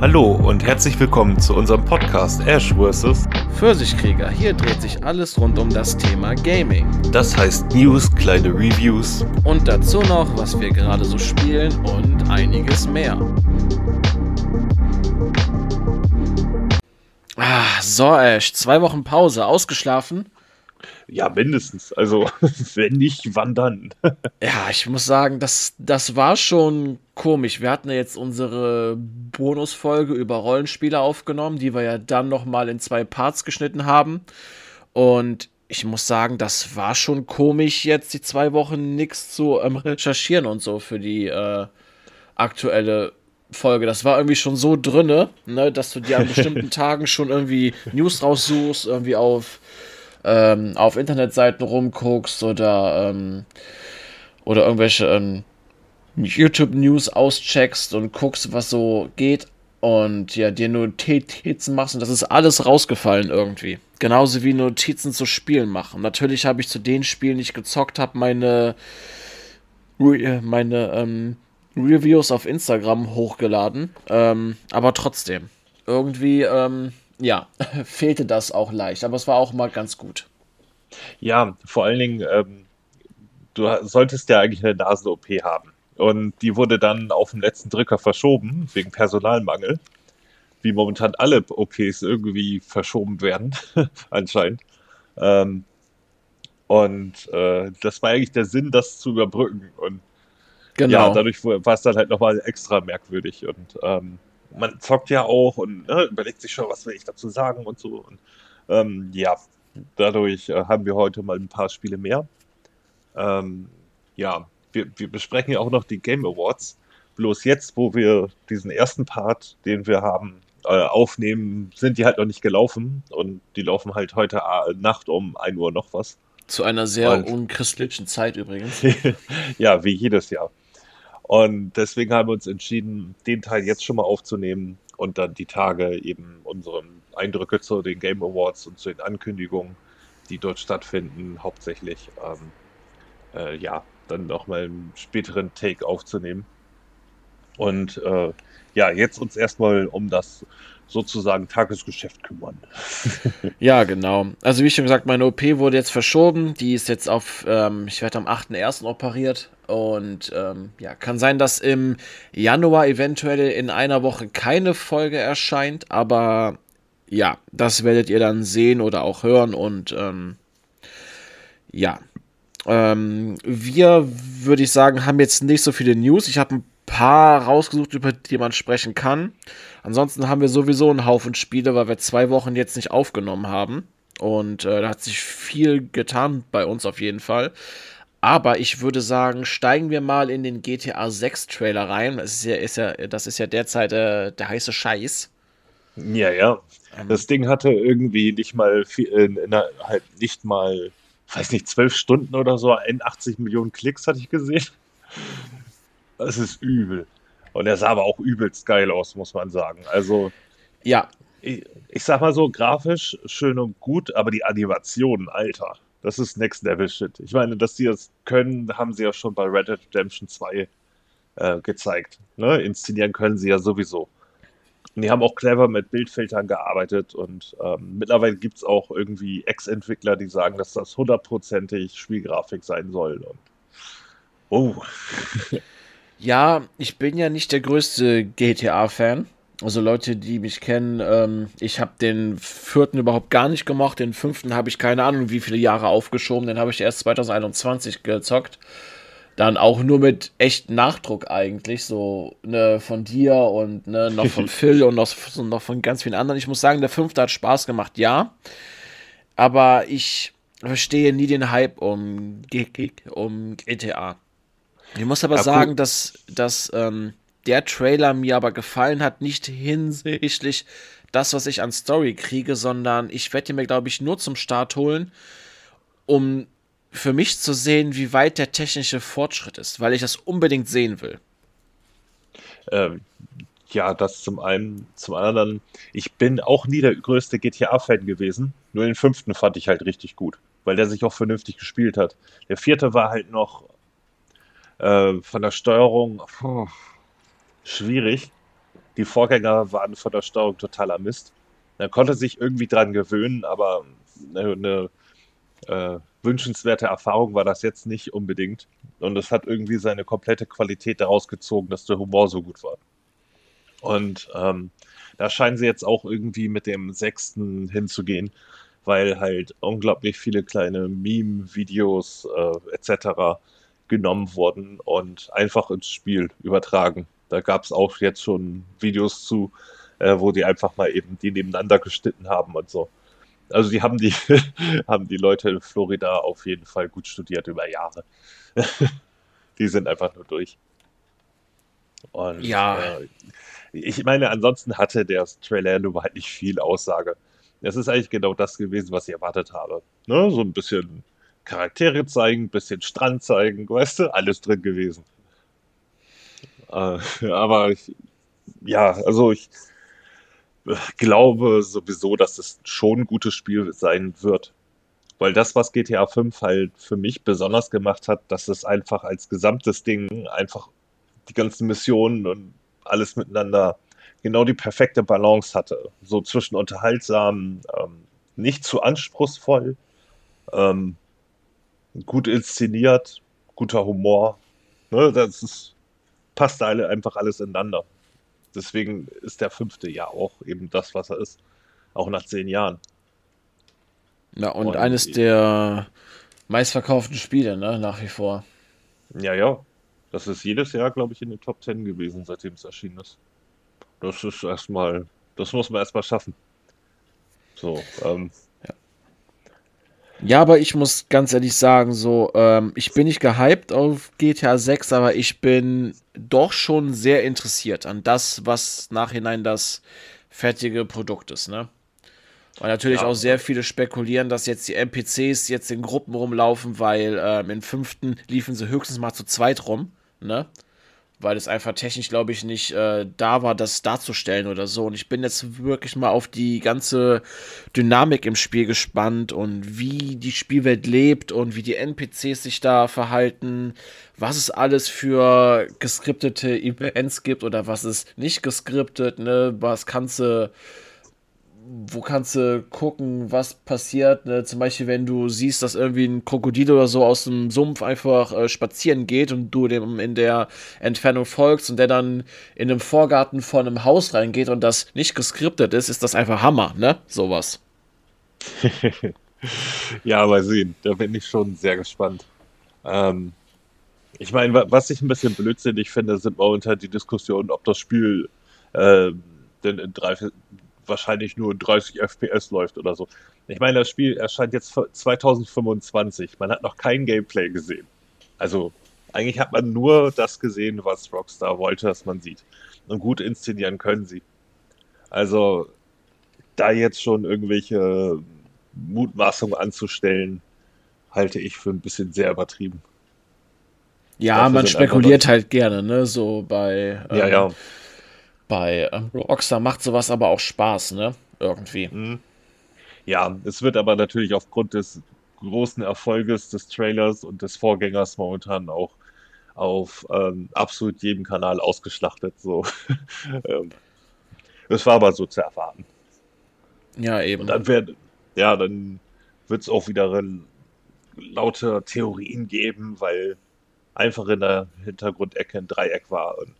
Hallo und herzlich willkommen zu unserem Podcast Ash vs. Pfirsichkrieger. Hier dreht sich alles rund um das Thema Gaming. Das heißt News, kleine Reviews Und dazu noch, was wir gerade so spielen und einiges mehr. Ah, so Ash, zwei Wochen Pause, ausgeschlafen. Ja, mindestens. Also, wenn nicht, wann dann? Ja, ich muss sagen, das, das war schon komisch. Wir hatten ja jetzt unsere Bonusfolge über Rollenspiele aufgenommen, die wir ja dann nochmal in zwei Parts geschnitten haben. Und ich muss sagen, das war schon komisch, jetzt die zwei Wochen nichts zu ähm, recherchieren und so für die äh, aktuelle Folge. Das war irgendwie schon so drinne, ne, dass du dir an bestimmten Tagen schon irgendwie News raussuchst, irgendwie auf ähm, auf Internetseiten rumguckst oder, ähm, oder irgendwelche ähm, YouTube-News auscheckst und guckst, was so geht und ja, dir Notizen machst und das ist alles rausgefallen irgendwie. Genauso wie Notizen zu Spielen machen. Natürlich habe ich zu den Spielen, die ich gezockt habe, meine, Re meine ähm, Reviews auf Instagram hochgeladen. Ähm, aber trotzdem, irgendwie, ähm, ja, fehlte das auch leicht. Aber es war auch mal ganz gut. Ja, vor allen Dingen, ähm, du solltest ja eigentlich eine Nasen-OP haben. Und die wurde dann auf den letzten Drücker verschoben, wegen Personalmangel. Wie momentan alle OPs irgendwie verschoben werden, anscheinend. Ähm, und äh, das war eigentlich der Sinn, das zu überbrücken. Und genau. ja, dadurch war es dann halt nochmal extra merkwürdig. Und ähm, man zockt ja auch und ne, überlegt sich schon, was will ich dazu sagen und so. Und ähm, ja, dadurch äh, haben wir heute mal ein paar Spiele mehr. Ähm, ja, wir, wir besprechen ja auch noch die Game Awards. Bloß jetzt, wo wir diesen ersten Part, den wir haben, äh, aufnehmen, sind die halt noch nicht gelaufen. Und die laufen halt heute äh, Nacht um 1 Uhr noch was. Zu einer sehr und, unchristlichen Zeit übrigens. ja, wie jedes Jahr. Und deswegen haben wir uns entschieden, den Teil jetzt schon mal aufzunehmen und dann die Tage eben unsere Eindrücke zu den Game Awards und zu den Ankündigungen, die dort stattfinden, hauptsächlich, ähm, äh, ja, dann nochmal einen späteren Take aufzunehmen. Und äh, ja, jetzt uns erstmal um das sozusagen Tagesgeschäft kümmern. ja, genau. Also wie schon gesagt, meine OP wurde jetzt verschoben. Die ist jetzt auf, ähm, ich werde am 8.1. operiert. Und ähm, ja, kann sein, dass im Januar eventuell in einer Woche keine Folge erscheint. Aber ja, das werdet ihr dann sehen oder auch hören. Und ähm, ja, ähm, wir, würde ich sagen, haben jetzt nicht so viele News. Ich habe ein paar rausgesucht, über die man sprechen kann. Ansonsten haben wir sowieso einen Haufen Spiele, weil wir zwei Wochen jetzt nicht aufgenommen haben. Und äh, da hat sich viel getan bei uns auf jeden Fall. Aber ich würde sagen, steigen wir mal in den GTA 6 Trailer rein. Das ist ja, ist ja, das ist ja derzeit äh, der heiße Scheiß. Ja, ja. Ähm, das Ding hatte irgendwie nicht mal, viel, in, in, halt nicht mal, weiß nicht, zwölf Stunden oder so, 81 Millionen Klicks hatte ich gesehen. Das ist übel. Und er sah aber auch übelst geil aus, muss man sagen. Also, ja. Ich, ich sag mal so, grafisch schön und gut, aber die Animationen, Alter, das ist Next Level Shit. Ich meine, dass die das können, haben sie ja schon bei Red Dead Redemption 2 äh, gezeigt. Ne? Inszenieren können sie ja sowieso. Und die haben auch clever mit Bildfiltern gearbeitet und ähm, mittlerweile gibt es auch irgendwie Ex-Entwickler, die sagen, dass das hundertprozentig Spielgrafik sein soll. Und, oh. Ja, ich bin ja nicht der größte GTA-Fan. Also Leute, die mich kennen, ähm, ich habe den vierten überhaupt gar nicht gemacht. Den fünften habe ich keine Ahnung, wie viele Jahre aufgeschoben. Den habe ich erst 2021 gezockt. Dann auch nur mit echtem Nachdruck eigentlich, so ne, von dir und ne, noch von Phil und noch, noch von ganz vielen anderen. Ich muss sagen, der fünfte hat Spaß gemacht, ja. Aber ich verstehe nie den Hype um, um GTA. Ich muss aber ja, sagen, cool. dass, dass ähm, der Trailer mir aber gefallen hat, nicht hinsichtlich das, was ich an Story kriege, sondern ich werde mir, glaube ich, nur zum Start holen, um für mich zu sehen, wie weit der technische Fortschritt ist, weil ich das unbedingt sehen will. Ähm, ja, das zum einen. Zum anderen, ich bin auch nie der größte GTA-Fan gewesen. Nur den fünften fand ich halt richtig gut, weil der sich auch vernünftig gespielt hat. Der vierte war halt noch äh, von der Steuerung puh, schwierig. Die Vorgänger waren von der Steuerung totaler Mist. Man konnte sich irgendwie dran gewöhnen, aber eine, eine äh, wünschenswerte Erfahrung war das jetzt nicht unbedingt. Und es hat irgendwie seine komplette Qualität daraus gezogen, dass der Humor so gut war. Und ähm, da scheinen sie jetzt auch irgendwie mit dem sechsten hinzugehen, weil halt unglaublich viele kleine Meme-Videos äh, etc. genommen wurden und einfach ins Spiel übertragen. Da gab es auch jetzt schon Videos zu, äh, wo die einfach mal eben die nebeneinander geschnitten haben und so. Also die haben die, haben die Leute in Florida auf jeden Fall gut studiert über Jahre. die sind einfach nur durch. Und, ja. Äh, ich meine, ansonsten hatte der Trailer nur halt nicht viel Aussage. Es ist eigentlich genau das gewesen, was ich erwartet habe. Ne? So ein bisschen Charaktere zeigen, bisschen Strand zeigen, weißt du, alles drin gewesen. Äh, aber ich, ja, also ich, glaube sowieso, dass es schon ein gutes Spiel sein wird. Weil das, was GTA 5 halt für mich besonders gemacht hat, dass es einfach als gesamtes Ding einfach die ganzen Missionen und alles miteinander genau die perfekte Balance hatte. So zwischen unterhaltsam, ähm, nicht zu anspruchsvoll, ähm, gut inszeniert, guter Humor. Ne, das ist, passt alle einfach alles ineinander. Deswegen ist der fünfte ja auch eben das, was er ist. Auch nach zehn Jahren. Ja, und, und eines der meistverkauften Spiele, ne, nach wie vor. Ja, ja. Das ist jedes Jahr, glaube ich, in den Top Ten gewesen, seitdem es erschienen ist. Das ist erstmal, das muss man erstmal schaffen. So, ähm, ja, aber ich muss ganz ehrlich sagen, so, ähm, ich bin nicht gehypt auf GTA 6, aber ich bin doch schon sehr interessiert an das, was nachhinein das fertige Produkt ist, ne? Und natürlich ja, auch sehr viele spekulieren, dass jetzt die NPCs jetzt in Gruppen rumlaufen, weil ähm, im fünften liefen sie höchstens mal zu zweit rum, ne? Weil es einfach technisch, glaube ich, nicht äh, da war, das darzustellen oder so. Und ich bin jetzt wirklich mal auf die ganze Dynamik im Spiel gespannt und wie die Spielwelt lebt und wie die NPCs sich da verhalten, was es alles für geskriptete Events gibt oder was es nicht geskriptet, ne? Was kannst du wo kannst du gucken, was passiert. Ne? Zum Beispiel, wenn du siehst, dass irgendwie ein Krokodil oder so aus dem Sumpf einfach äh, spazieren geht und du dem in der Entfernung folgst und der dann in einem Vorgarten von einem Haus reingeht und das nicht geskriptet ist, ist das einfach Hammer, ne? Sowas. ja, mal sehen. Da bin ich schon sehr gespannt. Ähm, ich meine, was ich ein bisschen blödsinnig finde, sind momentan die Diskussionen, ob das Spiel äh, denn in drei, wahrscheinlich nur 30 FPS läuft oder so. Ich meine, das Spiel erscheint jetzt 2025. Man hat noch kein Gameplay gesehen. Also eigentlich hat man nur das gesehen, was Rockstar wollte, dass man sieht. Und gut inszenieren können sie. Also da jetzt schon irgendwelche Mutmaßungen anzustellen, halte ich für ein bisschen sehr übertrieben. Ja, Dafür man spekuliert halt gerne, ne? So bei. Ähm, ja, ja bei ähm, Rockstar macht sowas aber auch Spaß, ne? Irgendwie. Mhm. Ja, es wird aber natürlich aufgrund des großen Erfolges des Trailers und des Vorgängers momentan auch auf ähm, absolut jedem Kanal ausgeschlachtet. So. ähm, das war aber so zu erwarten. Ja, eben. Und dann wird, ja, dann wird es auch wieder laute Theorien geben, weil einfach in der Hintergrundecke ein Dreieck war. Und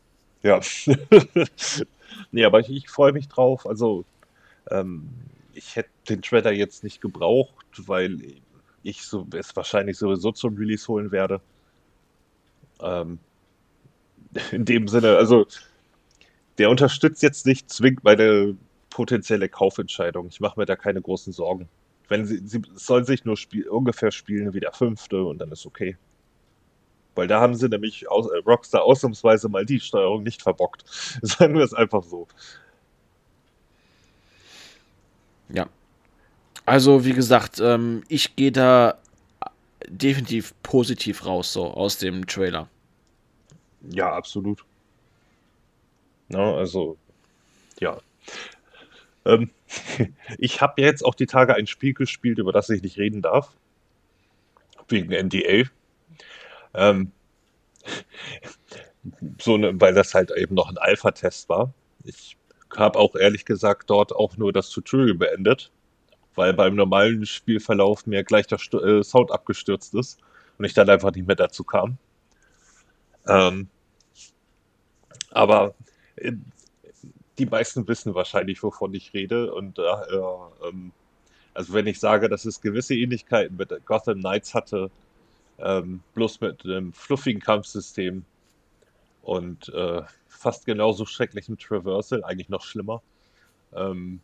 ja. nee, aber ich, ich freue mich drauf. Also, ähm, ich hätte den Trailer jetzt nicht gebraucht, weil ich so, es wahrscheinlich sowieso zum Release holen werde. Ähm, in dem Sinne, also, der unterstützt jetzt nicht zwingend meine potenzielle Kaufentscheidung. Ich mache mir da keine großen Sorgen. Wenn sie, sie soll sich nur spiel, ungefähr spielen wie der fünfte und dann ist okay. Weil da haben sie nämlich aus, äh, Rockstar ausnahmsweise mal die Steuerung nicht verbockt. Sagen wir es einfach so. Ja. Also, wie gesagt, ähm, ich gehe da definitiv positiv raus, so aus dem Trailer. Ja, absolut. Ja, also, ja. Ähm, ich habe jetzt auch die Tage ein Spiel gespielt, über das ich nicht reden darf. Wegen NDA. Ähm, so ne, weil das halt eben noch ein Alpha-Test war. Ich habe auch ehrlich gesagt dort auch nur das Tutorial beendet, weil beim normalen Spielverlauf mir gleich der St äh, Sound abgestürzt ist und ich dann einfach nicht mehr dazu kam. Ähm, aber äh, die meisten wissen wahrscheinlich, wovon ich rede. Und äh, ähm, also wenn ich sage, dass es gewisse Ähnlichkeiten mit Gotham Knights hatte, ähm, bloß mit einem fluffigen Kampfsystem und äh, fast genauso schrecklichem Traversal, eigentlich noch schlimmer, ähm,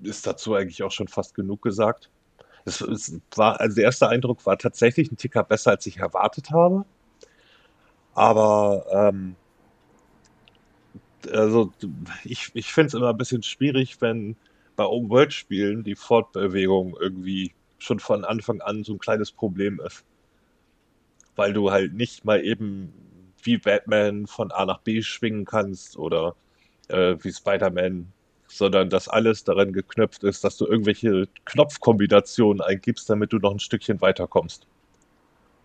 ist dazu eigentlich auch schon fast genug gesagt. Es, es, war, also der erste Eindruck war tatsächlich ein Ticker besser, als ich erwartet habe. Aber ähm, also ich, ich finde es immer ein bisschen schwierig, wenn bei Open-World-Spielen die Fortbewegung irgendwie schon von Anfang an so ein kleines Problem ist. Weil du halt nicht mal eben wie Batman von A nach B schwingen kannst oder äh, wie Spider-Man, sondern dass alles daran geknöpft ist, dass du irgendwelche Knopfkombinationen eingibst, damit du noch ein Stückchen weiterkommst.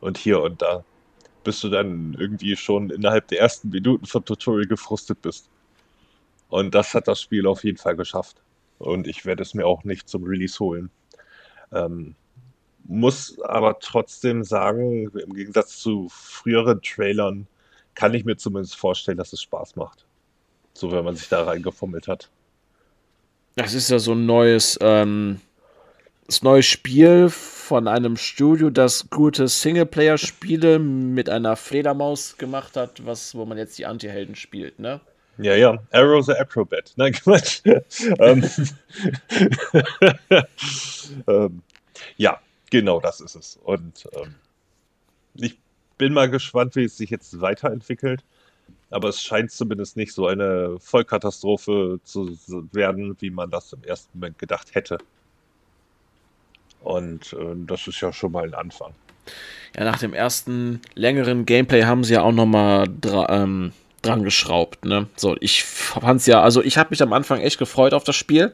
Und hier und da bis du dann irgendwie schon innerhalb der ersten Minuten vom Tutorial gefrustet bist. Und das hat das Spiel auf jeden Fall geschafft. Und ich werde es mir auch nicht zum Release holen. Ähm, muss aber trotzdem sagen, im Gegensatz zu früheren Trailern, kann ich mir zumindest vorstellen, dass es Spaß macht. So, wenn man sich da reingefummelt hat. Das ist ja so ein neues, ähm, das neue Spiel von einem Studio, das gute Singleplayer-Spiele mit einer Fledermaus gemacht hat, was, wo man jetzt die Anti-Helden spielt, ne? Ja, ja, Arrow the Acrobat. Nein, Quatsch. ähm, ähm, ja, genau das ist es. Und ähm, ich bin mal gespannt, wie es sich jetzt weiterentwickelt. Aber es scheint zumindest nicht so eine Vollkatastrophe zu werden, wie man das im ersten Moment gedacht hätte. Und äh, das ist ja schon mal ein Anfang. Ja, nach dem ersten längeren Gameplay haben sie ja auch nochmal ähm, dran geschraubt. Ne? So, ich fand's ja, also ich habe mich am Anfang echt gefreut auf das Spiel.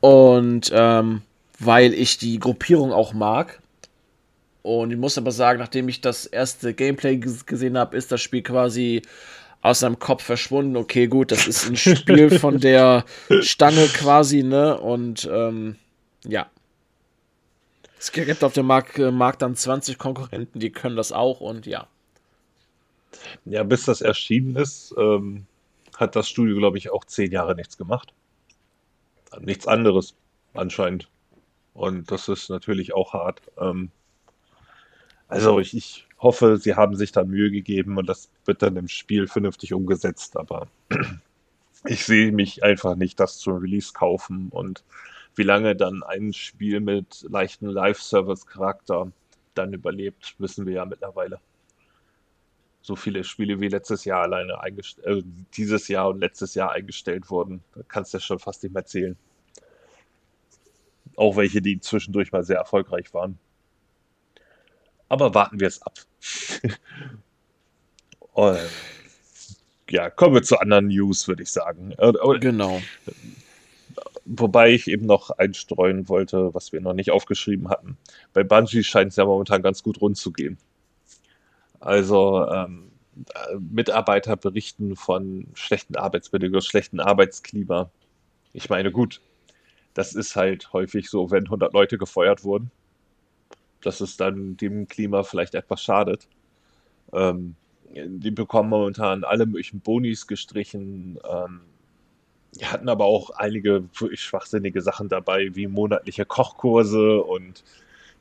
Und ähm, weil ich die Gruppierung auch mag. Und ich muss aber sagen, nachdem ich das erste Gameplay gesehen habe, ist das Spiel quasi aus seinem Kopf verschwunden. Okay, gut, das ist ein Spiel von der Stange quasi, ne? Und ähm, ja, es gibt auf dem Markt, äh, Markt dann 20 Konkurrenten, die können das auch und ja. Ja, bis das erschienen ist, ähm, hat das Studio, glaube ich, auch zehn Jahre nichts gemacht. Nichts anderes anscheinend. Und das ist natürlich auch hart. Ähm, also ich, ich hoffe, sie haben sich da Mühe gegeben und das wird dann im Spiel vernünftig umgesetzt. Aber ich sehe mich einfach nicht das zum Release kaufen und wie lange dann ein Spiel mit leichten Live-Service-Charakter dann überlebt, wissen wir ja mittlerweile. So viele Spiele wie letztes Jahr alleine eingestellt, äh, dieses Jahr und letztes Jahr eingestellt wurden, da kannst du ja schon fast nicht mehr zählen. Auch welche, die zwischendurch mal sehr erfolgreich waren. Aber warten wir es ab. und, ja, kommen wir zu anderen News, würde ich sagen. Genau. Wobei ich eben noch einstreuen wollte, was wir noch nicht aufgeschrieben hatten. Bei Bungie scheint es ja momentan ganz gut rund zu gehen. Also ähm, Mitarbeiter berichten von schlechten Arbeitsbedingungen, schlechten Arbeitsklima. Ich meine, gut, das ist halt häufig so, wenn 100 Leute gefeuert wurden, dass es dann dem Klima vielleicht etwas schadet. Ähm, die bekommen momentan alle möglichen Bonis gestrichen. Ähm, hatten aber auch einige wirklich schwachsinnige Sachen dabei, wie monatliche Kochkurse und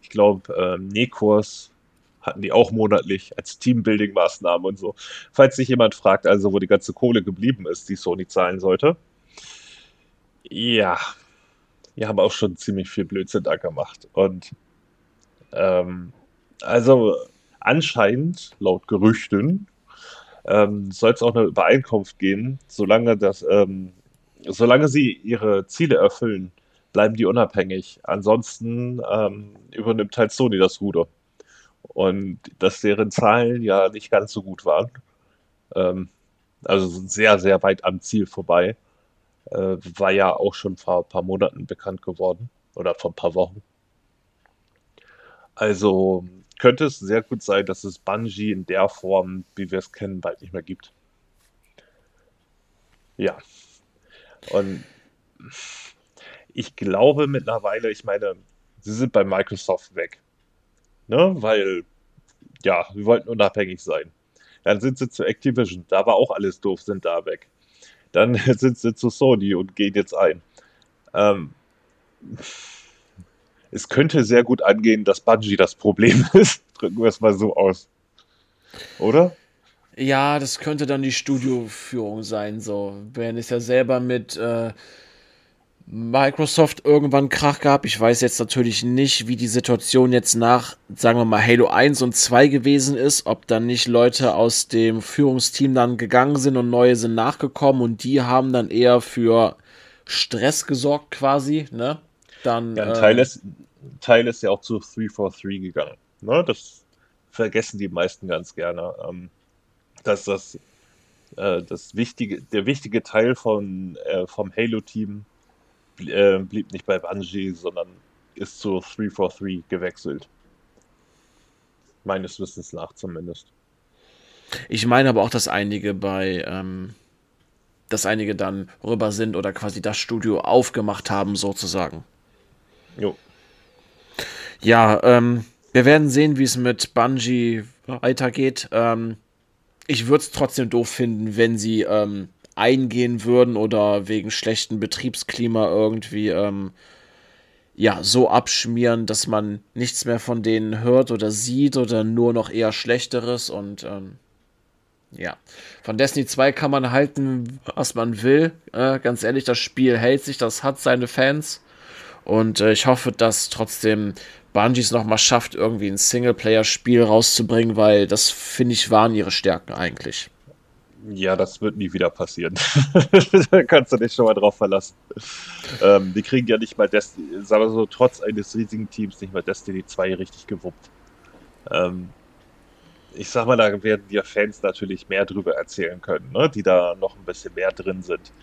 ich glaube, ähm, Nähkurs hatten die auch monatlich als Teambuilding-Maßnahme und so. Falls sich jemand fragt, also wo die ganze Kohle geblieben ist, die Sony zahlen sollte. Ja, wir haben auch schon ziemlich viel Blödsinn da gemacht. Und ähm, also anscheinend, laut Gerüchten, ähm, soll es auch eine Übereinkunft geben, solange das ähm, solange sie ihre Ziele erfüllen, bleiben die unabhängig. Ansonsten ähm, übernimmt halt Sony das Ruder. Und dass deren Zahlen ja nicht ganz so gut waren, ähm, also sehr, sehr weit am Ziel vorbei, äh, war ja auch schon vor ein paar Monaten bekannt geworden oder vor ein paar Wochen. Also könnte es sehr gut sein, dass es Bungie in der Form, wie wir es kennen, bald nicht mehr gibt. Ja. Und ich glaube mittlerweile, ich meine, sie sind bei Microsoft weg. Ne? Weil, ja, wir wollten unabhängig sein. Dann sind sie zu Activision, da war auch alles doof, sind da weg. Dann sind sie zu Sony und gehen jetzt ein. Ähm, es könnte sehr gut angehen, dass Bungie das Problem ist. Drücken wir es mal so aus. Oder? Ja, das könnte dann die Studioführung sein. So, wenn es ja selber mit äh, Microsoft irgendwann Krach gab. Ich weiß jetzt natürlich nicht, wie die Situation jetzt nach, sagen wir mal, Halo 1 und 2 gewesen ist, ob dann nicht Leute aus dem Führungsteam dann gegangen sind und neue sind nachgekommen und die haben dann eher für Stress gesorgt quasi, ne? Dann, ja, ein Teil, äh, ist, Teil ist ja auch zu 343 gegangen. Ne? Das vergessen die meisten ganz gerne. Ähm, dass das, äh, das wichtige, der wichtige Teil von, äh, vom Halo-Team äh, blieb nicht bei Bungie, sondern ist zu 343 gewechselt. Meines Wissens nach zumindest. Ich meine aber auch, dass einige bei, ähm, dass einige dann rüber sind oder quasi das Studio aufgemacht haben, sozusagen. Jo. Ja, ähm, wir werden sehen, wie es mit Bungie weitergeht. Ähm, ich würde es trotzdem doof finden, wenn sie ähm, eingehen würden oder wegen schlechtem Betriebsklima irgendwie ähm, ja so abschmieren, dass man nichts mehr von denen hört oder sieht oder nur noch eher Schlechteres und ähm, ja, von Destiny 2 kann man halten, was man will. Äh, ganz ehrlich, das Spiel hält sich, das hat seine Fans. Und äh, ich hoffe, dass trotzdem Bungie es nochmal schafft, irgendwie ein Singleplayer-Spiel rauszubringen, weil das, finde ich, waren ihre Stärken eigentlich. Ja, das wird nie wieder passieren. da kannst du dich schon mal drauf verlassen. Ähm, die kriegen ja nicht mal Destiny, sagen wir so, trotz eines riesigen Teams nicht mal Destiny 2 richtig gewuppt. Ähm, ich sag mal, da werden die Fans natürlich mehr drüber erzählen können, ne? die da noch ein bisschen mehr drin sind.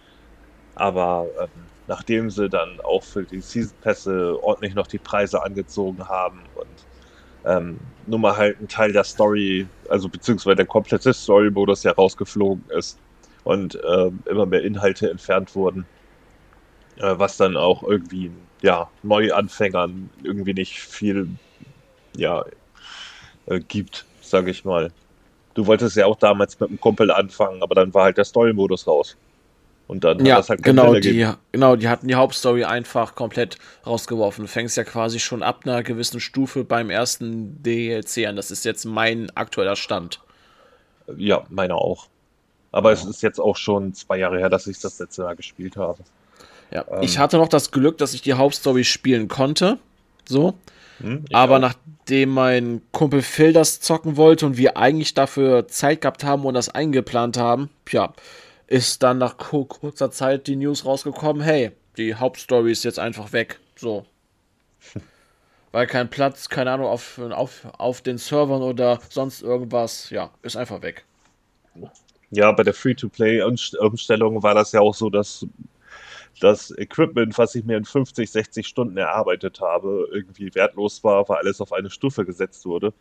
Aber ähm, nachdem sie dann auch für die Season Pässe ordentlich noch die Preise angezogen haben und ähm, nur mal halt ein Teil der Story, also beziehungsweise der komplette Story-Modus ja rausgeflogen ist und ähm, immer mehr Inhalte entfernt wurden, äh, was dann auch irgendwie ja Neuanfängern irgendwie nicht viel ja äh, gibt, sage ich mal. Du wolltest ja auch damals mit einem Kumpel anfangen, aber dann war halt der Story-Modus raus. Und dann ja, hat das halt genau, die, genau, die hatten die Hauptstory einfach komplett rausgeworfen. Du fängst ja quasi schon ab einer gewissen Stufe beim ersten DLC an. Das ist jetzt mein aktueller Stand. Ja, meiner auch. Aber ja. es ist jetzt auch schon zwei Jahre her, dass ich das letzte Mal gespielt habe. Ja, ähm. ich hatte noch das Glück, dass ich die Hauptstory spielen konnte. So. Hm, Aber auch. nachdem mein Kumpel Phil das zocken wollte und wir eigentlich dafür Zeit gehabt haben und das eingeplant haben, ja, ist dann nach kurzer Zeit die News rausgekommen, hey, die Hauptstory ist jetzt einfach weg. So. Weil kein Platz, keine Ahnung, auf, auf, auf den Servern oder sonst irgendwas, ja, ist einfach weg. Ja, bei der Free-to-Play-Umstellung war das ja auch so, dass das Equipment, was ich mir in 50, 60 Stunden erarbeitet habe, irgendwie wertlos war, weil alles auf eine Stufe gesetzt wurde.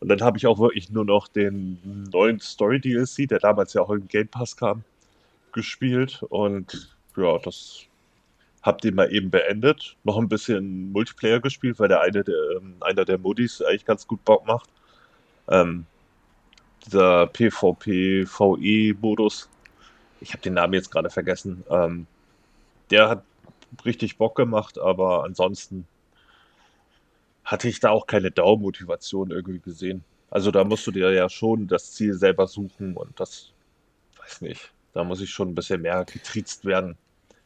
Und dann habe ich auch wirklich nur noch den neuen Story-DLC, der damals ja auch im Game Pass kam, gespielt. Und ja, das habt ihr mal eben beendet. Noch ein bisschen Multiplayer gespielt, weil der eine der, ähm, einer der Modis eigentlich ganz gut Bock macht. Ähm, dieser PvP-VE-Modus, ich habe den Namen jetzt gerade vergessen, ähm, der hat richtig Bock gemacht, aber ansonsten hatte ich da auch keine Dauermotivation irgendwie gesehen. Also da musst du dir ja schon das Ziel selber suchen und das, weiß nicht, da muss ich schon ein bisschen mehr getriezt werden.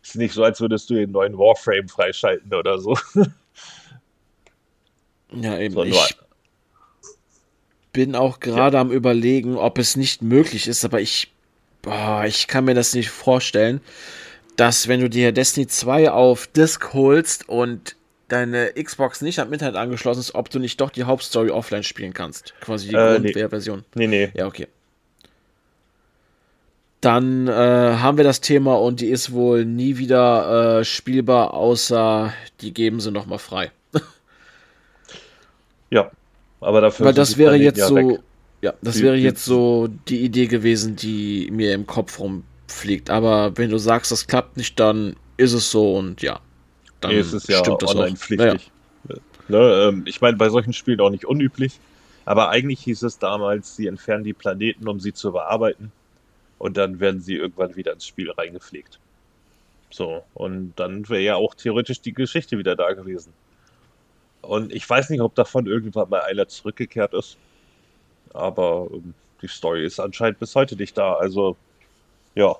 Ist nicht so, als würdest du den neuen Warframe freischalten oder so. Ja, eben. So, ich bin auch gerade ja. am überlegen, ob es nicht möglich ist, aber ich, boah, ich kann mir das nicht vorstellen, dass wenn du dir Destiny 2 auf Disk holst und deine Xbox nicht am Internet angeschlossen ist, ob du nicht doch die Hauptstory offline spielen kannst. Quasi die äh, Grundversion. Nee. nee, nee. Ja, okay. Dann äh, haben wir das Thema und die ist wohl nie wieder äh, spielbar, außer die geben sie nochmal frei. ja, aber dafür. Weil das wäre jetzt so. Weg. Ja, das die, wäre jetzt so die Idee gewesen, die mir im Kopf rum fliegt. Aber wenn du sagst, das klappt nicht, dann ist es so und ja. Dann nee, es ist ja online pflichtig. Ja. Ne, ähm, ich meine, bei solchen Spielen auch nicht unüblich. Aber eigentlich hieß es damals, sie entfernen die Planeten, um sie zu bearbeiten. Und dann werden sie irgendwann wieder ins Spiel reingepflegt. So, und dann wäre ja auch theoretisch die Geschichte wieder da gewesen. Und ich weiß nicht, ob davon irgendwann mal einer zurückgekehrt ist. Aber ähm, die Story ist anscheinend bis heute nicht da. Also, ja.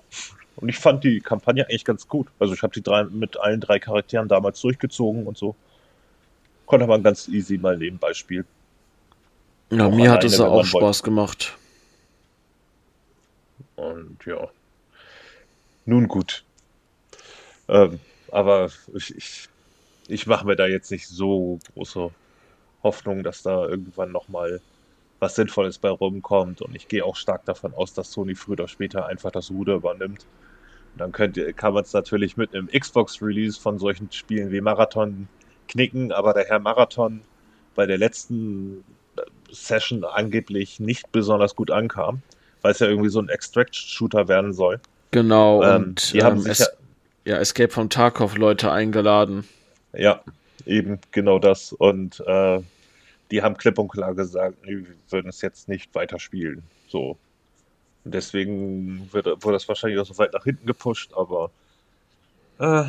Und ich fand die Kampagne eigentlich ganz gut. Also, ich habe die drei mit allen drei Charakteren damals durchgezogen und so. Konnte man ganz easy mal nebenbei spielen. Ja, auch mir hat es auch Spaß wollte. gemacht. Und ja. Nun gut. Ähm, aber ich, ich, ich mache mir da jetzt nicht so große Hoffnung, dass da irgendwann nochmal was Sinnvolles bei rumkommt. Und ich gehe auch stark davon aus, dass Sony früher oder später einfach das Ruder übernimmt. Dann könnt, kann man es natürlich mit einem Xbox-Release von solchen Spielen wie Marathon knicken, aber der Herr Marathon bei der letzten Session angeblich nicht besonders gut ankam, weil es ja irgendwie so ein Extract-Shooter werden soll. Genau, ähm, und die haben ähm, sich ja, ja, Escape from Tarkov Leute eingeladen. Ja, eben genau das. Und äh, die haben klipp und klar gesagt, wir würden es jetzt nicht weiterspielen. So. Deswegen wird, wurde das wahrscheinlich auch so weit nach hinten gepusht, aber äh,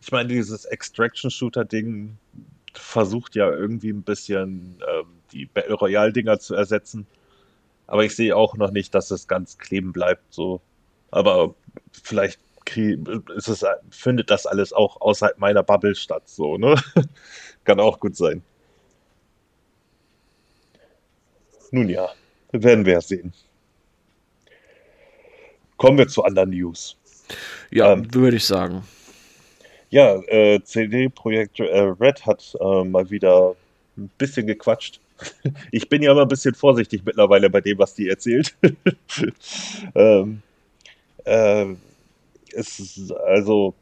ich meine, dieses Extraction-Shooter-Ding versucht ja irgendwie ein bisschen ähm, die Battle Royale-Dinger zu ersetzen. Aber ich sehe auch noch nicht, dass es ganz kleben bleibt. So. Aber vielleicht es, findet das alles auch außerhalb meiner Bubble statt. So, ne? Kann auch gut sein. Nun ja, werden wir sehen. Kommen wir zu anderen News. Ja, ähm, würde ich sagen. Ja, äh, CD Projekt äh, Red hat äh, mal wieder ein bisschen gequatscht. Ich bin ja immer ein bisschen vorsichtig mittlerweile bei dem, was die erzählt. ähm, äh, es ist also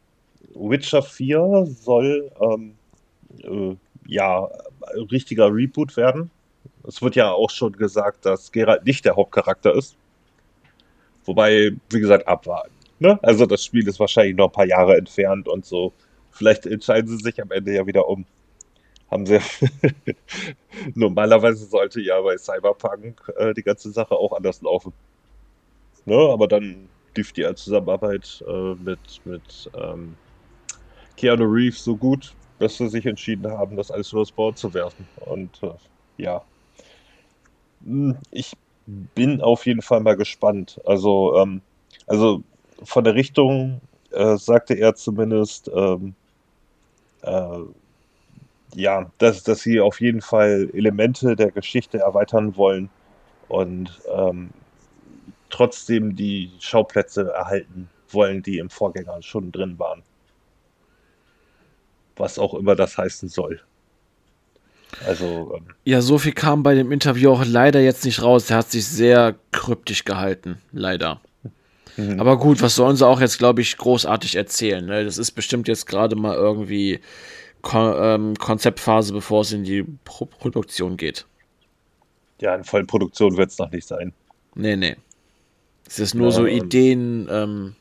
Witcher 4 soll ähm, äh, ja richtiger Reboot werden. Es wird ja auch schon gesagt, dass Geralt nicht der Hauptcharakter ist. Wobei, wie gesagt, abwarten. Ne? Also das Spiel ist wahrscheinlich noch ein paar Jahre entfernt und so. Vielleicht entscheiden sie sich am Ende ja wieder um. Haben sie. Normalerweise sollte ja bei Cyberpunk äh, die ganze Sache auch anders laufen. Ne? Aber dann lief die Zusammenarbeit äh, mit, mit ähm, Keanu Reeves so gut, dass sie sich entschieden haben, das alles übers Board zu werfen. Und äh, ja, hm, ich bin auf jeden Fall mal gespannt. Also, ähm, also von der Richtung äh, sagte er zumindest, ähm, äh, ja, dass, dass sie auf jeden Fall Elemente der Geschichte erweitern wollen und ähm, trotzdem die Schauplätze erhalten wollen, die im Vorgänger schon drin waren. Was auch immer das heißen soll. Also. Ähm, ja, so viel kam bei dem Interview auch leider jetzt nicht raus. Er hat sich sehr kryptisch gehalten, leider. Mhm. Aber gut, was sollen sie auch jetzt, glaube ich, großartig erzählen? Ne? Das ist bestimmt jetzt gerade mal irgendwie Kon ähm, Konzeptphase, bevor es in die Pro Produktion geht. Ja, in Vollproduktion wird es noch nicht sein. Nee, nee. Es ist nur ja, so Ideen, ähm,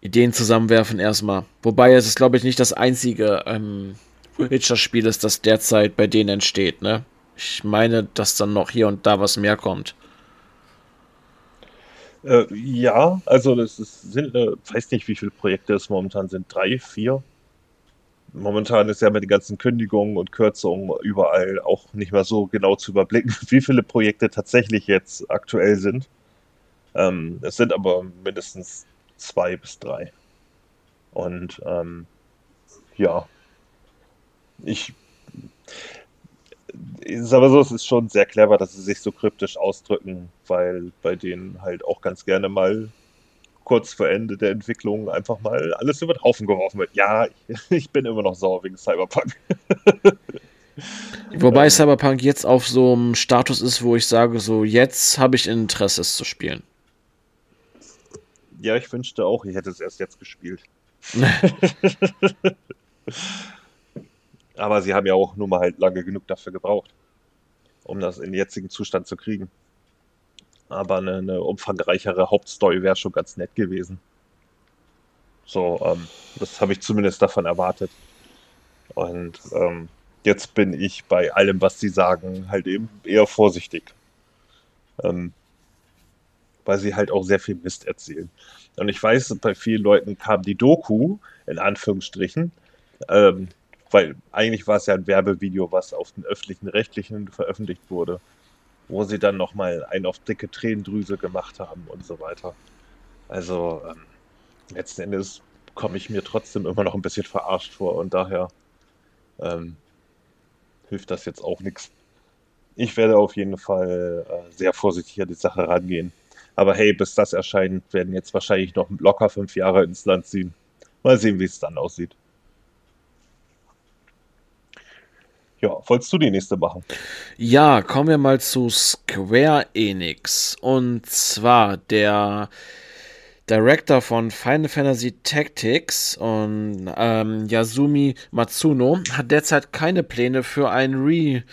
Ideen zusammenwerfen erstmal. Wobei es ist, glaube ich, nicht das einzige ähm, Witcher-Spiel ist, das derzeit bei denen entsteht, ne? Ich meine, dass dann noch hier und da was mehr kommt. Äh, ja, also das ist, sind, äh, weiß nicht, wie viele Projekte es momentan sind. Drei, vier? Momentan ist ja mit den ganzen Kündigungen und Kürzungen überall auch nicht mehr so genau zu überblicken, wie viele Projekte tatsächlich jetzt aktuell sind. Ähm, es sind aber mindestens zwei bis drei. Und ähm, ja, ich, ich sage so, es ist schon sehr clever, dass sie sich so kryptisch ausdrücken, weil bei denen halt auch ganz gerne mal kurz vor Ende der Entwicklung einfach mal alles über den Haufen geworfen wird. Ja, ich, ich bin immer noch sauer wegen Cyberpunk. Wobei Cyberpunk jetzt auf so einem Status ist, wo ich sage, so jetzt habe ich Interesse, es zu spielen. Ja, ich wünschte auch, ich hätte es erst jetzt gespielt. Aber sie haben ja auch nur mal halt lange genug dafür gebraucht, um das in den jetzigen Zustand zu kriegen. Aber eine, eine umfangreichere Hauptstory wäre schon ganz nett gewesen. So, ähm, das habe ich zumindest davon erwartet. Und ähm, jetzt bin ich bei allem, was sie sagen, halt eben eher vorsichtig. Ähm, weil sie halt auch sehr viel Mist erzählen. Und ich weiß, bei vielen Leuten kam die Doku, in Anführungsstrichen, ähm, weil eigentlich war es ja ein Werbevideo, was auf den öffentlichen Rechtlichen veröffentlicht wurde, wo sie dann nochmal einen auf dicke Tränendrüse gemacht haben und so weiter. Also ähm, letzten Endes komme ich mir trotzdem immer noch ein bisschen verarscht vor und daher ähm, hilft das jetzt auch nichts. Ich werde auf jeden Fall äh, sehr vorsichtig an die Sache rangehen. Aber hey, bis das erscheint, werden jetzt wahrscheinlich noch locker fünf Jahre ins Land ziehen. Mal sehen, wie es dann aussieht. Ja, wolltest du die nächste machen? Ja, kommen wir mal zu Square Enix. Und zwar der Director von Final Fantasy Tactics und ähm, Yasumi Matsuno hat derzeit keine Pläne für ein Re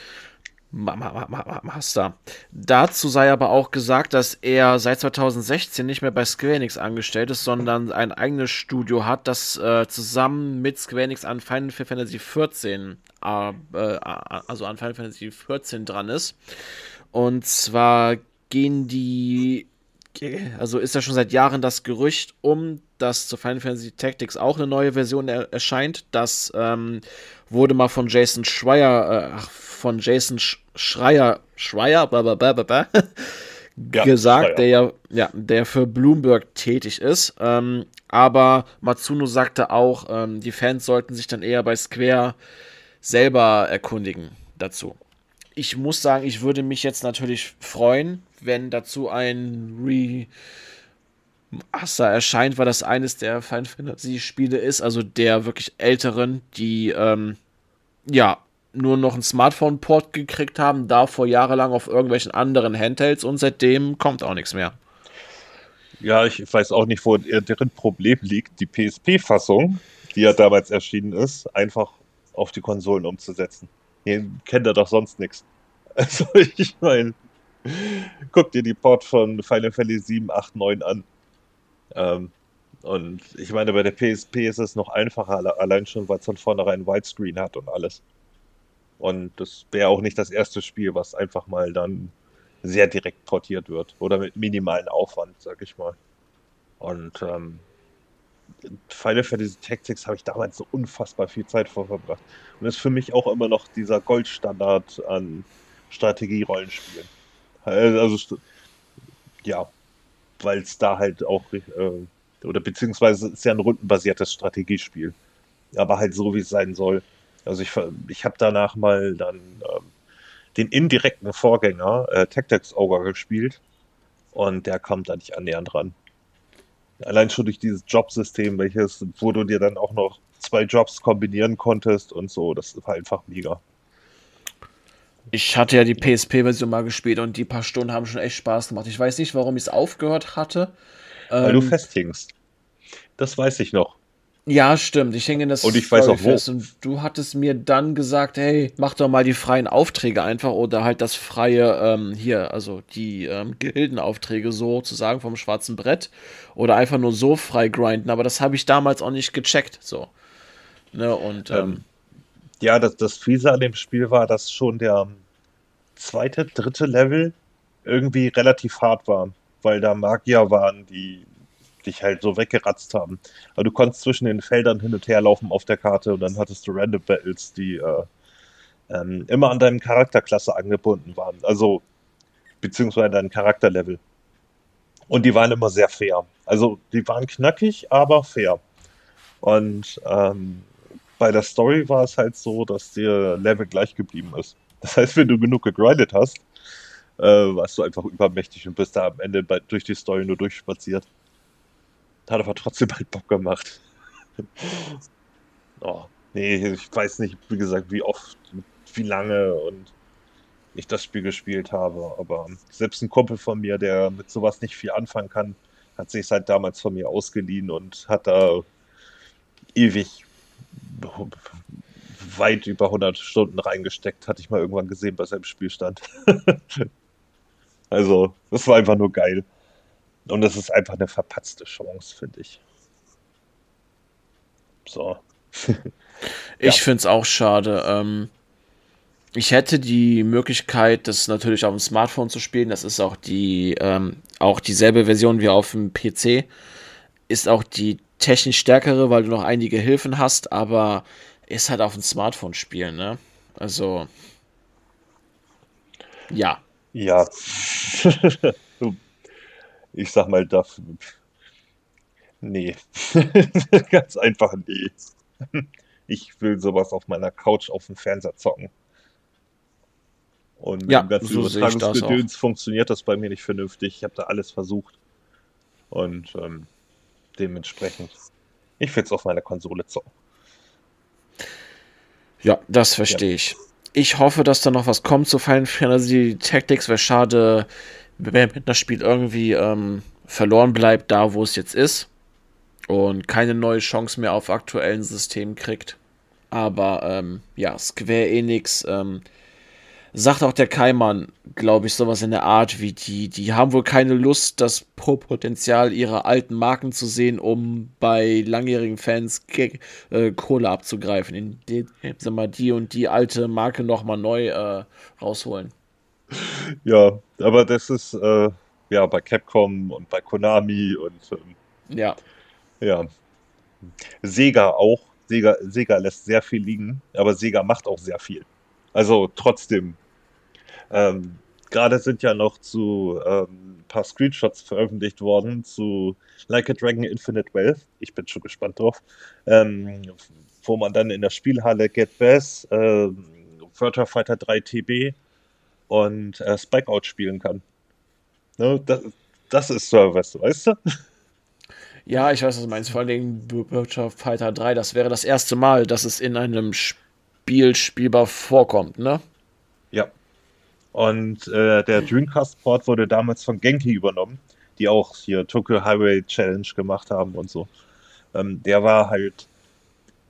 Master. Dazu sei aber auch gesagt, dass er seit 2016 nicht mehr bei Square Enix angestellt ist, sondern ein eigenes Studio hat, das äh, zusammen mit Square Enix an Final Fantasy XIV, äh, äh, also an Final Fantasy XIV dran ist. Und zwar gehen die also ist ja schon seit Jahren das Gerücht um, dass zu Final Fantasy Tactics auch eine neue Version er erscheint. Das ähm, wurde mal von Jason Schreier, äh, von Jason Sch Schreier, Schreier, blablabla, ja, gesagt, Schreier. der ja, ja, der für Bloomberg tätig ist. Ähm, aber Matsuno sagte auch, ähm, die Fans sollten sich dann eher bei Square selber erkundigen dazu. Ich muss sagen, ich würde mich jetzt natürlich freuen, wenn dazu ein Remaster erscheint, weil das eines der Final Fantasy Spiele ist, also der wirklich älteren, die ähm, ja nur noch einen Smartphone-Port gekriegt haben, davor jahrelang auf irgendwelchen anderen Handhelds und seitdem kommt auch nichts mehr. Ja, ich weiß auch nicht, wo deren Problem liegt, die PSP-Fassung, die ja damals erschienen ist, einfach auf die Konsolen umzusetzen. Ihr kennt da doch sonst nichts. Also ich meine, Guck dir die Port von Final Fantasy 7, 8, 9 an. Ähm, und ich meine, bei der PSP ist es noch einfacher, allein schon, weil es von vornherein Widescreen hat und alles. Und das wäre auch nicht das erste Spiel, was einfach mal dann sehr direkt portiert wird. Oder mit minimalen Aufwand, sag ich mal. Und ähm, Final Fantasy Tactics habe ich damals so unfassbar viel Zeit vor verbracht. Und ist für mich auch immer noch dieser Goldstandard an Strategie-Rollenspielen. Also, ja, weil es da halt auch, äh, oder beziehungsweise ist ja ein rundenbasiertes Strategiespiel. Aber halt so, wie es sein soll. Also ich, ich habe danach mal dann ähm, den indirekten Vorgänger, äh, Tactics Ogre, gespielt. Und der kommt da nicht annähernd ran. Allein schon durch dieses Jobsystem, welches, wo du dir dann auch noch zwei Jobs kombinieren konntest und so, das war einfach mega. Ich hatte ja die PSP-Version mal gespielt und die paar Stunden haben schon echt Spaß gemacht. Ich weiß nicht, warum ich es aufgehört hatte. Weil ähm, du festhingst. Das weiß ich noch. Ja, stimmt. Ich hänge in das und ich weiß auch wo. Und du hattest mir dann gesagt, hey, mach doch mal die freien Aufträge einfach oder halt das freie, ähm, hier, also die ähm, Gildenaufträge sozusagen vom schwarzen Brett oder einfach nur so frei grinden. Aber das habe ich damals auch nicht gecheckt. So. Ne, und ähm, ähm ja, das, das Fiese an dem Spiel war, dass schon der zweite, dritte Level irgendwie relativ hart war, weil da Magier waren, die dich halt so weggeratzt haben. Aber du konntest zwischen den Feldern hin und her laufen auf der Karte und dann hattest du Random Battles, die äh, ähm, immer an deinem Charakterklasse angebunden waren. Also, beziehungsweise dein Charakterlevel. Und die waren immer sehr fair. Also, die waren knackig, aber fair. Und ähm, bei der Story war es halt so, dass der Level gleich geblieben ist. Das heißt, wenn du genug gegrindet hast, äh, warst du einfach übermächtig und bist da am Ende bei, durch die Story nur durchspaziert. Hat aber trotzdem halt Bock gemacht. oh, nee, ich weiß nicht, wie gesagt, wie oft, wie lange und ich das Spiel gespielt habe, aber selbst ein Kumpel von mir, der mit sowas nicht viel anfangen kann, hat sich seit damals von mir ausgeliehen und hat da ewig weit über 100 Stunden reingesteckt, hatte ich mal irgendwann gesehen bei seinem Spielstand. Also, das war einfach nur geil. Und das ist einfach eine verpatzte Chance, finde ich. So. ich ja. finde es auch schade. Ähm, ich hätte die Möglichkeit, das natürlich auf dem Smartphone zu spielen. Das ist auch die ähm, auch dieselbe Version wie auf dem PC. Ist auch die technisch stärkere, weil du noch einige Hilfen hast, aber ist halt auf dem Smartphone spielen, ne? Also ja. Ja. ich sag mal, dafür. Nee. Ganz einfach nee. Ich will sowas auf meiner Couch auf dem Fernseher zocken. Und mit ja, dem ganzen so Übertragungsgedöns funktioniert das bei mir nicht vernünftig. Ich habe da alles versucht. Und ähm, dementsprechend, ich will es auf meiner Konsole zocken. Ja, das verstehe ja. ich. Ich hoffe, dass da noch was kommt zu Final Fantasy Tactics. Wäre schade, wenn das Spiel irgendwie ähm, verloren bleibt, da wo es jetzt ist. Und keine neue Chance mehr auf aktuellen Systemen kriegt. Aber ähm, ja, Square Enix ähm, sagt auch der Keimann, glaube ich, sowas in der Art wie die, die haben wohl keine Lust, das Potenzial ihrer alten Marken zu sehen, um bei langjährigen Fans äh, Kohle abzugreifen, indem sie mal die und die alte Marke nochmal neu äh, rausholen. Ja, aber das ist äh, ja bei Capcom und bei Konami und ähm, ja. Ja. Sega auch. Sega, Sega lässt sehr viel liegen, aber Sega macht auch sehr viel. Also trotzdem ähm, Gerade sind ja noch zu ähm, ein paar Screenshots veröffentlicht worden zu Like a Dragon Infinite Wealth. Ich bin schon gespannt drauf. Ähm, wo man dann in der Spielhalle Get Bass, äh, Virtua Fighter 3 TB und äh, Spike Out spielen kann. Ne, das, das ist Service, weißt du? Ja, ich weiß, was du meinst. Vor allen Dingen Virtua Fighter 3, das wäre das erste Mal, dass es in einem Spiel spielbar vorkommt, ne? Ja. Und äh, der Dreamcast-Port wurde damals von Genki übernommen, die auch hier Tokyo Highway Challenge gemacht haben und so. Ähm, der war halt,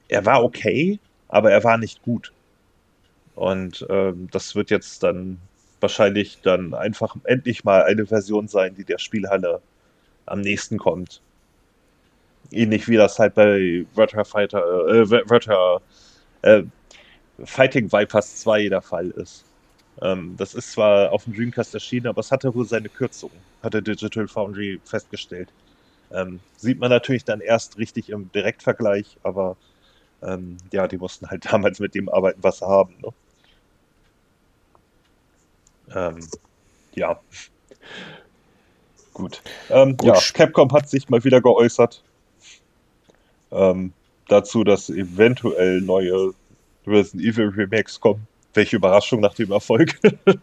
er war okay, aber er war nicht gut. Und ähm, das wird jetzt dann wahrscheinlich dann einfach endlich mal eine Version sein, die der Spielhalle am nächsten kommt. Ähnlich wie das halt bei Virtua Fighter, äh, Virtua, äh, Fighting Vipers 2 der Fall ist. Ähm, das ist zwar auf dem Dreamcast erschienen, aber es hatte wohl seine Kürzungen, hatte Digital Foundry festgestellt. Ähm, sieht man natürlich dann erst richtig im Direktvergleich, aber ähm, ja, die mussten halt damals mit dem arbeiten, was sie haben. Ne? Ähm, ja. Gut. Ähm, Gut. Ja, Capcom hat sich mal wieder geäußert ähm, dazu, dass eventuell neue Resident Evil Remakes kommen. Welche Überraschung nach dem Erfolg.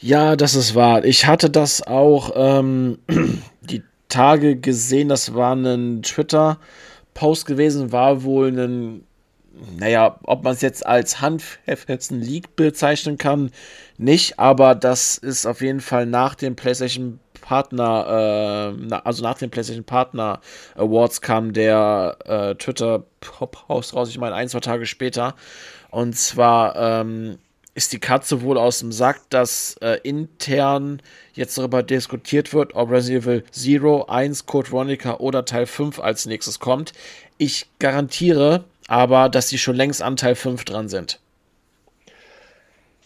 ja, das ist wahr. Ich hatte das auch ähm, die Tage gesehen. Das war ein Twitter-Post gewesen, war wohl ein naja, ob man es jetzt als handfesten League bezeichnen kann, nicht, aber das ist auf jeden Fall nach dem PlayStation Partner, äh, also nach dem PlayStation Partner Awards kam der äh, Twitter-Post raus, ich meine ein, zwei Tage später. Und zwar ähm, ist die Katze wohl aus dem Sack, dass äh, intern jetzt darüber diskutiert wird, ob Resident Evil 0, 1, Code Veronica oder Teil 5 als nächstes kommt. Ich garantiere aber, dass sie schon längst an Teil 5 dran sind.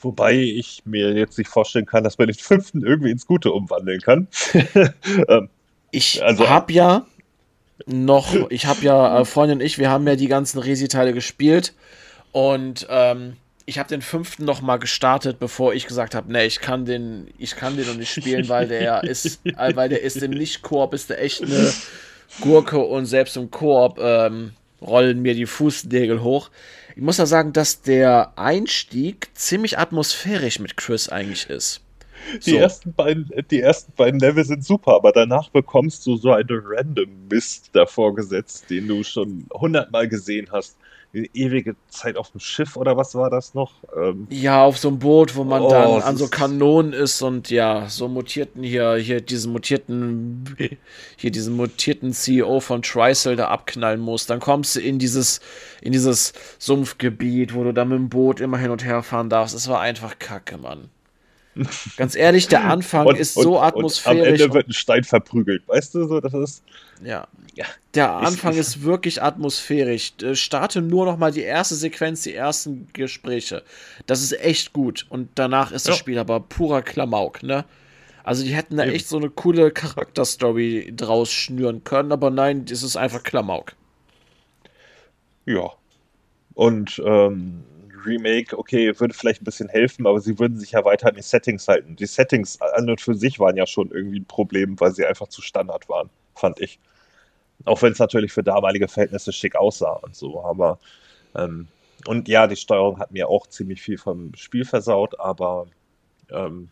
Wobei ich mir jetzt nicht vorstellen kann, dass man den fünften irgendwie ins Gute umwandeln kann. ähm, ich also, habe ja noch, ich habe ja, äh, Freundin und ich, wir haben ja die ganzen Resi-Teile gespielt und ähm, ich habe den fünften noch mal gestartet, bevor ich gesagt habe, nee, ich kann den, ich kann den noch nicht spielen, weil der ist, äh, weil der ist im Nicht-Koop ist der echt eine Gurke und selbst im Koop ähm, rollen mir die Fußnägel hoch. Ich muss ja sagen, dass der Einstieg ziemlich atmosphärisch mit Chris eigentlich ist. Die, so. ersten beiden, die ersten beiden Level sind super, aber danach bekommst du so eine random Mist davor gesetzt, den du schon hundertmal gesehen hast ewige Zeit auf dem Schiff oder was war das noch? Ähm, ja, auf so einem Boot, wo man oh, dann an so Kanonen ist und ja, so mutierten hier, hier diesen mutierten, hier diesen mutierten CEO von Trisel da abknallen muss. Dann kommst du in dieses, in dieses Sumpfgebiet, wo du dann mit dem Boot immer hin und her fahren darfst. Es war einfach kacke, Mann. Ganz ehrlich, der Anfang und, ist so und, atmosphärisch. Und am Ende wird ein Stein verprügelt, weißt du, so, das ist. Ja. ja. Der Anfang ist wirklich atmosphärisch. Äh, starte nur noch mal die erste Sequenz, die ersten Gespräche. Das ist echt gut. Und danach ist das Spiel aber purer Klamauk, ne? Also die hätten da Eben. echt so eine coole Charakterstory draus schnüren können, aber nein, das ist einfach Klamauk. Ja. Und ähm, Remake, okay, würde vielleicht ein bisschen helfen, aber sie würden sich ja weiter an die Settings halten. Die Settings an und für sich waren ja schon irgendwie ein Problem, weil sie einfach zu Standard waren, fand ich. Auch wenn es natürlich für damalige Verhältnisse schick aussah und so, aber ähm, und ja, die Steuerung hat mir auch ziemlich viel vom Spiel versaut, aber ähm,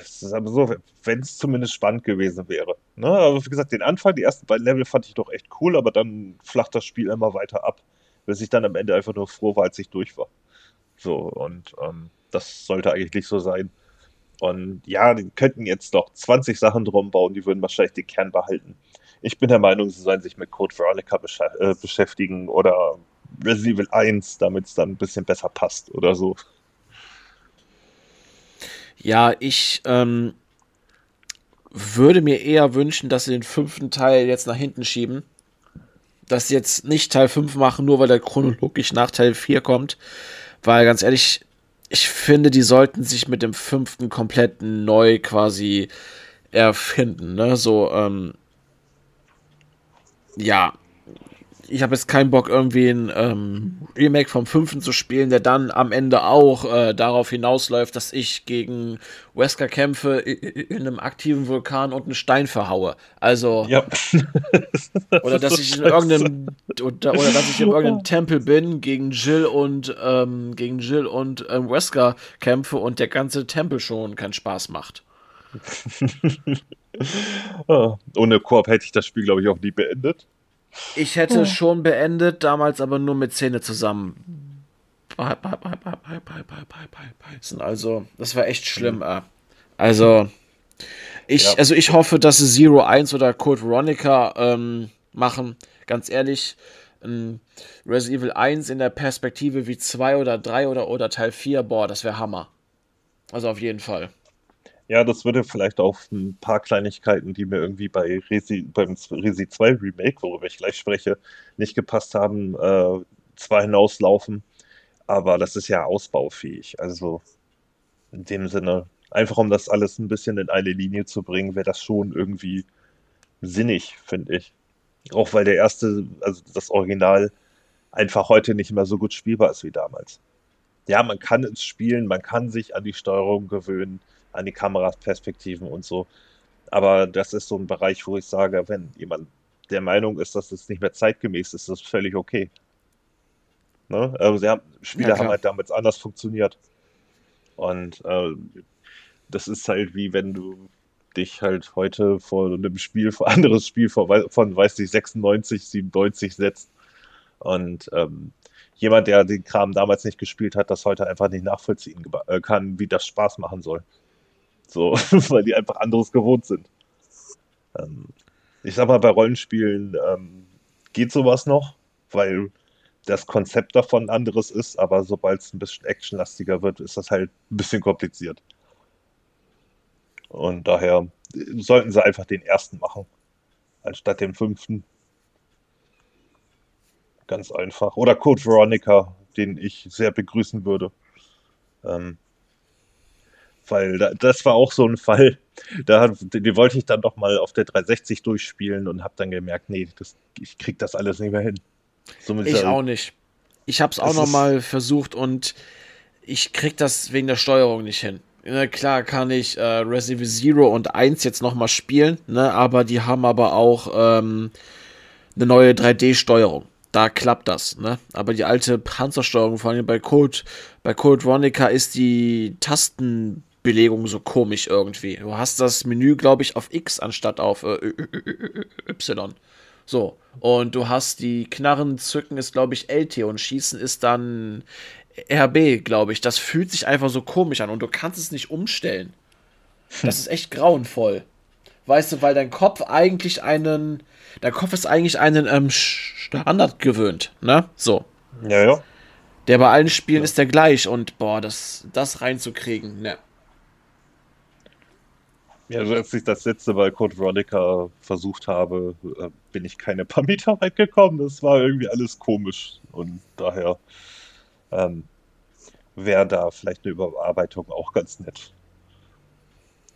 es ist aber so, wenn es zumindest spannend gewesen wäre. Ne? Aber wie gesagt, den Anfang, die ersten beiden Level fand ich doch echt cool, aber dann flacht das Spiel immer weiter ab bis ich dann am Ende einfach nur froh war, als ich durch war. So, und ähm, das sollte eigentlich so sein. Und ja, die könnten jetzt noch 20 Sachen drum bauen, die würden wahrscheinlich den Kern behalten. Ich bin der Meinung, sie sollen sich mit Code Veronica besch äh, beschäftigen oder Resident Evil 1, damit es dann ein bisschen besser passt oder so. Ja, ich ähm, würde mir eher wünschen, dass sie den fünften Teil jetzt nach hinten schieben das jetzt nicht Teil 5 machen, nur weil der chronologisch nach Teil 4 kommt. Weil ganz ehrlich, ich finde, die sollten sich mit dem fünften komplett neu quasi erfinden. Ne? So, ähm, ja, ich habe jetzt keinen Bock, irgendwie ein ähm, Remake vom fünften zu spielen, der dann am Ende auch äh, darauf hinausläuft, dass ich gegen Wesker kämpfe in einem aktiven Vulkan und einen Stein verhaue. Also. Ja. oder dass ich in irgendeinem oder, oder, dass ich in irgendeinem Tempel bin, gegen Jill und ähm, gegen Jill und ähm, Wesker kämpfe und der ganze Tempel schon keinen Spaß macht. oh, ohne Koop hätte ich das Spiel, glaube ich, auch nie beendet. Ich hätte oh. schon beendet, damals aber nur mit Zähne zusammen. Also, das war echt schlimm. Äh. Also, ich, ja. also ich hoffe, dass sie Zero 1 oder Code Veronica ähm, machen. Ganz ehrlich, ähm, Resident Evil 1 in der Perspektive wie 2 oder 3 oder, oder Teil 4, boah, das wäre Hammer. Also auf jeden Fall. Ja, das würde vielleicht auf ein paar Kleinigkeiten, die mir irgendwie bei Resi, beim Resi 2 Remake, worüber ich gleich spreche, nicht gepasst haben, äh, zwar hinauslaufen. Aber das ist ja ausbaufähig. Also in dem Sinne, einfach um das alles ein bisschen in eine Linie zu bringen, wäre das schon irgendwie sinnig, finde ich. Auch weil der erste, also das Original, einfach heute nicht mehr so gut spielbar ist wie damals. Ja, man kann es spielen, man kann sich an die Steuerung gewöhnen an die Kameraperspektiven und so. Aber das ist so ein Bereich, wo ich sage, wenn jemand der Meinung ist, dass es nicht mehr zeitgemäß ist, ist das völlig okay. Ne? Also sie haben, Spiele ja, haben halt damals anders funktioniert. Und äh, das ist halt wie wenn du dich halt heute vor einem Spiel, vor anderes Spiel von, von weiß ich, 96, 97 setzt. Und ähm, jemand, der den Kram damals nicht gespielt hat, das heute einfach nicht nachvollziehen äh, kann, wie das Spaß machen soll. So, weil die einfach anderes gewohnt sind. Ähm, ich sag mal, bei Rollenspielen ähm, geht sowas noch, weil das Konzept davon anderes ist, aber sobald es ein bisschen actionlastiger wird, ist das halt ein bisschen kompliziert. Und daher sollten sie einfach den ersten machen, anstatt den fünften. Ganz einfach. Oder Code Veronica, den ich sehr begrüßen würde. Ähm, weil da, das war auch so ein Fall, da die wollte ich dann doch mal auf der 360 durchspielen und habe dann gemerkt, nee, das, ich krieg das alles nicht mehr hin. So ich auch nicht. Ich habe es auch noch mal versucht und ich krieg das wegen der Steuerung nicht hin. Na klar kann ich äh, Resident Evil Zero und 1 jetzt noch mal spielen, ne, aber die haben aber auch ähm, eine neue 3D-Steuerung. Da klappt das, ne? Aber die alte Panzersteuerung, vor allem bei Code, bei Code Veronica ist die Tasten Belegung so komisch irgendwie. Du hast das Menü, glaube ich, auf X anstatt auf äh, Y. So. Und du hast die Knarren zücken ist, glaube ich, LT und schießen ist dann RB, glaube ich. Das fühlt sich einfach so komisch an und du kannst es nicht umstellen. Das ist echt grauenvoll. Weißt du, weil dein Kopf eigentlich einen. Dein Kopf ist eigentlich einen ähm, Standard gewöhnt, ne? So. Ja, ja. Der bei allen Spielen ja. ist der gleich und boah, das, das reinzukriegen, ne. Ja, also als ich das letzte Mal Code Veronica versucht habe, äh, bin ich keine paar Meter weit gekommen. Das war irgendwie alles komisch. Und daher ähm, wäre da vielleicht eine Überarbeitung auch ganz nett.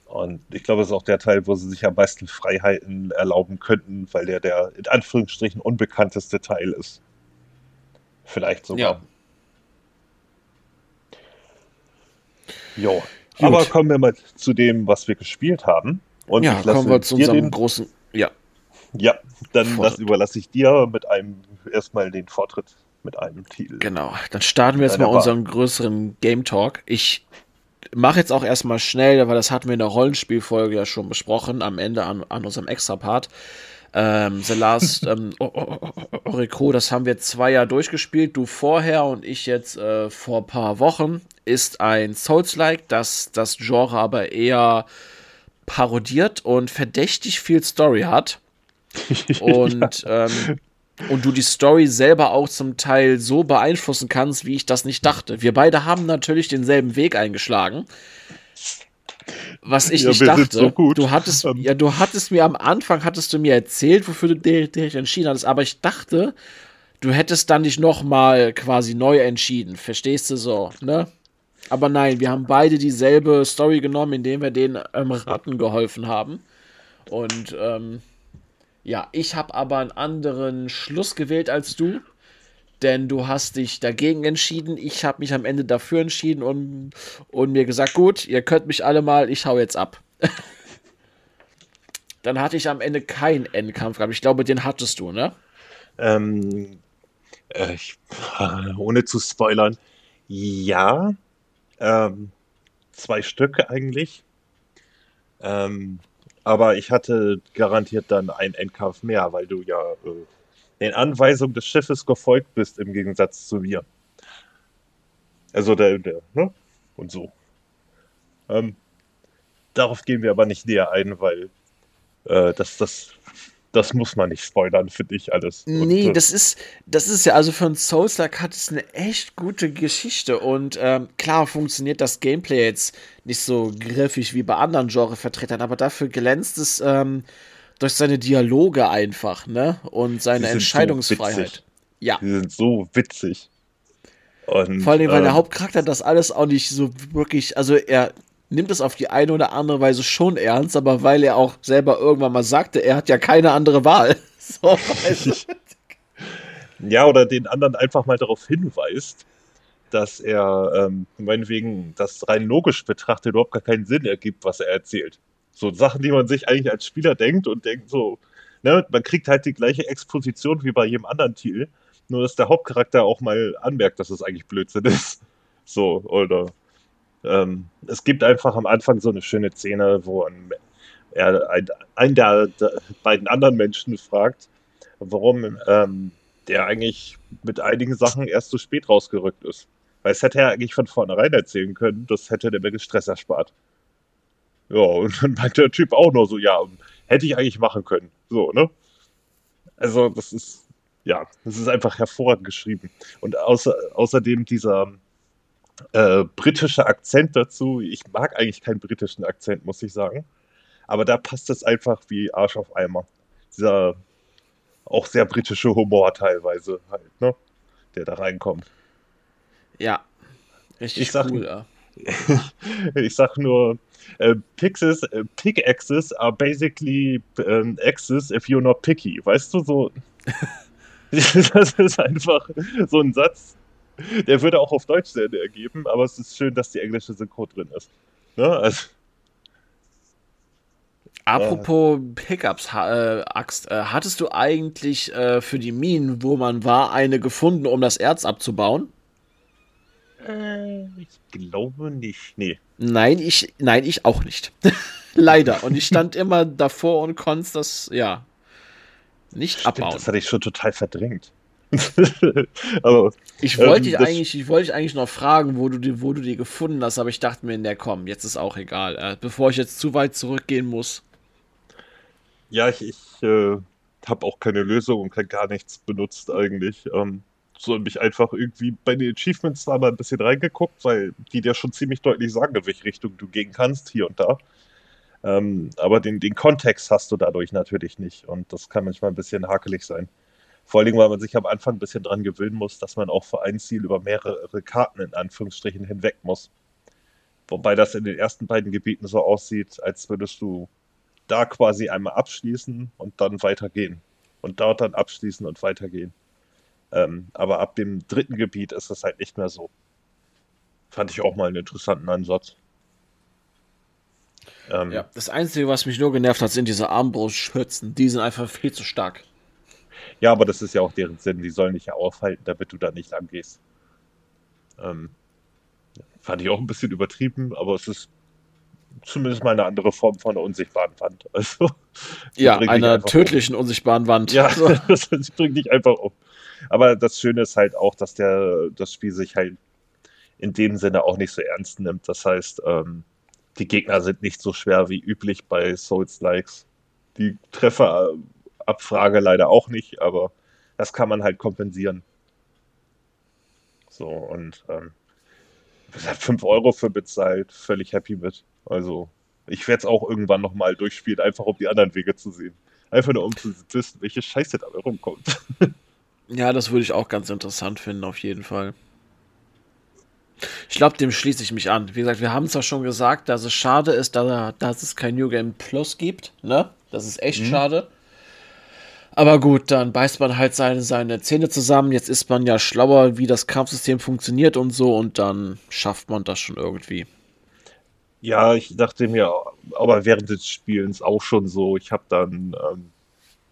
Und ich glaube, das ist auch der Teil, wo sie sich am meisten Freiheiten erlauben könnten, weil der der in Anführungsstrichen unbekannteste Teil ist. Vielleicht sogar. Ja. Jo. Aber kommen wir mal zu dem, was wir gespielt haben. Und ja, kommen wir zu unserem den, großen. Ja. Ja, dann das überlasse ich dir mit einem erstmal den Vortritt mit einem Titel. Genau, dann starten wir jetzt mal unseren größeren Game Talk. Ich mache jetzt auch erstmal schnell, weil das hatten wir in der Rollenspielfolge ja schon besprochen, am Ende an, an unserem Extra-Part. Ähm, The Last ähm, Orico, das haben wir zwei Jahre durchgespielt, du vorher und ich jetzt äh, vor ein paar Wochen, ist ein Souls-like, das das Genre aber eher parodiert und verdächtig viel Story hat. Und, ja. ähm, und du die Story selber auch zum Teil so beeinflussen kannst, wie ich das nicht dachte. Wir beide haben natürlich denselben Weg eingeschlagen was ich ja, nicht dachte. So du hattest, um. Ja, du hattest mir am Anfang hattest du mir erzählt, wofür du dich entschieden hattest, aber ich dachte, du hättest dann dich noch mal quasi neu entschieden. Verstehst du so, ne? Aber nein, wir haben beide dieselbe Story genommen, indem wir den ähm, Ratten geholfen haben. Und ähm, ja, ich habe aber einen anderen Schluss gewählt als du denn du hast dich dagegen entschieden. Ich habe mich am Ende dafür entschieden und, und mir gesagt, gut, ihr könnt mich alle mal, ich hau jetzt ab. Dann hatte ich am Ende keinen Endkampf gehabt. Ich glaube, den hattest du, ne? Ähm, äh, ich, ohne zu spoilern, ja. Ähm, zwei Stücke eigentlich. Ähm, aber ich hatte garantiert dann einen Endkampf mehr, weil du ja äh, den Anweisungen des Schiffes gefolgt bist, im Gegensatz zu mir. Also der, der, ne? Und so. Ähm, darauf gehen wir aber nicht näher ein, weil äh, das, das, das muss man nicht spoilern, finde ich alles. Nee, und, das ist, das ist ja, also für ein Souls-like hat es eine echt gute Geschichte und ähm, klar funktioniert das Gameplay jetzt nicht so griffig wie bei anderen Genrevertretern, aber dafür glänzt es ähm, durch seine Dialoge einfach, ne? Und seine Entscheidungsfreiheit. So ja. Die sind so witzig. Und, Vor allem, weil ähm, der Hauptcharakter das alles auch nicht so wirklich, also er nimmt es auf die eine oder andere Weise schon ernst, aber weil er auch selber irgendwann mal sagte, er hat ja keine andere Wahl. So, ja, oder den anderen einfach mal darauf hinweist, dass er ähm, meinetwegen das rein logisch betrachtet überhaupt gar keinen Sinn ergibt, was er erzählt. So Sachen, die man sich eigentlich als Spieler denkt und denkt so, ne, man kriegt halt die gleiche Exposition wie bei jedem anderen Titel, nur dass der Hauptcharakter auch mal anmerkt, dass es eigentlich Blödsinn ist. So, oder ähm, es gibt einfach am Anfang so eine schöne Szene, wo ein, er ein, einen der, der, beiden anderen Menschen fragt, warum ähm, der eigentlich mit einigen Sachen erst so spät rausgerückt ist. Weil es hätte er eigentlich von vornherein erzählen können, das hätte der mir Stress erspart. Ja, und dann meint der Typ auch nur so, ja, hätte ich eigentlich machen können. So, ne? Also, das ist, ja, das ist einfach hervorragend geschrieben. Und außer, außerdem dieser äh, britische Akzent dazu, ich mag eigentlich keinen britischen Akzent, muss ich sagen. Aber da passt es einfach wie Arsch auf Eimer. Dieser auch sehr britische Humor teilweise halt, ne? Der da reinkommt. Ja, richtig ich cool, ja. ich sag nur, äh, Pixes, äh, Pickaxes are basically ähm, axes if you're not picky. Weißt du, so. das ist einfach so ein Satz, der würde auch auf Deutsch Sinn ergeben, aber es ist schön, dass die englische Synchro drin ist. Ne? Also, Apropos Pickups, äh, Axt, äh, hattest du eigentlich äh, für die Minen, wo man war, eine gefunden, um das Erz abzubauen? Äh, ich glaube nicht. Nee. Nein, ich, nein, ich auch nicht. Leider. Und ich stand immer davor und konnte das, ja, nicht Stimmt, abbauen. Das hatte ich schon total verdrängt. aber, ich wollte ähm, dich eigentlich, ich wollte dich eigentlich noch fragen, wo du die, wo du die gefunden hast, aber ich dachte mir, der komm, jetzt ist auch egal. Äh, bevor ich jetzt zu weit zurückgehen muss. Ja, ich, ich äh, habe auch keine Lösung und kein gar nichts benutzt eigentlich. Ähm, so mich einfach irgendwie bei den Achievements da mal ein bisschen reingeguckt, weil die dir schon ziemlich deutlich sagen, in welche Richtung du gehen kannst, hier und da. Ähm, aber den, den Kontext hast du dadurch natürlich nicht und das kann manchmal ein bisschen hakelig sein. Vor allem, weil man sich am Anfang ein bisschen dran gewöhnen muss, dass man auch für ein Ziel über mehrere Karten in Anführungsstrichen hinweg muss. Wobei das in den ersten beiden Gebieten so aussieht, als würdest du da quasi einmal abschließen und dann weitergehen. Und dort dann abschließen und weitergehen. Ähm, aber ab dem dritten Gebiet ist es halt nicht mehr so. Fand ich auch mal einen interessanten Ansatz. Ähm, ja, das Einzige, was mich nur genervt hat, sind diese Armbrustschürzen. Die sind einfach viel zu stark. Ja, aber das ist ja auch deren Sinn. Die sollen dich ja aufhalten, damit du da nicht lang gehst. Ähm, fand ich auch ein bisschen übertrieben, aber es ist zumindest mal eine andere Form von einer unsichtbaren Wand. Also, ja, einer tödlichen um. unsichtbaren Wand. Ja, das bringt dich einfach um. Aber das Schöne ist halt auch, dass der, das Spiel sich halt in dem Sinne auch nicht so ernst nimmt. Das heißt, ähm, die Gegner sind nicht so schwer wie üblich bei Souls-Likes. Die Trefferabfrage leider auch nicht, aber das kann man halt kompensieren. So, und ähm, 5 Euro für bezahlt, völlig happy mit. Also, ich werde es auch irgendwann nochmal durchspielen, einfach um die anderen Wege zu sehen. Einfach nur um zu wissen, welche Scheiße da rumkommt. ja, das würde ich auch ganz interessant finden, auf jeden Fall. Ich glaube, dem schließe ich mich an. Wie gesagt, wir haben zwar schon gesagt, dass es schade ist, dass, dass es kein New Game Plus gibt. Ne? Das ist echt mhm. schade. Aber gut, dann beißt man halt seine, seine Zähne zusammen. Jetzt ist man ja schlauer, wie das Kampfsystem funktioniert und so. Und dann schafft man das schon irgendwie. Ja, ich dachte mir, aber während des Spielens auch schon so. Ich habe dann ähm,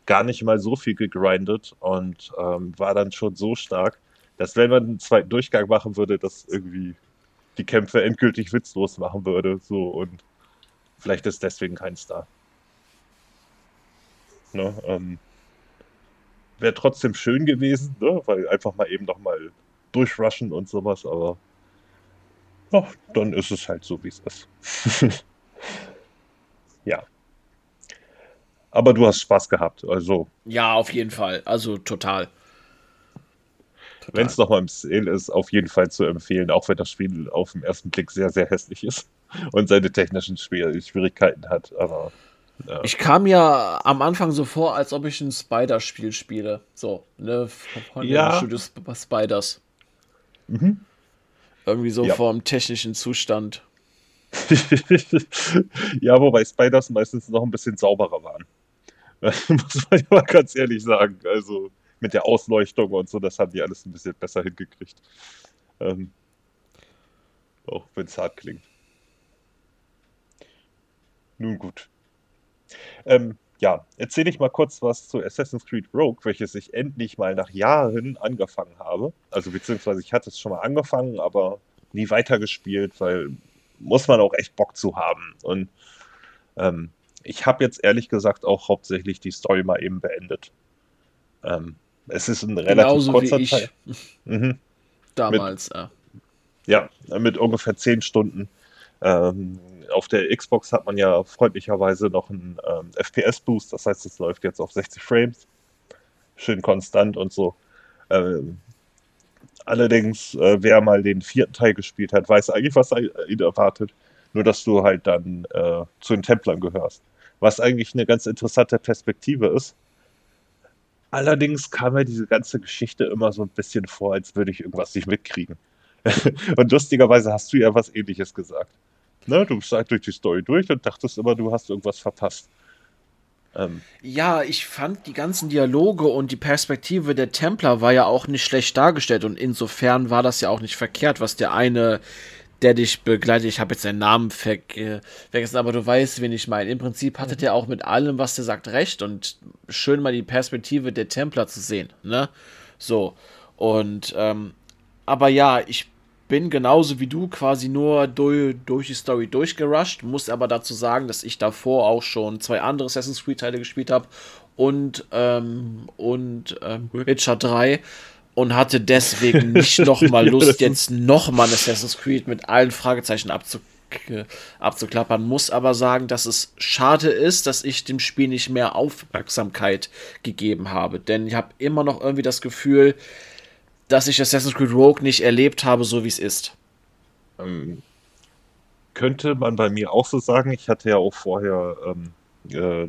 gar nicht mal so viel gegrindet und ähm, war dann schon so stark, dass wenn man einen zweiten Durchgang machen würde, das irgendwie die Kämpfe endgültig witzlos machen würde. So und vielleicht ist deswegen kein Star. Ne, ähm, Wäre trotzdem schön gewesen, ne? weil einfach mal eben nochmal durchrushen und sowas, aber ja, dann ist es halt so, wie es ist. ja. Aber du hast Spaß gehabt, also. Ja, auf jeden Fall. Also total. Wenn es nochmal im Sale ist, auf jeden Fall zu empfehlen, auch wenn das Spiel auf den ersten Blick sehr, sehr hässlich ist und seine technischen Schwierigkeiten hat. Aber ja. Ich kam ja am Anfang so vor, als ob ich ein Spider-Spiel spiele. So, ne? Von ja. Studios Spiders. Mhm. Irgendwie so ja. vom technischen Zustand. ja, wobei Spiders meistens noch ein bisschen sauberer waren. Muss man ja mal ganz ehrlich sagen. Also mit der Ausleuchtung und so, das haben die alles ein bisschen besser hingekriegt. Ähm, auch wenn es hart klingt. Nun gut. Ähm, ja, erzähle ich mal kurz was zu Assassin's Creed Rogue, welches ich endlich mal nach Jahren angefangen habe. Also beziehungsweise ich hatte es schon mal angefangen, aber nie weitergespielt, weil muss man auch echt Bock zu haben. Und ähm, ich habe jetzt ehrlich gesagt auch hauptsächlich die Story mal eben beendet. Ähm, es ist ein relativ Genauso kurzer wie ich Teil. Mhm. Damals, mit, ja. Ja, mit ungefähr zehn Stunden. Ähm, auf der Xbox hat man ja freundlicherweise noch einen ähm, FPS-Boost, das heißt, es läuft jetzt auf 60 Frames. Schön konstant und so. Ähm, allerdings, äh, wer mal den vierten Teil gespielt hat, weiß eigentlich, was ihn erwartet. Nur, dass du halt dann äh, zu den Templern gehörst. Was eigentlich eine ganz interessante Perspektive ist, Allerdings kam mir diese ganze Geschichte immer so ein bisschen vor, als würde ich irgendwas nicht mitkriegen. und lustigerweise hast du ja was ähnliches gesagt. Ne, du bist halt durch die Story durch und dachtest immer, du hast irgendwas verpasst. Ähm. Ja, ich fand die ganzen Dialoge und die Perspektive der Templer war ja auch nicht schlecht dargestellt und insofern war das ja auch nicht verkehrt, was der eine der dich begleitet. Ich habe jetzt seinen Namen ver vergessen, aber du weißt, wen ich meine. Im Prinzip hatte mhm. der auch mit allem, was der sagt, recht und schön mal die Perspektive der Templer zu sehen, ne? So. Und, ähm, aber ja, ich bin genauso wie du quasi nur durch, durch die Story durchgerusht, muss aber dazu sagen, dass ich davor auch schon zwei andere Assassin's Creed Teile gespielt habe und, ähm, und ähm, Witcher 3 und hatte deswegen nicht nochmal Lust, jetzt nochmal ein Assassin's Creed mit allen Fragezeichen abzu abzuklappern. Muss aber sagen, dass es schade ist, dass ich dem Spiel nicht mehr Aufmerksamkeit gegeben habe. Denn ich habe immer noch irgendwie das Gefühl, dass ich Assassin's Creed Rogue nicht erlebt habe, so wie es ist. Ähm, könnte man bei mir auch so sagen. Ich hatte ja auch vorher ähm, äh,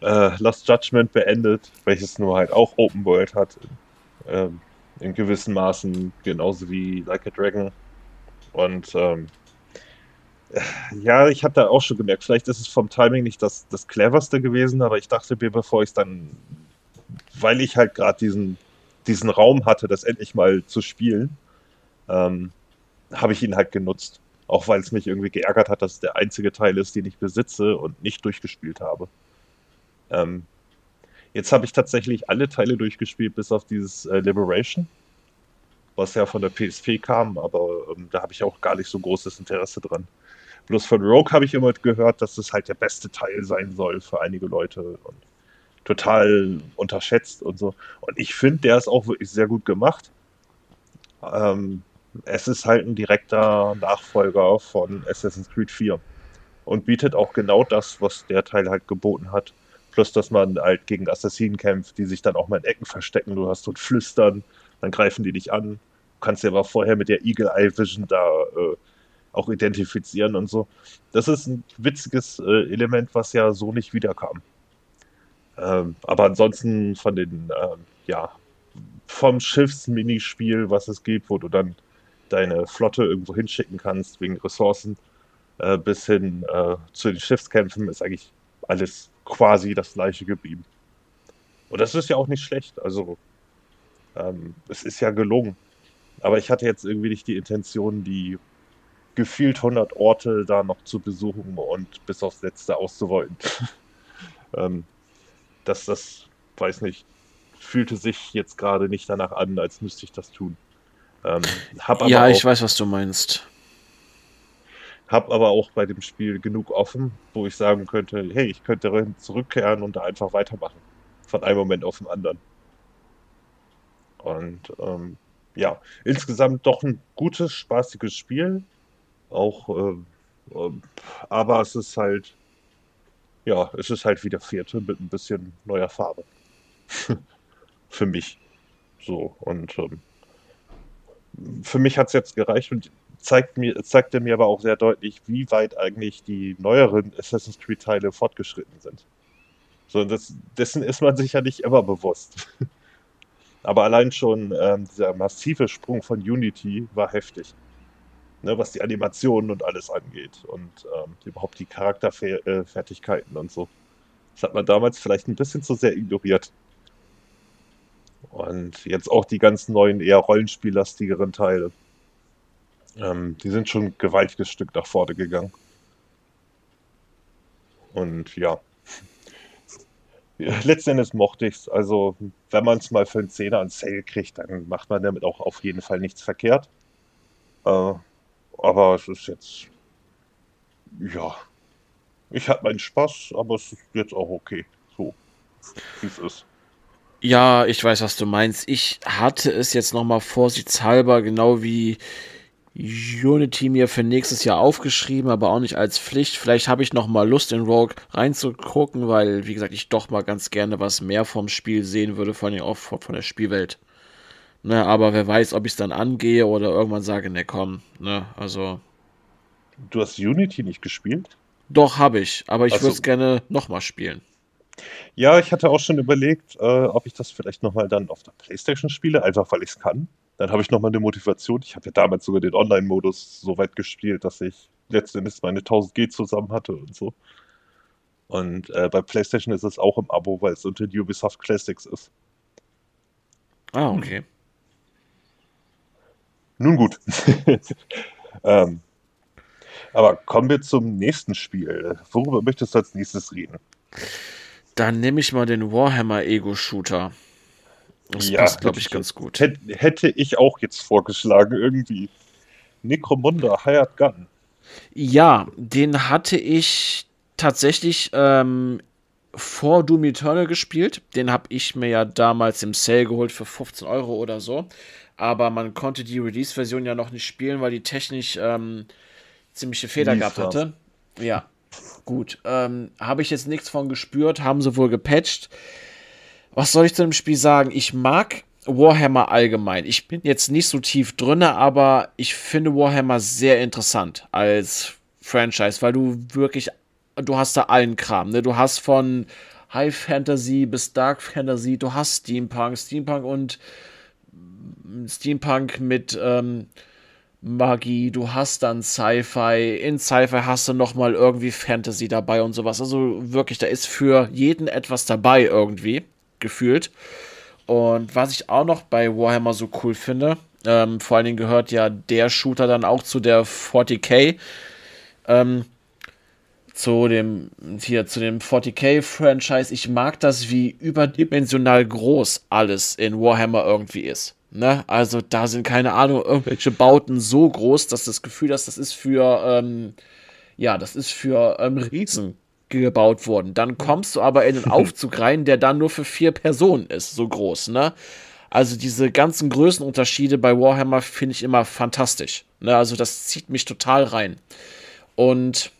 äh, Lost Judgment beendet, welches nur halt auch Open World hat. Ähm, in gewissen Maßen, genauso wie Like a Dragon. Und ähm, ja, ich habe da auch schon gemerkt, vielleicht ist es vom Timing nicht das, das cleverste gewesen, aber ich dachte mir, bevor ich es dann, weil ich halt gerade diesen, diesen Raum hatte, das endlich mal zu spielen, ähm, habe ich ihn halt genutzt. Auch weil es mich irgendwie geärgert hat, dass es der einzige Teil ist, den ich besitze und nicht durchgespielt habe. Ähm, jetzt habe ich tatsächlich alle Teile durchgespielt, bis auf dieses äh, Liberation, was ja von der PSP kam, aber ähm, da habe ich auch gar nicht so großes Interesse dran. Bloß von Rogue habe ich immer gehört, dass es halt der beste Teil sein soll für einige Leute und total unterschätzt und so. Und ich finde, der ist auch wirklich sehr gut gemacht. Ähm, es ist halt ein direkter Nachfolger von Assassin's Creed 4 und bietet auch genau das, was der Teil halt geboten hat. Plus, dass man halt gegen Assassinen kämpft, die sich dann auch mal in Ecken verstecken. Du hast so ein Flüstern, dann greifen die dich an. Du kannst ja aber vorher mit der Eagle Eye Vision da äh, auch identifizieren und so. Das ist ein witziges äh, Element, was ja so nicht wiederkam. Ähm, aber ansonsten von den, ähm, ja, vom Schiffsminispiel, was es gibt, wo du dann deine Flotte irgendwo hinschicken kannst wegen Ressourcen, äh, bis hin äh, zu den Schiffskämpfen, ist eigentlich alles quasi das gleiche geblieben. Und das ist ja auch nicht schlecht. Also, ähm, es ist ja gelungen. Aber ich hatte jetzt irgendwie nicht die Intention, die gefühlt 100 Orte da noch zu besuchen und bis aufs Letzte auszuwollen. ähm, dass das, weiß nicht, fühlte sich jetzt gerade nicht danach an, als müsste ich das tun. Ähm, ja, ich weiß, was du meinst. Hab aber auch bei dem Spiel genug offen, wo ich sagen könnte, hey, ich könnte zurückkehren und da einfach weitermachen. Von einem Moment auf den anderen. Und ähm, ja, insgesamt doch ein gutes, spaßiges Spiel. Auch, äh, äh, aber es ist halt, ja, es ist halt wie der vierte mit ein bisschen neuer Farbe. für mich. So, und ähm, für mich hat es jetzt gereicht und zeigt mir, zeigte mir aber auch sehr deutlich, wie weit eigentlich die neueren Assassin's Creed-Teile fortgeschritten sind. So, das, dessen ist man sich ja nicht immer bewusst. aber allein schon ähm, dieser massive Sprung von Unity war heftig ne, was die Animationen und alles angeht und ähm, überhaupt die Charakterfertigkeiten und so. Das hat man damals vielleicht ein bisschen zu sehr ignoriert. Und jetzt auch die ganz neuen, eher rollenspiellastigeren Teile. Ähm, die sind schon ein gewaltiges Stück nach vorne gegangen. Und ja. Letzten Endes mochte ich es. Also, wenn man es mal für einen Zehner an Sale kriegt, dann macht man damit auch auf jeden Fall nichts verkehrt. Äh, aber es ist jetzt, ja, ich hatte meinen Spaß, aber es ist jetzt auch okay, so wie es ist. Ja, ich weiß, was du meinst. Ich hatte es jetzt nochmal vorsichtshalber, genau wie Unity mir für nächstes Jahr aufgeschrieben, aber auch nicht als Pflicht. Vielleicht habe ich nochmal Lust in Rogue reinzugucken, weil, wie gesagt, ich doch mal ganz gerne was mehr vom Spiel sehen würde, allem auch von der Spielwelt. Ne, aber wer weiß, ob ich es dann angehe oder irgendwann sage, ne, komm, ne, also. Du hast Unity nicht gespielt? Doch, habe ich, aber ich würde es gerne nochmal spielen. Ja, ich hatte auch schon überlegt, äh, ob ich das vielleicht nochmal dann auf der Playstation spiele, einfach weil ich es kann. Dann habe ich nochmal eine Motivation. Ich habe ja damals sogar den Online-Modus so weit gespielt, dass ich letztendlich meine 1000 G zusammen hatte und so. Und äh, bei PlayStation ist es auch im Abo, weil es unter Ubisoft Classics ist. Ah, okay. Nun gut. ähm, aber kommen wir zum nächsten Spiel. Worüber möchtest du als nächstes reden? Dann nehme ich mal den Warhammer Ego Shooter. Das ja, passt, glaube ich, ganz gut. Hätte ich auch jetzt vorgeschlagen, irgendwie. Necromunda Hired Gun. Ja, den hatte ich tatsächlich ähm, vor Doom Eternal gespielt. Den habe ich mir ja damals im Sale geholt für 15 Euro oder so aber man konnte die Release-Version ja noch nicht spielen, weil die technisch ähm, ziemliche Fehler Lief gehabt hatte. Ja, gut. Ähm, Habe ich jetzt nichts von gespürt, haben sie wohl gepatcht. Was soll ich zu dem Spiel sagen? Ich mag Warhammer allgemein. Ich bin jetzt nicht so tief drin, aber ich finde Warhammer sehr interessant als Franchise, weil du wirklich, du hast da allen Kram. Ne? Du hast von High Fantasy bis Dark Fantasy, du hast Steampunk, Steampunk und Steampunk mit ähm, Magie, du hast dann Sci-Fi, in Sci-Fi hast du nochmal irgendwie Fantasy dabei und sowas. Also wirklich, da ist für jeden etwas dabei irgendwie, gefühlt. Und was ich auch noch bei Warhammer so cool finde, ähm, vor allen Dingen gehört ja der Shooter dann auch zu der 40k, ähm, zu dem, hier, zu dem 40k-Franchise. Ich mag das, wie überdimensional groß alles in Warhammer irgendwie ist. Ne? Also da sind keine Ahnung, irgendwelche Bauten so groß, dass das Gefühl hast, das ist für, ähm, ja, das ist für ähm, Riesen gebaut worden. Dann kommst du aber in den Aufzug rein, der dann nur für vier Personen ist, so groß, ne? Also diese ganzen Größenunterschiede bei Warhammer finde ich immer fantastisch. Ne? Also das zieht mich total rein. Und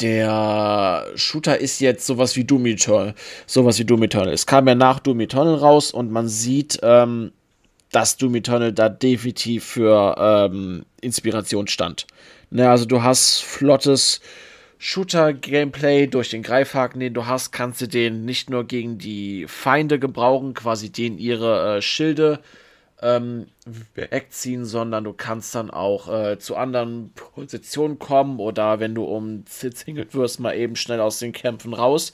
der Shooter ist jetzt sowas wie Doom Eternal. Sowas wie Doom Eternal. Es kam ja nach Doom Eternal raus und man sieht, ähm, dass Doom Eternal da definitiv für ähm, Inspiration stand. Ne, also du hast flottes Shooter-Gameplay durch den Greifhaken, den du hast, kannst du den nicht nur gegen die Feinde gebrauchen, quasi denen ihre äh, Schilde ähm, wegziehen, sondern du kannst dann auch äh, zu anderen Positionen kommen oder wenn du umzingelt wirst, mal eben schnell aus den Kämpfen raus.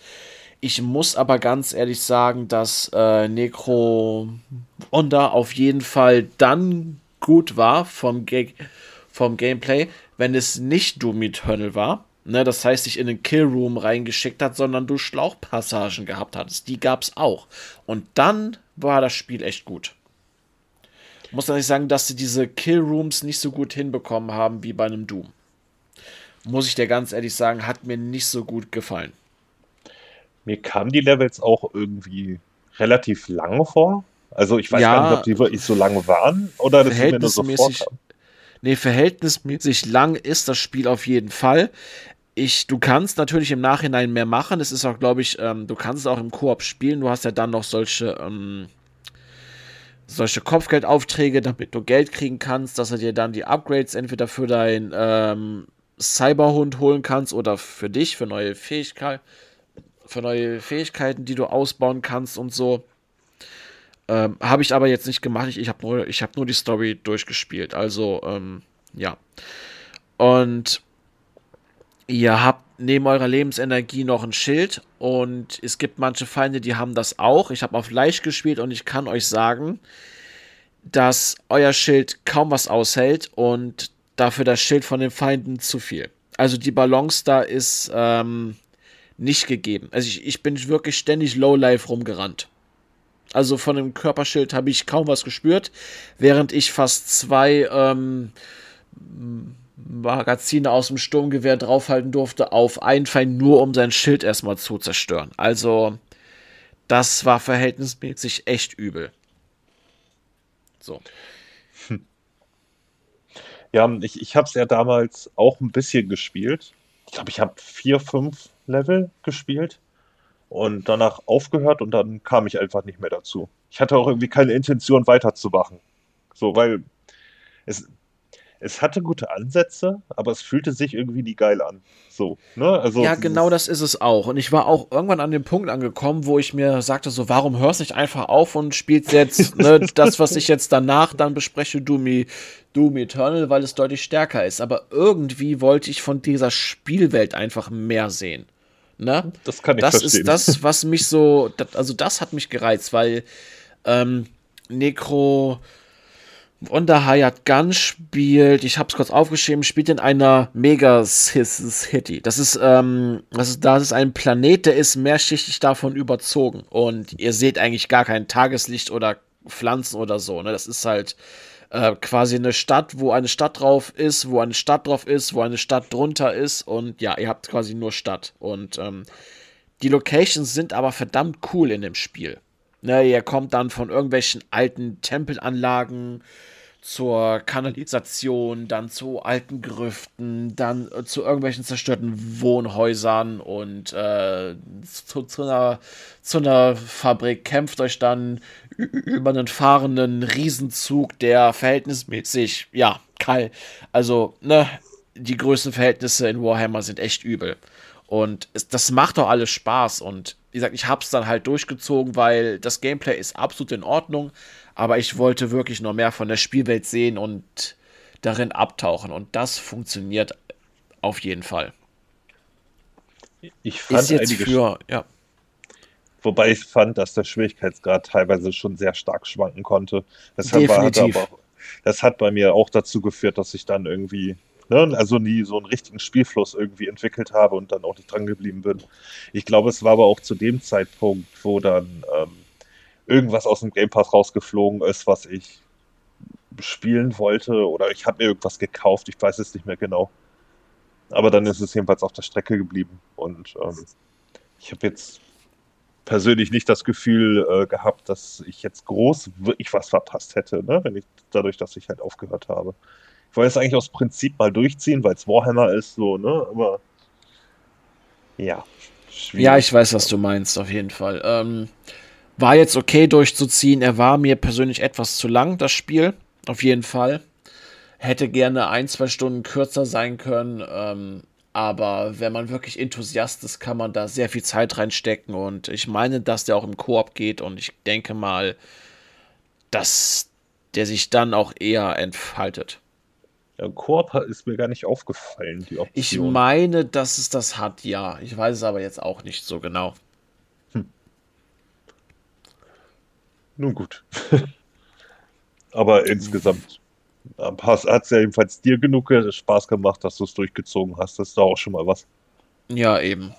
Ich muss aber ganz ehrlich sagen, dass äh, Necro Onda auf jeden Fall dann gut war vom, Ga vom Gameplay, wenn es nicht Doom Eternal war. Ne, das heißt, dich in den Killroom reingeschickt hat, sondern du Schlauchpassagen gehabt hattest. Die gab es auch. Und dann war das Spiel echt gut. Muss dann nicht sagen, dass sie diese Killrooms nicht so gut hinbekommen haben wie bei einem Doom. Muss ich dir ganz ehrlich sagen, hat mir nicht so gut gefallen. Mir kamen die Levels auch irgendwie relativ lange vor. Also ich weiß ja, gar nicht, ob die wirklich so lange waren oder das mir nur so vorkam. Nee, verhältnismäßig lang ist das Spiel auf jeden Fall ich, du kannst natürlich im Nachhinein mehr machen. Es ist auch, glaube ich, ähm, du kannst es auch im Koop spielen. Du hast ja dann noch solche, ähm, solche Kopfgeldaufträge, damit du Geld kriegen kannst, dass du dir dann die Upgrades entweder für deinen ähm, Cyberhund holen kannst oder für dich, für neue Fähigkeiten, für neue Fähigkeiten, die du ausbauen kannst und so. Ähm, habe ich aber jetzt nicht gemacht. Ich, ich habe nur, hab nur die Story durchgespielt. Also, ähm, ja. Und Ihr habt neben eurer Lebensenergie noch ein Schild und es gibt manche Feinde, die haben das auch. Ich habe auf leicht gespielt und ich kann euch sagen, dass euer Schild kaum was aushält und dafür das Schild von den Feinden zu viel. Also die Balance da ist ähm, nicht gegeben. Also ich, ich bin wirklich ständig Lowlife rumgerannt. Also von dem Körperschild habe ich kaum was gespürt, während ich fast zwei ähm, Magazine aus dem Sturmgewehr draufhalten durfte auf einen Feind, nur um sein Schild erstmal zu zerstören. Also, das war verhältnismäßig echt übel. So. Ja, ich, ich habe es ja damals auch ein bisschen gespielt. Ich glaube, ich habe vier, fünf Level gespielt und danach aufgehört und dann kam ich einfach nicht mehr dazu. Ich hatte auch irgendwie keine Intention weiterzumachen. So, weil es, es hatte gute Ansätze, aber es fühlte sich irgendwie nie geil an. So, ne? Also ja, genau das ist es auch. Und ich war auch irgendwann an dem Punkt angekommen, wo ich mir sagte, so, warum hörst du nicht einfach auf und spielst jetzt ne, das, was ich jetzt danach dann bespreche, Doom, Doom Eternal, weil es deutlich stärker ist. Aber irgendwie wollte ich von dieser Spielwelt einfach mehr sehen. Ne? Das kann ich das verstehen. Das ist das, was mich so, also das hat mich gereizt, weil ähm, Necro Wonderhayat Gun spielt, ich habe es kurz aufgeschrieben, spielt in einer Mega-City. Das ist, ähm, das ist, das ist ein Planet, der ist mehrschichtig davon überzogen. Und ihr seht eigentlich gar kein Tageslicht oder Pflanzen oder so. Ne? Das ist halt äh, quasi eine Stadt, wo eine Stadt drauf ist, wo eine Stadt drauf ist, wo eine Stadt drunter ist. Und ja, ihr habt quasi nur Stadt. Und ähm, die Locations sind aber verdammt cool in dem Spiel. Ne, ihr kommt dann von irgendwelchen alten Tempelanlagen zur Kanalisation, dann zu alten Grüften, dann äh, zu irgendwelchen zerstörten Wohnhäusern und äh, zu, zu, einer, zu einer Fabrik. Kämpft euch dann über einen fahrenden Riesenzug, der verhältnismäßig, ja, kalt. Also, ne, die Größenverhältnisse in Warhammer sind echt übel. Und es, das macht doch alles Spaß. Und wie gesagt, ich hab's dann halt durchgezogen, weil das Gameplay ist absolut in Ordnung. Aber ich wollte wirklich noch mehr von der Spielwelt sehen und darin abtauchen. Und das funktioniert auf jeden Fall. Ich fand ist jetzt für, ja. Wobei ich fand, dass der Schwierigkeitsgrad teilweise schon sehr stark schwanken konnte. Deshalb Definitiv. War, aber, das hat bei mir auch dazu geführt, dass ich dann irgendwie, ne, also nie so einen richtigen Spielfluss irgendwie entwickelt habe und dann auch nicht dran geblieben bin. Ich glaube, es war aber auch zu dem Zeitpunkt, wo dann ähm, irgendwas aus dem Game Pass rausgeflogen ist, was ich spielen wollte oder ich habe mir irgendwas gekauft, ich weiß es nicht mehr genau. Aber dann ist es jedenfalls auf der Strecke geblieben und ähm, ich habe jetzt persönlich nicht das Gefühl äh, gehabt, dass ich jetzt groß wirklich was verpasst hätte, ne? wenn ich dadurch, dass ich halt aufgehört habe. Ich wollte es eigentlich aus Prinzip mal durchziehen, weil es Warhammer ist, so, ne? Aber ja. Schwierig. Ja, ich weiß, was du meinst, auf jeden Fall. Ähm, war jetzt okay durchzuziehen. Er war mir persönlich etwas zu lang, das Spiel. Auf jeden Fall. Hätte gerne ein, zwei Stunden kürzer sein können. Ähm, aber wenn man wirklich Enthusiast ist, kann man da sehr viel Zeit reinstecken. Und ich meine, dass der auch im Koop geht. Und ich denke mal, dass der sich dann auch eher entfaltet. Ja, Koop ist mir gar nicht aufgefallen, die Option. Ich meine, dass es das hat, ja. Ich weiß es aber jetzt auch nicht so genau. Hm. Nun gut. aber insgesamt hat es ja jedenfalls dir genug Spaß gemacht, dass du es durchgezogen hast. Das ist doch auch schon mal was. Ja, eben.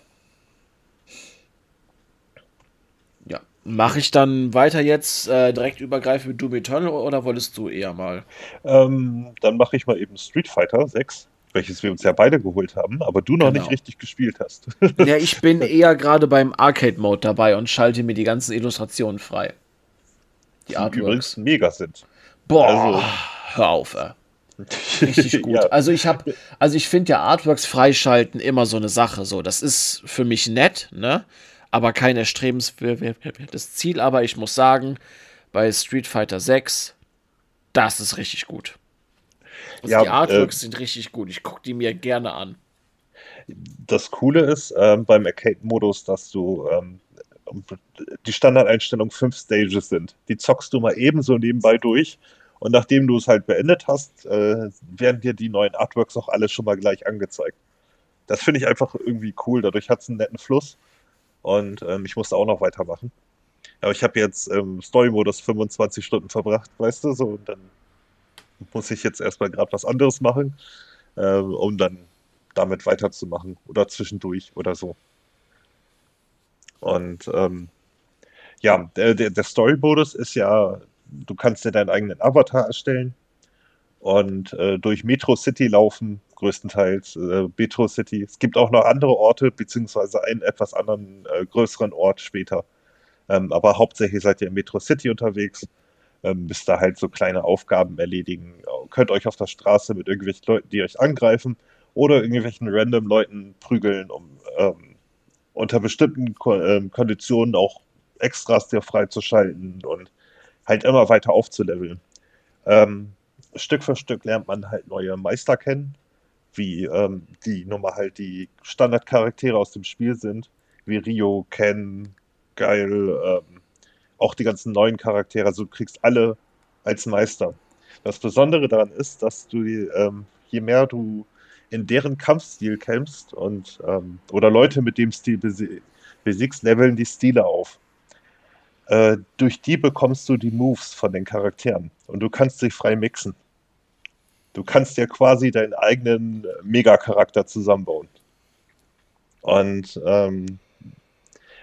Ja. Mache ich dann weiter jetzt äh, direkt übergreifen mit Doom Eternal oder wolltest du eher mal? Ähm, dann mache ich mal eben Street Fighter 6, welches wir uns ja beide geholt haben, aber du noch genau. nicht richtig gespielt hast. ja, ich bin eher gerade beim Arcade-Mode dabei und schalte mir die ganzen Illustrationen frei. Die, Artworks. übrigens mega sind. Boah. Also, hör auf, ey. Richtig gut. ja. Also ich habe, also ich finde ja Artworks freischalten immer so eine Sache. So, das ist für mich nett, ne? Aber kein erstrebenswertes Ziel. Aber ich muss sagen, bei Street Fighter 6, das ist richtig gut. Also ja, die Artworks äh, sind richtig gut. Ich gucke die mir gerne an. Das Coole ist ähm, beim Arcade-Modus, dass du ähm, die Standardeinstellung fünf Stages sind. Die zockst du mal ebenso nebenbei durch und nachdem du es halt beendet hast, äh, werden dir die neuen Artworks auch alle schon mal gleich angezeigt. Das finde ich einfach irgendwie cool. Dadurch hat es einen netten Fluss. Und ähm, ich musste auch noch weitermachen. Aber ich habe jetzt ähm, Story-Modus 25 Stunden verbracht, weißt du, so. Und dann muss ich jetzt erstmal gerade was anderes machen, äh, um dann damit weiterzumachen. Oder zwischendurch oder so. Und ähm, ja, der, der Story-Modus ist ja du kannst dir deinen eigenen Avatar erstellen und äh, durch Metro City laufen, größtenteils äh, Metro City. Es gibt auch noch andere Orte, beziehungsweise einen etwas anderen, äh, größeren Ort später. Ähm, aber hauptsächlich seid ihr in Metro City unterwegs, ähm, müsst da halt so kleine Aufgaben erledigen. Könnt euch auf der Straße mit irgendwelchen Leuten, die euch angreifen, oder irgendwelchen random Leuten prügeln, um ähm, unter bestimmten Ko ähm, Konditionen auch Extras dir freizuschalten und halt immer weiter aufzuleveln. Ähm, Stück für Stück lernt man halt neue Meister kennen, wie ähm, die nun mal halt die Standardcharaktere aus dem Spiel sind, wie Rio, Ken, Geil, ähm, auch die ganzen neuen Charaktere, also du kriegst alle als Meister. Das Besondere daran ist, dass du, ähm, je mehr du in deren Kampfstil kämpfst und ähm, oder Leute mit dem Stil besiegst, leveln die Stile auf. Äh, durch die bekommst du die Moves von den Charakteren und du kannst sie frei mixen. Du kannst ja quasi deinen eigenen Mega-Charakter zusammenbauen. Und ähm,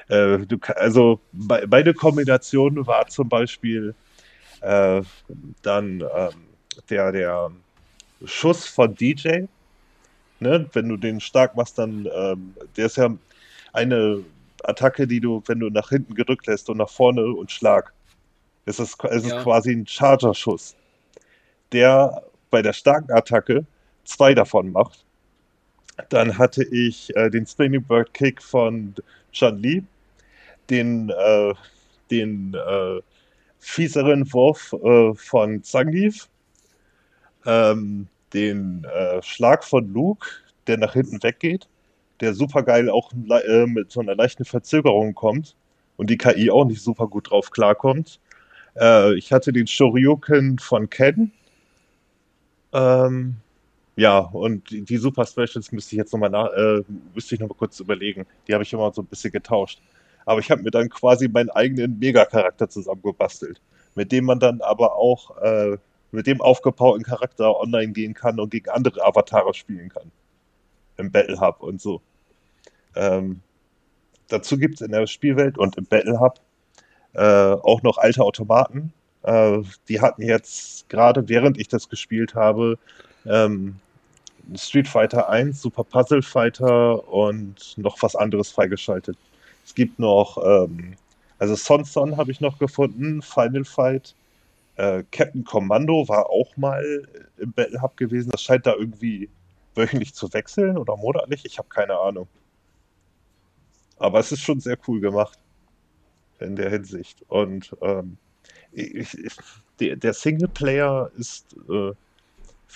äh, du, also be beide Kombinationen war zum Beispiel äh, dann ähm, der, der Schuss von DJ. Ne? Wenn du den stark machst, dann ähm, der ist ja eine Attacke, die du, wenn du nach hinten gedrückt lässt und nach vorne und Schlag. Es ist, es ja. ist quasi ein Charger-Schuss, der bei der starken Attacke zwei davon macht. Dann hatte ich äh, den Spinning Bird Kick von Chun Li, den, äh, den äh, fieseren Wurf äh, von Zangief, ähm, den äh, Schlag von Luke, der nach hinten weggeht, der super geil auch äh, mit so einer leichten Verzögerung kommt und die KI auch nicht super gut drauf klarkommt. Äh, ich hatte den Shoryuken von Ken. Ähm, ja, und die, die, Super Specials müsste ich jetzt nochmal nach, äh, müsste ich noch mal kurz überlegen. Die habe ich immer so ein bisschen getauscht. Aber ich habe mir dann quasi meinen eigenen Mega-Charakter zusammengebastelt, mit dem man dann aber auch äh, mit dem aufgebauten Charakter online gehen kann und gegen andere Avatare spielen kann. Im Battle Hub und so. Ähm, dazu gibt es in der Spielwelt und im Battle Hub äh, auch noch alte Automaten. Äh, die hatten jetzt gerade, während ich das gespielt habe, ähm, Street Fighter 1, Super Puzzle Fighter und noch was anderes freigeschaltet. Es gibt noch, ähm, also Son Son habe ich noch gefunden, Final Fight. Äh, Captain Commando war auch mal im Battle Hub gewesen. Das scheint da irgendwie wöchentlich zu wechseln oder monatlich. Ich habe keine Ahnung. Aber es ist schon sehr cool gemacht in der Hinsicht. Und ähm, ich, ich, der, der Singleplayer ist äh,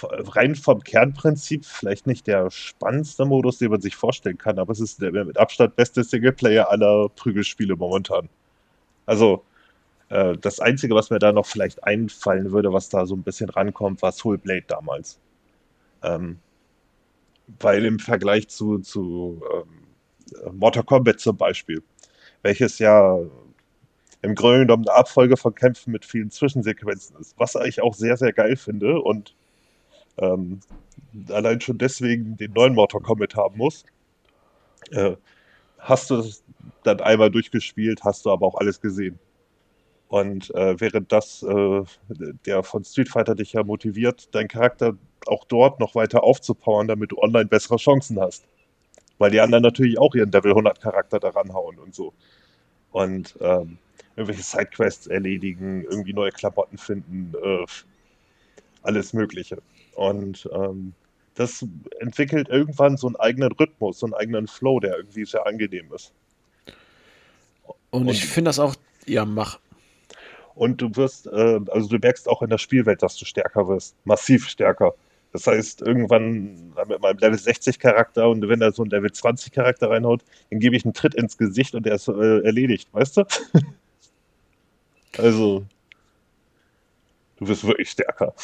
rein vom Kernprinzip vielleicht nicht der spannendste Modus, den man sich vorstellen kann, aber es ist der mit Abstand beste Singleplayer aller Prügelspiele momentan. Also äh, das Einzige, was mir da noch vielleicht einfallen würde, was da so ein bisschen rankommt, war Soul Blade damals. Ähm, weil im Vergleich zu, zu ähm, Mortal Kombat zum Beispiel, welches ja im Grunde genommen eine Abfolge von Kämpfen mit vielen Zwischensequenzen ist, was ich auch sehr, sehr geil finde und ähm, allein schon deswegen den neuen Mortal Kombat haben muss. Äh, hast du es dann einmal durchgespielt, hast du aber auch alles gesehen. Und äh, während das äh, der von Street Fighter dich ja motiviert, deinen Charakter auch dort noch weiter aufzupowern, damit du online bessere Chancen hast. Weil die anderen natürlich auch ihren Level 100 Charakter daran hauen und so. Und ähm, irgendwelche Sidequests erledigen, irgendwie neue Klamotten finden, äh, alles Mögliche. Und ähm, das entwickelt irgendwann so einen eigenen Rhythmus, so einen eigenen Flow, der irgendwie sehr angenehm ist. Und, und ich finde das auch, ja, mach. Und du wirst, äh, also du merkst auch in der Spielwelt, dass du stärker wirst, massiv stärker. Das heißt, irgendwann mit meinem Level 60 Charakter und wenn er so ein Level 20 Charakter reinhaut, dann gebe ich einen Tritt ins Gesicht und er ist äh, erledigt, weißt du? also, du wirst wirklich stärker.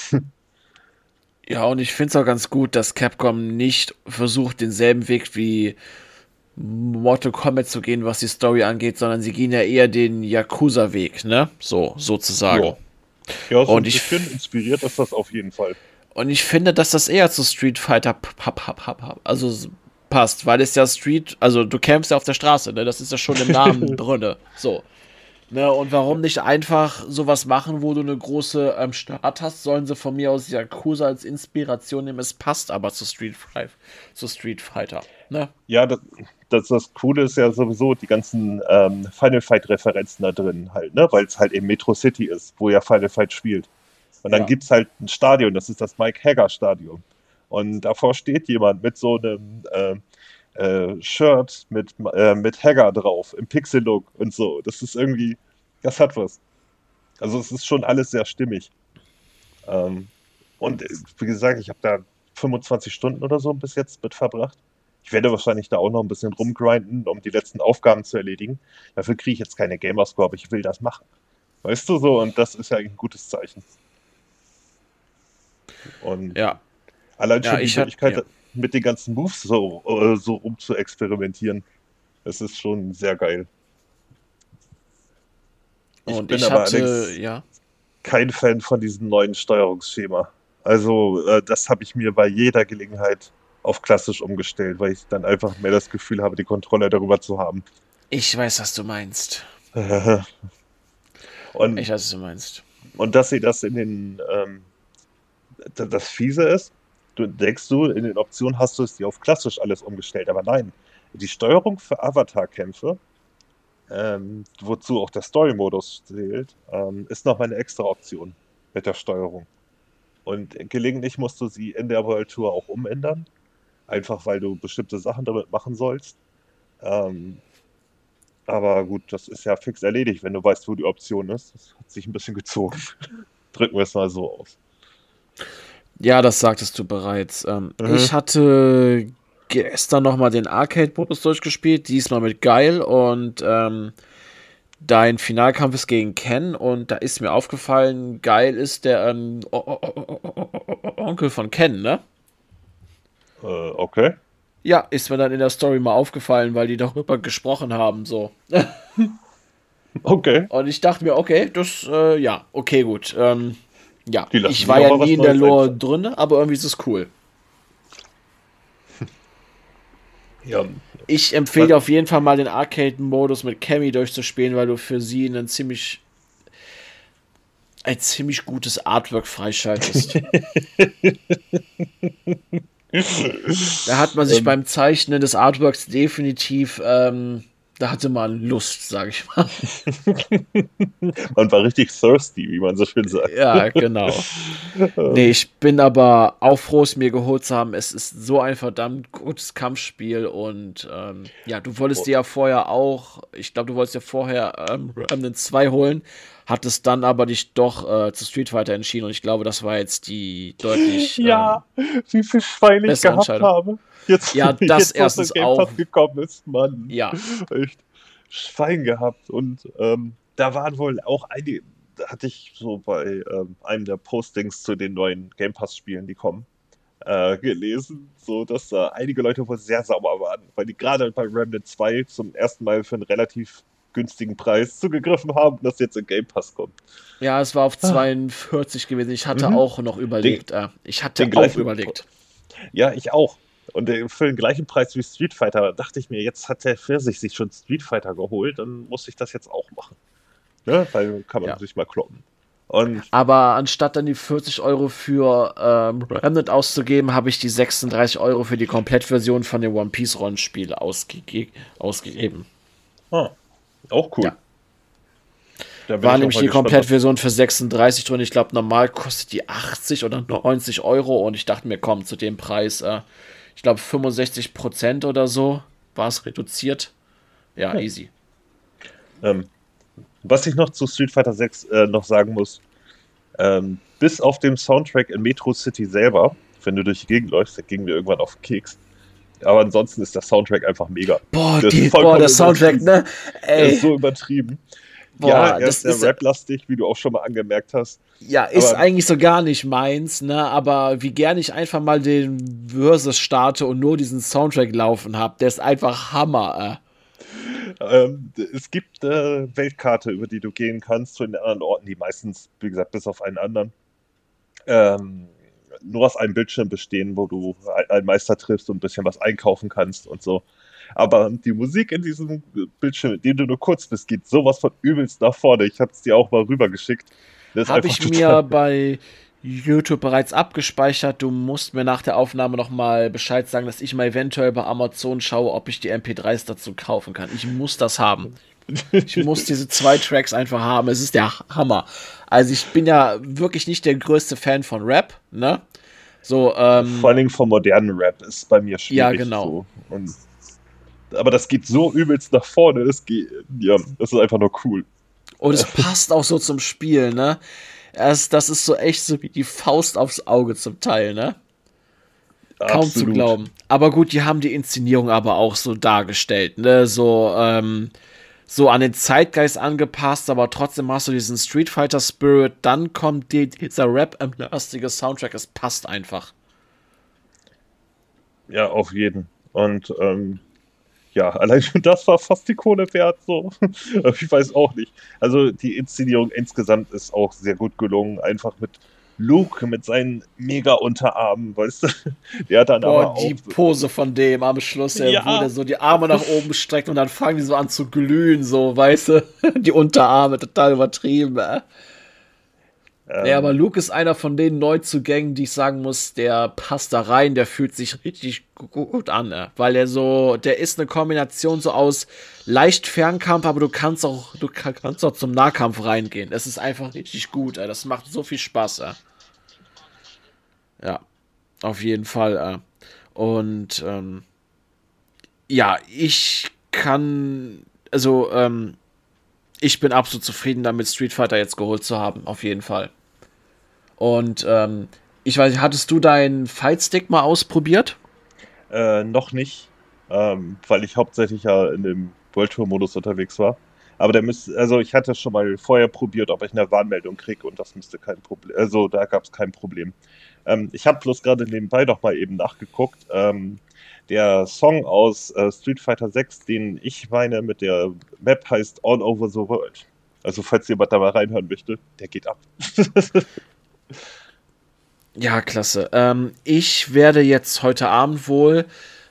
Ja, und ich finde es auch ganz gut, dass Capcom nicht versucht, denselben Weg wie Mortal Kombat zu gehen, was die Story angeht, sondern sie gehen ja eher den Yakuza-Weg, ne? So, sozusagen. Ja, ja so und ich bisschen inspiriert ist das auf jeden Fall. Und ich finde, dass das eher zu Street Fighter also passt, weil es ja Street, also du kämpfst ja auf der Straße, ne? Das ist ja schon im Namen drinne. So. Ne, und warum nicht einfach sowas machen, wo du eine große ähm, Stadt hast? Sollen sie von mir aus Yakuza als Inspiration nehmen? Es passt aber zu Street, zu Street Fighter. Ne? Ja, das, das, das Coole ist ja sowieso die ganzen ähm, Final Fight-Referenzen da drin halt, ne? weil es halt eben Metro City ist, wo ja Final Fight spielt. Und dann ja. gibt es halt ein Stadion, das ist das Mike Hagger Stadion. Und davor steht jemand mit so einem äh, äh, Shirt mit, äh, mit Hagger drauf, im Pixel-Look und so. Das ist irgendwie, das hat was. Also es ist schon alles sehr stimmig. Ähm, und wie gesagt, ich habe da 25 Stunden oder so bis jetzt mit verbracht. Ich werde wahrscheinlich da auch noch ein bisschen rumgrinden, um die letzten Aufgaben zu erledigen. Dafür kriege ich jetzt keine Gamerscore, aber ich will das machen. Weißt du so? Und das ist ja eigentlich ein gutes Zeichen. Und ja. allein schon ja, die Möglichkeit, ja mit den ganzen Moves so, äh, so rum zu experimentieren. Es ist schon sehr geil. Ich Und bin ich aber hatte, ja. kein Fan von diesem neuen Steuerungsschema. Also, äh, das habe ich mir bei jeder Gelegenheit auf klassisch umgestellt, weil ich dann einfach mehr das Gefühl habe, die Kontrolle darüber zu haben. Ich weiß, was du meinst. und, ich weiß, was du meinst. Und dass sie das in den ähm, das Fiese ist, du denkst du, in den Optionen hast du es dir auf klassisch alles umgestellt, aber nein, die Steuerung für Avatar-Kämpfe, ähm, wozu auch der Story-Modus zählt, ähm, ist noch eine extra Option mit der Steuerung. Und gelegentlich musst du sie in der World Tour auch umändern, einfach weil du bestimmte Sachen damit machen sollst. Ähm, Aber gut, das ist ja fix erledigt, wenn du weißt, wo die Option ist. Das hat sich ein bisschen gezogen. Drücken wir es mal so aus. Ja, das sagtest du bereits. Ähm, Mhm. Ich hatte gestern nochmal den Arcade-Modus durchgespielt, diesmal mit Geil und ähm, dein Finalkampf ist gegen Ken und da ist mir aufgefallen, Geil ist der ähm, O- O- O- Onkel von Ken, ne? Äh, okay. Ja, ist mir dann in der Story mal aufgefallen, weil die darüber gesprochen haben, so. Okay. Und ich dachte mir, okay, das, äh, ja, okay, gut. Ähm, ja, ich war ja nie in der Lore einfallen. drin, aber irgendwie ist es cool. Ja. Ich empfehle dir auf jeden Fall mal den Arcade-Modus mit Cammy durchzuspielen, weil du für sie einen ziemlich ein ziemlich gutes Artwork freischaltest. da hat man sich Ähm. beim Zeichnen des Artworks definitiv, ähm, da hatte man Lust, sag ich mal. Man war richtig thirsty, wie man so schön sagt. Ja, genau. Nee, ich bin aber auch froh, es mir geholt zu haben. Es ist so ein verdammt gutes Kampfspiel und ähm, ja, du wolltest dir ja vorher auch, ich glaube, du wolltest dir vorher ähm, Remnant 2 holen, hattest dann aber dich doch äh, zu Street Fighter entschieden und ich glaube, das war jetzt die deutlich. Ja, wie viel Schwein ich gehabt habe. Jetzt, Ja, das jetzt, erstens Game Pass auch. gekommen ist, Mann. Ja, Echt Schwein gehabt. Und ähm, da waren wohl auch einige, da hatte ich so bei ähm, einem der Postings zu den neuen Game Pass-Spielen, die kommen, äh, gelesen, so dass da einige Leute wohl sehr sauer waren, weil die gerade bei Remnant 2 zum ersten Mal für einen relativ günstigen Preis zugegriffen haben, dass jetzt in Game Pass kommt. ja, es war auf 42 gewesen. Ich hatte Ah. Mhm. auch noch überlegt. äh, ich hatte den auch überlegt. Ja, ich auch. Und für den gleichen Preis wie Street Fighter dachte ich mir, jetzt hat der Pfirsich sich schon Street Fighter geholt, dann muss ich das jetzt auch machen. Ne? Weil kann man Ja. sich mal kloppen. Und Aber anstatt dann die 40 Euro für ähm, Remnant auszugeben, habe ich die 36 Euro für die Komplettversion von dem One Piece Rollenspiel ausgege ausgegeben. ah, auch cool. Ja. War nämlich die Komplettversion für 36 drin. Ich glaube, normal kostet die 80 oder 90 Euro. Und ich dachte mir, komm, zu dem Preis, äh, ich glaube 65 Prozent oder so war es reduziert. Ja, Ja. easy. Ähm, was ich noch zu Street Fighter 6 äh, noch sagen muss, ähm, bis auf dem Soundtrack in Metro City selber, wenn du durch die Gegend läufst, da gingen wir irgendwann auf den Keks. Aber ansonsten ist der Soundtrack einfach mega. Boah, Das die, boah der Soundtrack, ne? Er Ey, ist so übertrieben. boah, ja, er das ist sehr rap-lastig, wie du auch schon mal angemerkt hast. Ja, ist Aber- eigentlich so gar nicht meins, ne? Aber wie gern ich einfach mal den Versus starte und nur diesen Soundtrack laufen hab, der ist einfach Hammer, Ähm, es gibt eine Weltkarte, über die du gehen kannst zu den anderen Orten, die meistens, wie gesagt, bis auf einen anderen, ähm, nur aus einem Bildschirm bestehen, wo du ein- einen Meister triffst und ein bisschen was einkaufen kannst und so. Aber die Musik in diesem Bildschirm, in dem du nur kurz bist, geht sowas von übelst nach vorne. Ich habe es dir auch mal rübergeschickt. Habe ich mir bei YouTube bereits abgespeichert. Du musst mir nach der Aufnahme nochmal Bescheid sagen, dass ich mal eventuell bei Amazon schaue, ob ich die MP3s dazu kaufen kann. Ich muss das haben. Ich muss diese zwei Tracks einfach haben. Es ist der Hammer. Also ich bin ja wirklich nicht der größte Fan von Rap, ne? So, ähm, Vor allen Dingen vom modernen Rap ist bei mir schwierig. Ja, genau. So. Und, aber das geht so übelst nach vorne. Das, geht, ja, das ist einfach nur cool. Und es passt auch so zum Spiel, ne? Es, das ist so echt so wie die Faust aufs Auge zum Teil, ne? Kaum zu Absolut. glauben. Aber gut, die haben die Inszenierung aber auch so dargestellt, ne? So, ähm, so an den Zeitgeist angepasst, aber trotzdem hast du diesen Street Fighter Spirit. Dann kommt die, dieser Rap-lastige Soundtrack. Es passt einfach. Ja, auf jeden. Und ähm, ja, allein schon das war fast die Kohle wert. So. ich weiß auch nicht. Also die Inszenierung insgesamt ist auch sehr gut gelungen. Einfach mit Luke mit seinen mega Unterarmen, weißt du? Der hat dann aber Boah, die auch. Pose von dem am Schluss, ey, Ja. wo der so die Arme nach oben streckt und dann fangen die so an zu glühen, so, weißt du? Die Unterarme, total übertrieben, äh. Ähm, Ja, aber Luke ist einer von den Neuzugängen, die ich sagen muss, der passt da rein, der fühlt sich richtig gu- gut an, äh. weil er so, der ist eine Kombination so aus leicht Fernkampf, aber du kannst auch, du ka- kannst auch zum Nahkampf reingehen. Es ist einfach richtig gut, das macht so viel Spaß. Ja, auf jeden Fall. Und ähm, ja, ich kann also, ähm, ich bin absolut zufrieden damit, Street Fighter jetzt geholt zu haben, auf jeden Fall. Und ähm, ich weiß, hattest du deinen Fightstick mal ausprobiert? Äh, noch nicht, ähm, weil ich hauptsächlich ja in dem World Tour Modus unterwegs war. Aber der müsste, also ich hatte schon mal vorher probiert, ob ich eine Warnmeldung kriege und das müsste kein Problem, also da gab es kein Problem. Ähm, ich habe bloß gerade nebenbei noch mal eben nachgeguckt. Ähm, der Song aus äh, Street Fighter 6, den ich meine mit der Map heißt All Over the World. Also falls jemand da mal reinhören möchte, der geht ab. ja, klasse. Ähm, ich werde jetzt heute Abend wohl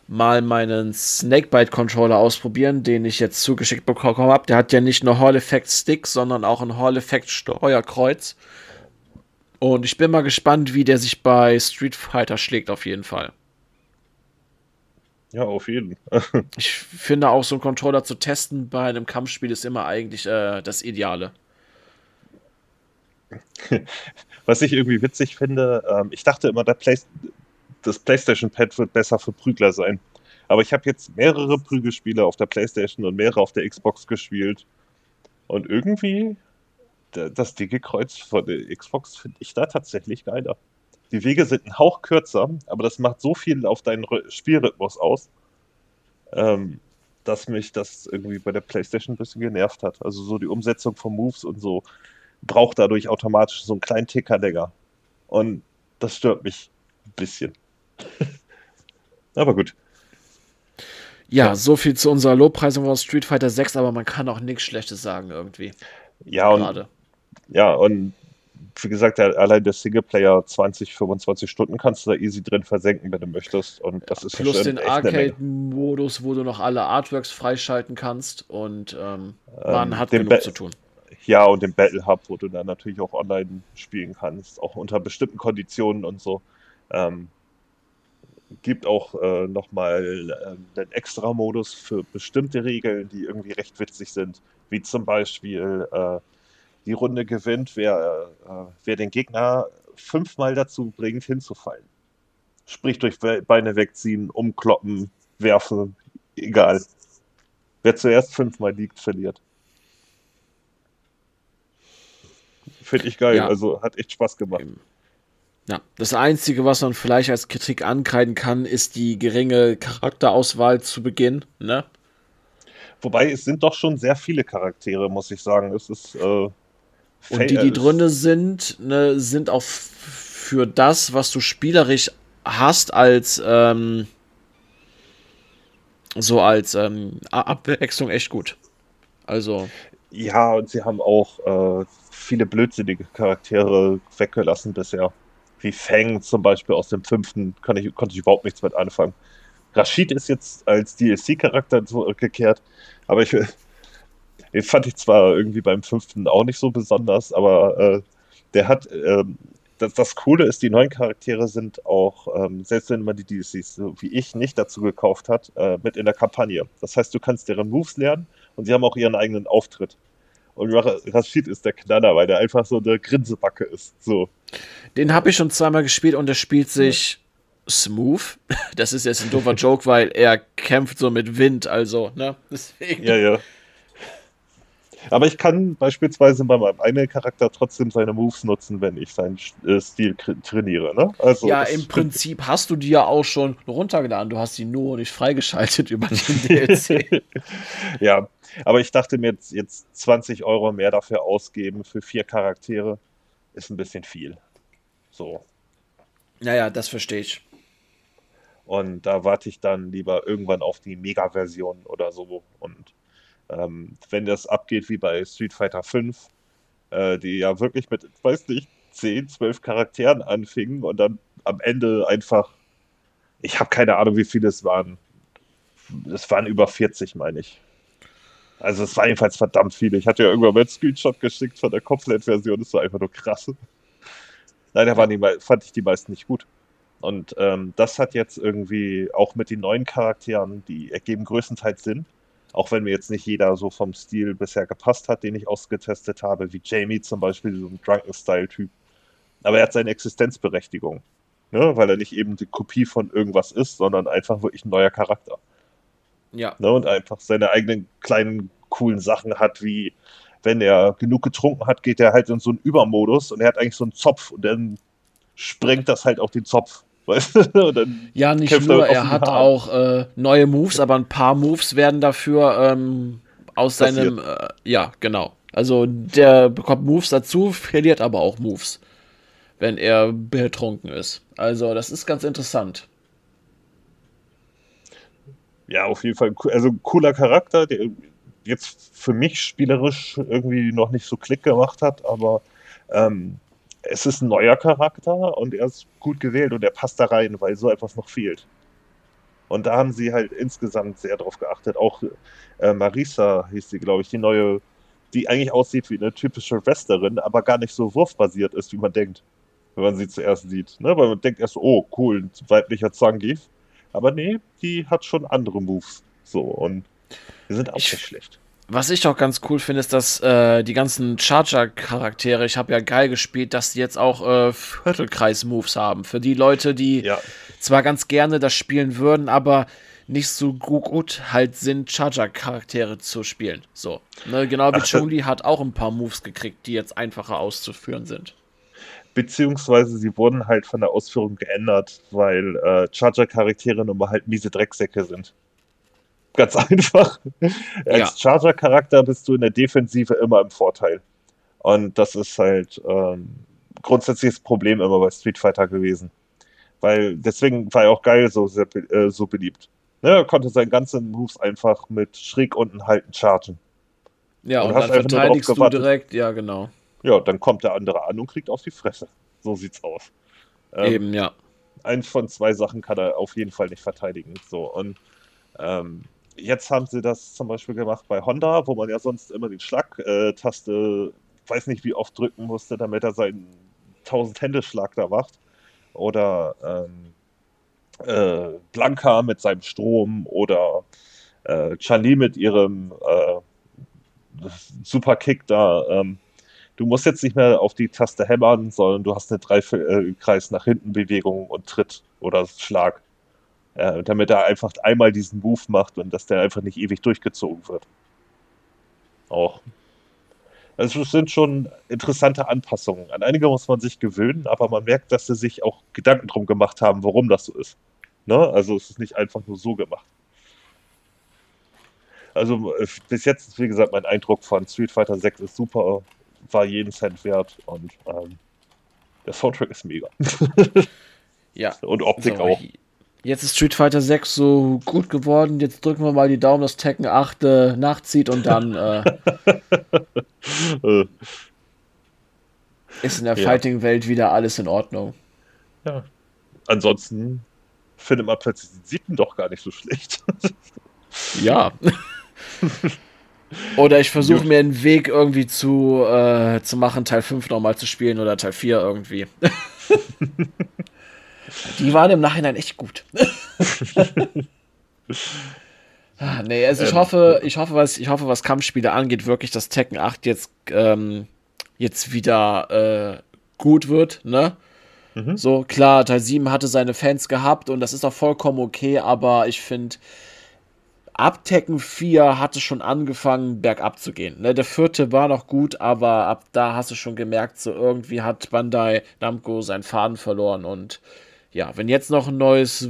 mal meinen Snakebite-Controller ausprobieren, den ich jetzt zugeschickt bekommen habe. Der hat ja nicht nur Hall-Effekt-Stick, sondern auch ein Hall-Effekt-Steuerkreuz. Und ich bin mal gespannt, wie der sich bei Street Fighter schlägt, auf jeden Fall. Ja, auf jeden. ich finde auch so einen Controller zu testen bei einem Kampfspiel ist immer eigentlich äh, das Ideale. Was ich irgendwie witzig finde, ähm, ich dachte immer, Play das PlayStation-Pad wird besser für Prügler sein. Aber ich habe jetzt mehrere Prügelspiele auf der PlayStation und mehrere auf der Xbox gespielt. Und irgendwie, das dicke Kreuz von der Xbox finde ich da tatsächlich geiler. Die Wege sind ein Hauch kürzer, aber das macht so viel auf deinen Spielrhythmus aus, ähm, dass mich das irgendwie bei der PlayStation ein bisschen genervt hat. Also so die Umsetzung von Moves und so braucht dadurch automatisch so einen kleinen Ticker länger. Und das stört mich ein bisschen. aber gut. Ja, ja, so viel zu unserer Lobpreisung von Street Fighter 6, aber man kann auch nichts Schlechtes sagen irgendwie. Ja, Gerade. und, ja, und wie gesagt, allein der Singleplayer 20, 25 Stunden kannst du da easy drin versenken, wenn du möchtest. Und das ist Plus den Arcade-Modus, wo du noch alle Artworks freischalten kannst und ähm, man ähm, hat genug ba zu tun. Ja, und den Battle Hub, wo du dann natürlich auch online spielen kannst, auch unter bestimmten Konditionen und so. Ähm, gibt auch äh, nochmal äh, einen extra Modus für bestimmte Regeln, die irgendwie recht witzig sind, wie zum Beispiel äh, die Runde gewinnt, wer, äh, wer den Gegner fünfmal dazu bringt, hinzufallen. Sprich durch Beine wegziehen, umkloppen, werfen, egal. Wer zuerst fünfmal liegt, verliert. Finde ich geil, ja. also hat echt Spaß gemacht. Ja, das Einzige, was man vielleicht als Kritik ankreiden kann, ist die geringe Charakterauswahl zu Beginn, ne? Wobei es sind doch schon sehr viele Charaktere, muss ich sagen. Es ist äh, und die, die drinne sind, ne, sind auch für das, was du spielerisch hast, als ähm, so als ähm, Abwechslung echt gut. Also. Ja, und sie haben auch äh, viele blödsinnige Charaktere weggelassen bisher. Wie Fang zum Beispiel aus dem fünften, ich, konnte ich überhaupt nichts mit anfangen. Rashid ist jetzt als DLC-Charakter zurückgekehrt, aber ich, den fand ich zwar irgendwie beim fünften auch nicht so besonders, aber äh, der hat, ähm, das, das, Coole ist, die neuen Charaktere sind auch, ähm, selbst wenn man die DLCs, so wie ich, nicht dazu gekauft hat, äh, mit in der Kampagne. Das heißt, du kannst deren Moves lernen und sie haben auch ihren eigenen Auftritt. Und Rashid ist der Knaller, weil der einfach so eine Grinsebacke ist. So. Den habe ich schon zweimal gespielt und der spielt sich ja. smooth. Das ist jetzt ein doofer Joke, weil er kämpft so mit Wind, also, ne? Deswegen. Ja, ja. Aber ich kann beispielsweise bei meinem einen Charakter trotzdem seine Moves nutzen, wenn ich seinen äh, Stil trainiere. Ne? Also ja, im Prinzip hast du die ja auch schon runtergeladen. Du hast die nur nicht freigeschaltet über den DLC. ja, aber ich dachte mir jetzt, jetzt 20 Euro mehr dafür ausgeben für vier Charaktere ist ein bisschen viel. So. Naja, das verstehe ich. Und da warte ich dann lieber irgendwann auf die Mega-Version oder so. Und ähm, wenn das abgeht wie bei Street Fighter 5, äh, die ja wirklich mit, weiß nicht, 10, 12 Charakteren anfingen und dann am Ende einfach, ich habe keine Ahnung, wie viele es waren. Es waren über 40, meine ich. Also es war jedenfalls verdammt viele. Ich hatte ja irgendwann mal einen Screenshot geschickt von der Complete-Version. Das war einfach nur krass. Leider waren die, fand ich die meisten nicht gut. Und ähm, das hat jetzt irgendwie auch mit den neuen Charakteren, die ergeben größtenteils Sinn. Auch wenn mir jetzt nicht jeder so vom Stil bisher gepasst hat, den ich ausgetestet habe, wie Jamie zum Beispiel, so ein Drunken-Style-Typ. Aber er hat seine Existenzberechtigung. Ne? Weil er nicht eben die Kopie von irgendwas ist, sondern einfach wirklich ein neuer Charakter. Ja. Ne? Und einfach seine eigenen kleinen, coolen Sachen hat, wie wenn er genug getrunken hat, geht er halt in so einen Übermodus und er hat eigentlich so einen Zopf und dann sprengt das halt auch den Zopf. Weißt du? ja, nicht nur, er hat Haar. auch äh, neue Moves, aber ein paar Moves werden dafür ähm, aus seinem. Äh, ja, genau. Also der bekommt Moves dazu, verliert aber auch Moves, wenn er betrunken ist. Also das ist ganz interessant. Ja, auf jeden Fall. Also cooler Charakter, der jetzt für mich spielerisch irgendwie noch nicht so Klick gemacht hat, aber ähm, es ist ein neuer Charakter und er ist gut gewählt und er passt da rein, weil so etwas noch fehlt. Und da haben sie halt insgesamt sehr drauf geachtet. Auch äh, Marisa hieß sie, glaube ich, die neue, die eigentlich aussieht wie eine typische Wrestlerin, aber gar nicht so wurfbasiert ist, wie man denkt, wenn man sie zuerst sieht. Ne? Weil man denkt erst, oh, cool, ein weiblicher Zangief. Aber nee, die hat schon andere Moves. So, und die sind auch nicht schlecht. Was ich auch ganz cool finde, ist, dass äh, die ganzen Charger-Charaktere, ich habe ja geil gespielt, dass die jetzt auch äh, Viertelkreis-Moves haben. Für die Leute, die ja. zwar ganz gerne das spielen würden, aber nicht so gut halt sind, Charger-Charaktere zu spielen. So. Ne, genau wie Chun-Li hat auch ein paar Moves gekriegt, die jetzt einfacher auszuführen sind. Beziehungsweise sie wurden halt von der Ausführung geändert, weil äh, Charger-Charaktere nun mal halt miese Drecksäcke sind. Ganz einfach. Als ja. Charger-Charakter bist du in der Defensive immer im Vorteil. Und das ist halt ähm, grundsätzliches Problem immer bei Street Fighter gewesen. Weil deswegen war er auch geil so, sehr, äh, so beliebt. Ne, er konnte seinen ganzen Moves einfach mit schräg unten halten chargen. Ja, und, und dann verteidigst du direkt, ja, genau. Ja, dann kommt der andere an und kriegt auf die Fresse. So sieht's aus. Ähm, Eben, ja. Eins von zwei Sachen kann er auf jeden Fall nicht verteidigen. So, und ähm, jetzt haben sie das zum Beispiel gemacht bei Honda, wo man ja sonst immer die Schlagtaste, weiß nicht wie oft drücken musste, damit er seinen 1000-Hände-Schlag da macht. Oder ähm, äh, Blanca mit seinem Strom oder äh, Chani mit ihrem äh, Superkick da. Ähm, du musst jetzt nicht mehr auf die Taste hämmern, sondern du hast eine Dreikreis nach hinten Bewegung und Tritt oder Schlag. Äh, damit er einfach einmal diesen Move macht und dass der einfach nicht ewig durchgezogen wird. Auch. Also es sind schon interessante Anpassungen. An einige muss man sich gewöhnen, aber man merkt, dass sie sich auch Gedanken drum gemacht haben, warum das so ist. Ne? Also es ist nicht einfach nur so gemacht. Also bis jetzt ist, wie gesagt, mein Eindruck von Street Fighter 6 ist super, war jeden Cent wert und ähm, der Soundtrack ist mega. ja. Und Optik so, auch. Jetzt ist Street Fighter 6 so gut geworden. Jetzt drücken wir mal die Daumen, dass Tekken 8 äh, nachzieht und dann äh, ist in der ja. Fighting-Welt wieder alles in Ordnung. Ja. Ansonsten findet man plötzlich die Sieben doch gar nicht so schlecht. ja. Oder ich versuche mir einen Weg irgendwie zu, äh, zu machen, Teil 5 nochmal zu spielen oder Teil 4 irgendwie. Die waren im Nachhinein echt gut. ah, nee, also ich ähm, hoffe, ich hoffe, was, ich hoffe, was Kampfspiele angeht, wirklich, dass Tekken 8 jetzt, ähm, jetzt wieder äh, gut wird, ne? Mhm. So, klar, Teil 7 hatte seine Fans gehabt und das ist auch vollkommen okay, aber ich finde, ab Tekken 4 hatte schon angefangen, bergab zu gehen. Ne, der vierte war noch gut, aber ab da hast du schon gemerkt, so irgendwie hat Bandai Namco seinen Faden verloren und ja, wenn jetzt noch ein neues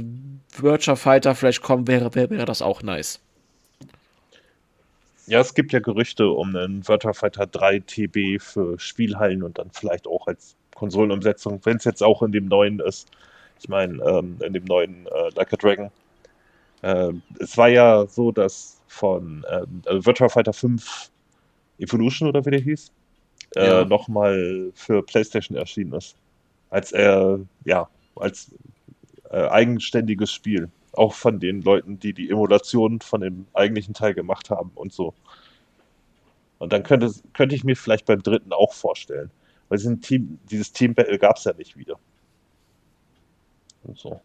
Virtua Fighter vielleicht kommen wäre, wäre, wäre das auch nice. Ja, es gibt ja Gerüchte um einen Virtua Fighter 3 TB für Spielhallen und dann vielleicht auch als Konsolenumsetzung, wenn es jetzt auch in dem neuen ist. Ich meine, ähm, in dem neuen äh, Like a Dragon. Äh, es war ja so, dass von ähm, also Virtua Fighter 5 Evolution oder wie der hieß, äh, ja. nochmal für PlayStation erschienen ist. Als er, ja, als äh, eigenständiges Spiel. Auch von den Leuten, die die Emulation von dem eigentlichen Teil gemacht haben und so. Und dann könnte, könnte ich mir vielleicht beim dritten auch vorstellen. Weil Team, dieses Team Battle gab es ja nicht wieder. Und so.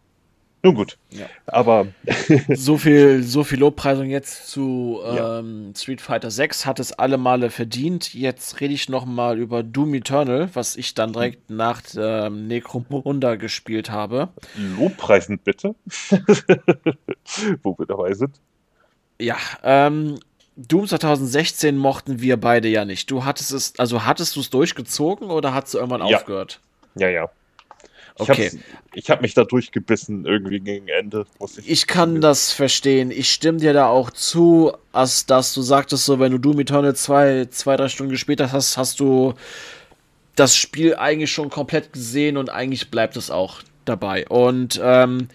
Nun gut. Ja. Aber. so viel, so viel Lobpreisung jetzt zu ähm, ja. Street Fighter 6 hat es alle Male verdient. Jetzt rede ich noch mal über Doom Eternal, was ich dann direkt nach ähm, Necromunda gespielt habe. Lobpreisend bitte. Wo wir dabei sind. Ja, ähm, Doom 2016 mochten wir beide ja nicht. Du hattest es, also hattest du es durchgezogen oder hast du irgendwann Ja. aufgehört? Ja, ja. Ich Okay. Ich habe mich da durchgebissen irgendwie gegen Ende. Muss ich Ich kann das verstehen. Ich stimme dir da auch zu, als dass du sagtest, so wenn du Doom Eternal zwei, zwei, drei Stunden gespielt hast, hast du das Spiel eigentlich schon komplett gesehen und eigentlich bleibt es auch dabei. Und ähm,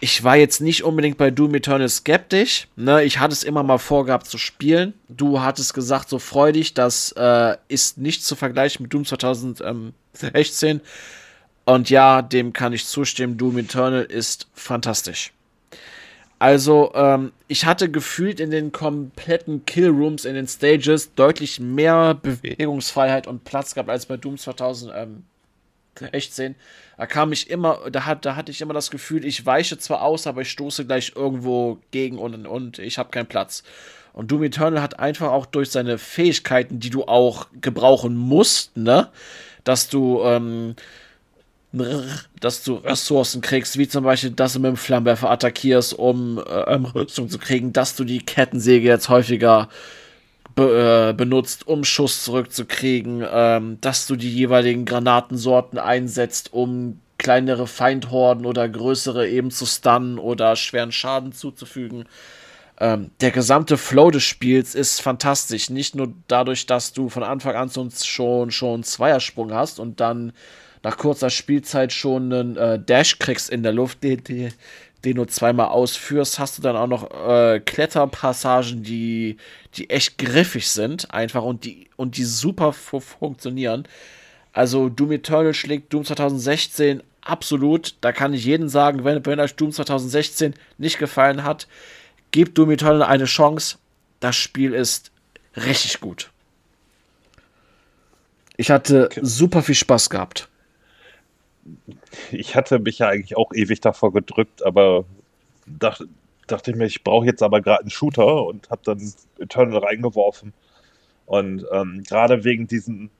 ich war jetzt nicht unbedingt bei Doom Eternal skeptisch. Ne? Ich hatte es immer mal vorgehabt zu spielen. Du hattest gesagt, so freudig, das äh, ist nicht zu vergleichen mit Doom 2016. Und ja, dem kann ich zustimmen. Doom Eternal ist fantastisch. Also, ähm, ich hatte gefühlt in den kompletten Killrooms, in den Stages, deutlich mehr Bewegungsfreiheit und Platz gehabt als bei Doom 2016. Da kam ich immer, da, hat, da hatte ich immer das Gefühl, ich weiche zwar aus, aber ich stoße gleich irgendwo gegen und, und ich habe keinen Platz. Und Doom Eternal hat einfach auch durch seine Fähigkeiten, die du auch gebrauchen musst, ne, dass du, ähm, dass du Ressourcen kriegst, wie zum Beispiel, dass du mit dem Flammenwerfer attackierst, um äh, ähm, Rüstung zu kriegen, dass du die Kettensäge jetzt häufiger be äh, benutzt, um Schuss zurückzukriegen, ähm, dass du die jeweiligen Granatensorten einsetzt, um kleinere Feindhorden oder größere eben zu stunnen oder schweren Schaden zuzufügen. Ähm, der gesamte Flow des Spiels ist fantastisch. Nicht nur dadurch, dass du von Anfang an schon, schon Zweiersprung hast und dann nach kurzer Spielzeit schon einen äh, Dash kriegst in der Luft, den, den, den du zweimal ausführst, hast du dann auch noch äh, Kletterpassagen, die, die echt griffig sind, einfach und die, und die super fu funktionieren. Also Doom Eternal schlägt Doom 2016 absolut. Da kann ich jedem sagen, wenn, wenn euch Doom 2016 nicht gefallen hat, gebt Doom Eternal eine Chance. Das Spiel ist richtig gut. Ich hatte Okay. super viel Spaß gehabt. Ich hatte mich ja eigentlich auch ewig davor gedrückt, aber dachte, dachte ich mir, ich brauche jetzt aber gerade einen Shooter und habe dann Eternal reingeworfen. Und ähm, gerade wegen diesen,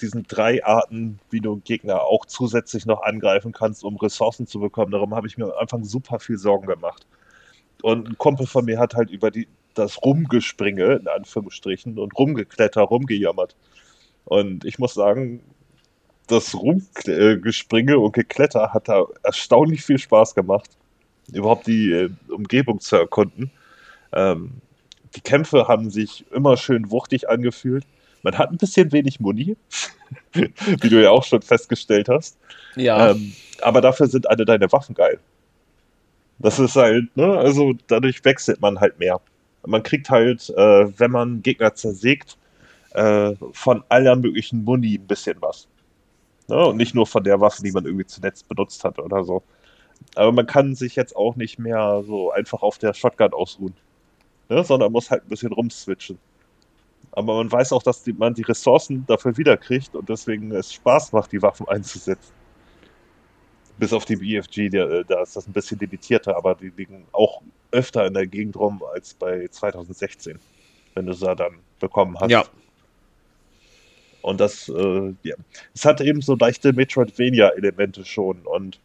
diesen drei Arten, wie du Gegner auch zusätzlich noch angreifen kannst, um Ressourcen zu bekommen, darum habe ich mir am Anfang super viel Sorgen gemacht. Und ein Kumpel von mir hat halt über die, das Rumgespringe, in Anführungsstrichen, und Rumgekletter, rumgejammert. Und ich muss sagen, das Rumgespringe und Gekletter hat da erstaunlich viel Spaß gemacht, überhaupt die äh, Umgebung zu erkunden. Ähm, die Kämpfe haben sich immer schön wuchtig angefühlt. Man hat ein bisschen wenig Muni, wie du ja auch schon festgestellt hast. Ja. Ähm, aber dafür sind alle deine Waffen geil. Das ist halt, ne, also dadurch wechselt man halt mehr. Man kriegt halt, äh, wenn man Gegner zersägt, äh, von aller möglichen Muni ein bisschen was. Ne? Und nicht nur von der Waffe, die man irgendwie zuletzt benutzt hat oder so. Aber man kann sich jetzt auch nicht mehr so einfach auf der Shotgun ausruhen. Ne? Sondern muss halt ein bisschen rumswitchen. Aber man weiß auch, dass die, man die Ressourcen dafür wiederkriegt und deswegen es Spaß macht, die Waffen einzusetzen. Bis auf die BFG, äh, da ist das ein bisschen limitierter, aber die liegen auch öfter in der Gegend rum als bei 2016, wenn du sie dann bekommen hast. ja. Und das, äh, ja, es hat eben so leichte Metroidvania-Elemente schon und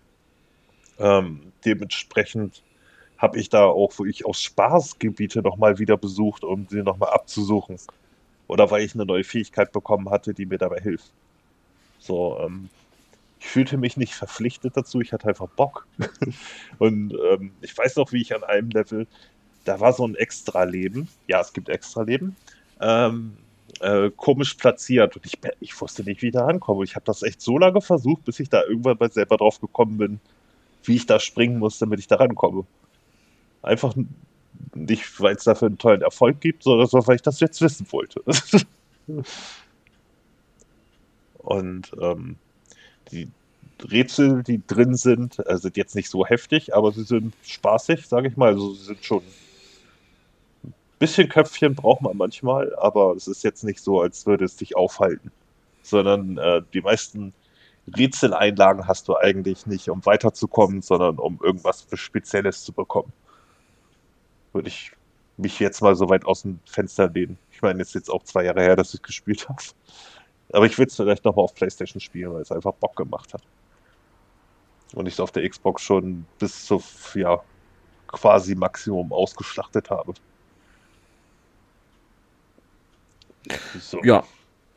ähm, dementsprechend habe ich da auch wirklich aus Spaß Gebiete nochmal wieder besucht, um sie nochmal abzusuchen. Oder weil ich eine neue Fähigkeit bekommen hatte, die mir dabei hilft. So, ähm, ich fühlte mich nicht verpflichtet dazu, ich hatte einfach Bock. und ähm, ich weiß noch, wie ich an einem Level, da war so ein Extra-Leben. Ja, es gibt Extra-Leben. Ähm, äh, komisch platziert und ich, ich wusste nicht, wie ich da rankomme. Ich habe das echt so lange versucht, bis ich da irgendwann mal selber drauf gekommen bin, wie ich da springen muss, damit ich da rankomme. Einfach nicht, weil es dafür einen tollen Erfolg gibt, sondern so, weil ich das jetzt wissen wollte. und ähm, die Rätsel, die drin sind, äh, sind jetzt nicht so heftig, aber sie sind spaßig, sage ich mal. Also sie sind schon bisschen Köpfchen braucht man manchmal, aber es ist jetzt nicht so, als würde es dich aufhalten. Sondern äh, die meisten Rätseleinlagen hast du eigentlich nicht, um weiterzukommen, sondern um irgendwas Spezielles zu bekommen. Würde ich mich jetzt mal so weit aus dem Fenster lehnen. Ich meine, es ist jetzt auch zwei Jahre her, dass ich gespielt habe. Aber ich will es vielleicht nochmal auf Playstation spielen, weil es einfach Bock gemacht hat. Und ich es auf der Xbox schon bis zu, ja, quasi Maximum ausgeschlachtet habe. So. Ja,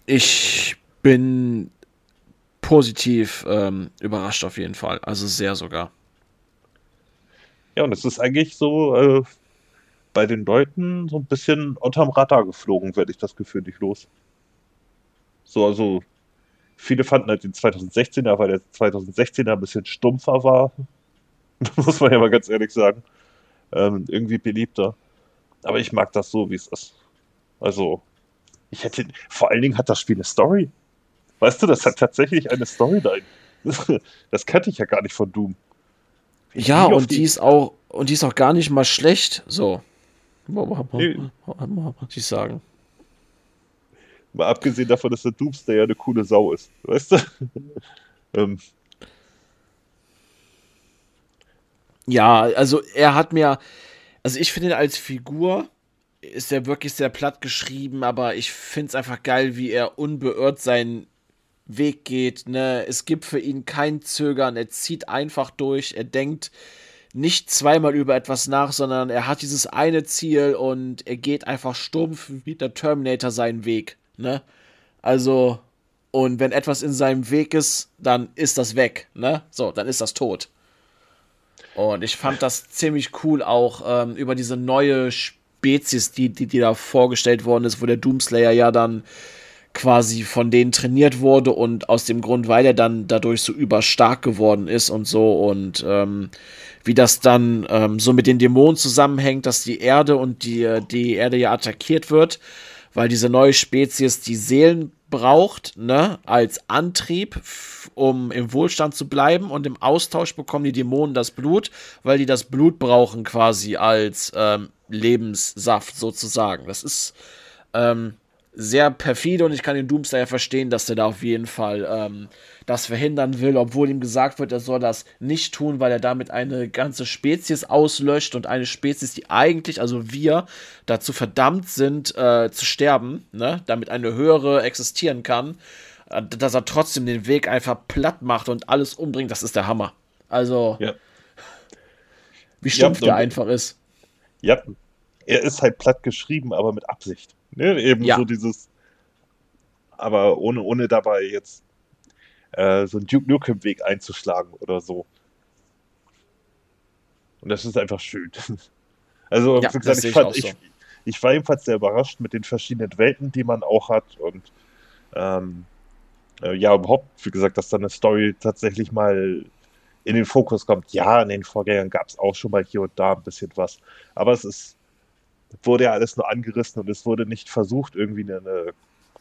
ich bin positiv ähm, überrascht auf jeden Fall. Also sehr sogar. Ja, und es ist eigentlich so äh, bei den Leuten so ein bisschen unterm Radar geflogen, werde ich das Gefühl nicht los. So, also viele fanden halt den 2016er, weil der 2016er ein bisschen stumpfer war. muss man ja mal ganz ehrlich sagen. Ähm, irgendwie beliebter. Aber ich mag das so, wie es ist. Also, ich hätte, vor allen Dingen hat das Spiel eine Story. Weißt du, das hat tatsächlich eine Storyline. Das kannte ich ja gar nicht von Doom. Ich ja, und die, die, ist auch, und die ist auch gar nicht mal schlecht. So. Nee. Muss ich sagen. Mal abgesehen davon, dass der Doomsday ja eine coole Sau ist. Weißt du? ähm. Ja, also er hat mir, also ich finde ihn als Figur ist er wirklich sehr platt geschrieben, aber ich finde es einfach geil, wie er unbeirrt seinen Weg geht. Ne? Es gibt für ihn kein Zögern, er zieht einfach durch, er denkt nicht zweimal über etwas nach, sondern er hat dieses eine Ziel und er geht einfach stumpf wie der Terminator seinen Weg. Ne? Also, und wenn etwas in seinem Weg ist, dann ist das weg. Ne? So, dann ist das tot. Und ich fand das ziemlich cool auch ähm, über diese neue Spezies, die, die, die da vorgestellt worden ist, wo der Doomslayer ja dann quasi von denen trainiert wurde und aus dem Grund, weil er dann dadurch so überstark geworden ist und so und ähm, wie das dann ähm, so mit den Dämonen zusammenhängt, dass die Erde und die, die Erde ja attackiert wird, weil diese neue Spezies die Seelen braucht, ne, als Antrieb, um im Wohlstand zu bleiben und im Austausch bekommen die Dämonen das Blut, weil die das Blut brauchen quasi als ähm, Lebenssaft sozusagen. Das ist ähm, sehr perfide und ich kann den Doomslayer verstehen, dass der da auf jeden Fall ähm, das verhindern will, obwohl ihm gesagt wird, er soll das nicht tun, weil er damit eine ganze Spezies auslöscht und eine Spezies, die eigentlich, also wir, dazu verdammt sind, äh, zu sterben, ne? damit eine höhere existieren kann, äh, dass er trotzdem den Weg einfach platt macht und alles umbringt, das ist der Hammer. Also, ja. wie stumpf ja, der einfach ist. Ja, er ist halt platt geschrieben, aber mit Absicht. Ne? Eben ja. so dieses, aber ohne, ohne dabei jetzt äh, so einen Duke Nukem-Weg einzuschlagen oder so. Und das ist einfach schön. Also, ja, wie gesagt, ich, fand, ich, so. ich, ich, war ebenfalls sehr überrascht mit den verschiedenen Welten, die man auch hat und ähm, äh, ja, überhaupt, wie gesagt, dass dann eine Story tatsächlich mal in den Fokus kommt. Ja, in den Vorgängern gab es auch schon mal hier und da ein bisschen was, aber es ist wurde ja alles nur angerissen und es wurde nicht versucht, irgendwie eine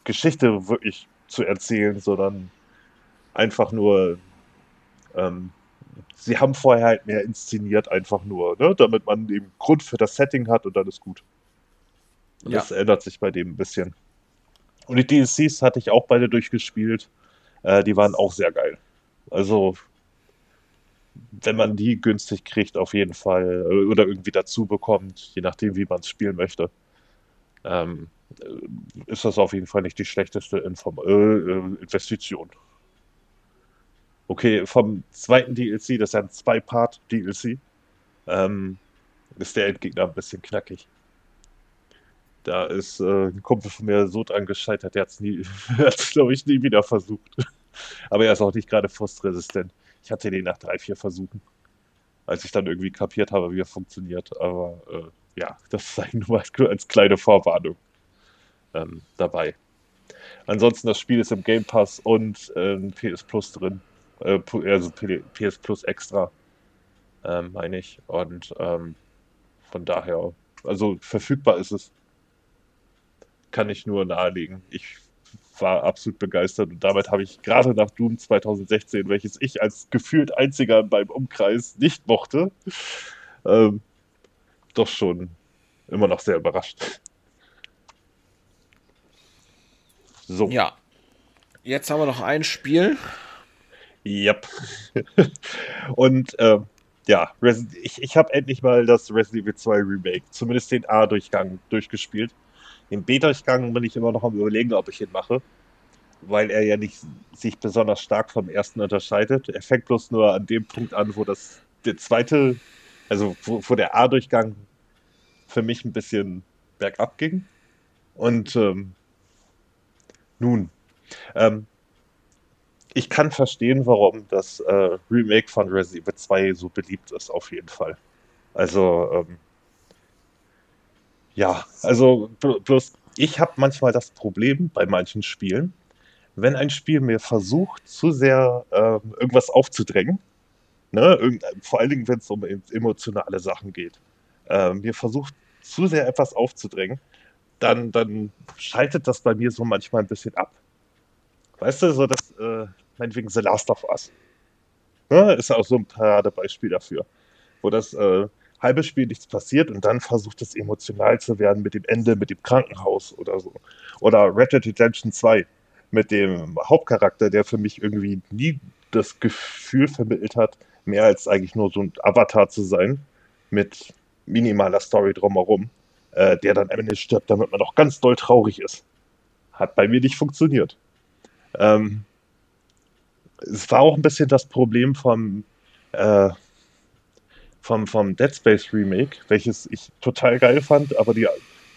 Geschichte wirklich zu erzählen, sondern einfach nur, ähm, sie haben vorher halt mehr inszeniert, einfach nur, ne? damit man eben Grund für das Setting hat und dann ist gut. Und ja. das ändert sich bei dem ein bisschen. Und die DLCs hatte ich auch beide durchgespielt. Äh, die waren auch sehr geil. Also wenn man die günstig kriegt, auf jeden Fall äh, oder irgendwie dazu bekommt, je nachdem, wie man es spielen möchte, ähm, äh, ist das auf jeden Fall nicht die schlechteste Inform äh, äh Investition. Okay, vom zweiten DLC, das ist ja ein Zwei-Part-DLC, ähm, ist der Endgegner ein bisschen knackig. Da ist äh, ein Kumpel von mir so dran gescheitert, der hat es, glaube ich, nie wieder versucht. Aber er ist auch nicht gerade frustresistent. Ich hatte den nach drei, vier Versuchen, als ich dann irgendwie kapiert habe, wie er funktioniert. Aber äh, ja, das sei nur als kleine Vorwarnung ähm, dabei. Ansonsten, das Spiel ist im Game Pass und äh, PS Plus drin. Äh, also PS Plus extra, ähm, meine ich. Und ähm, von daher, also verfügbar ist es. Kann ich nur nahelegen. Ich war absolut begeistert und damit habe ich gerade nach Doom 2016, welches ich als gefühlt einziger beim Umkreis nicht mochte, ähm, doch schon immer noch sehr überrascht. So. Ja. Jetzt haben wir noch ein Spiel. Yep. und äh, ja, ich, ich habe endlich mal das Resident Evil 2 Remake, zumindest den A-Durchgang, durchgespielt. Den B-Durchgang bin ich immer noch am überlegen, ob ich ihn mache, weil er ja nicht sich besonders stark vom ersten unterscheidet. Er fängt bloß nur an dem Punkt an, wo das der zweite, also wo, wo der A-Durchgang für mich ein bisschen bergab ging. Und ähm, Nun, ähm, ich kann verstehen, warum das äh, Remake von Resident Evil 2 so beliebt ist, auf jeden Fall. Also, ähm, ja, also bloß ich habe manchmal das Problem bei manchen Spielen, wenn ein Spiel mir versucht, zu sehr ähm, irgendwas aufzudrängen, ne, vor allen Dingen, wenn es um emotionale Sachen geht, äh, mir versucht, zu sehr etwas aufzudrängen, dann, dann schaltet das bei mir so manchmal ein bisschen ab. Weißt du, so das, äh, meinetwegen The Last of Us. Ne, ist auch so ein Paradebeispiel dafür, wo das äh, halbe Spiel nichts passiert und dann versucht es emotional zu werden mit dem Ende, mit dem Krankenhaus oder so. Oder Red Dead Redemption 2 mit dem Hauptcharakter, der für mich irgendwie nie das Gefühl vermittelt hat, mehr als eigentlich nur so ein Avatar zu sein, mit minimaler Story drumherum, äh, der dann am Ende stirbt, damit man auch ganz doll traurig ist. Hat bei mir nicht funktioniert. Ähm, es war auch ein bisschen das Problem vom, äh, vom, vom Dead Space Remake, welches ich total geil fand, aber die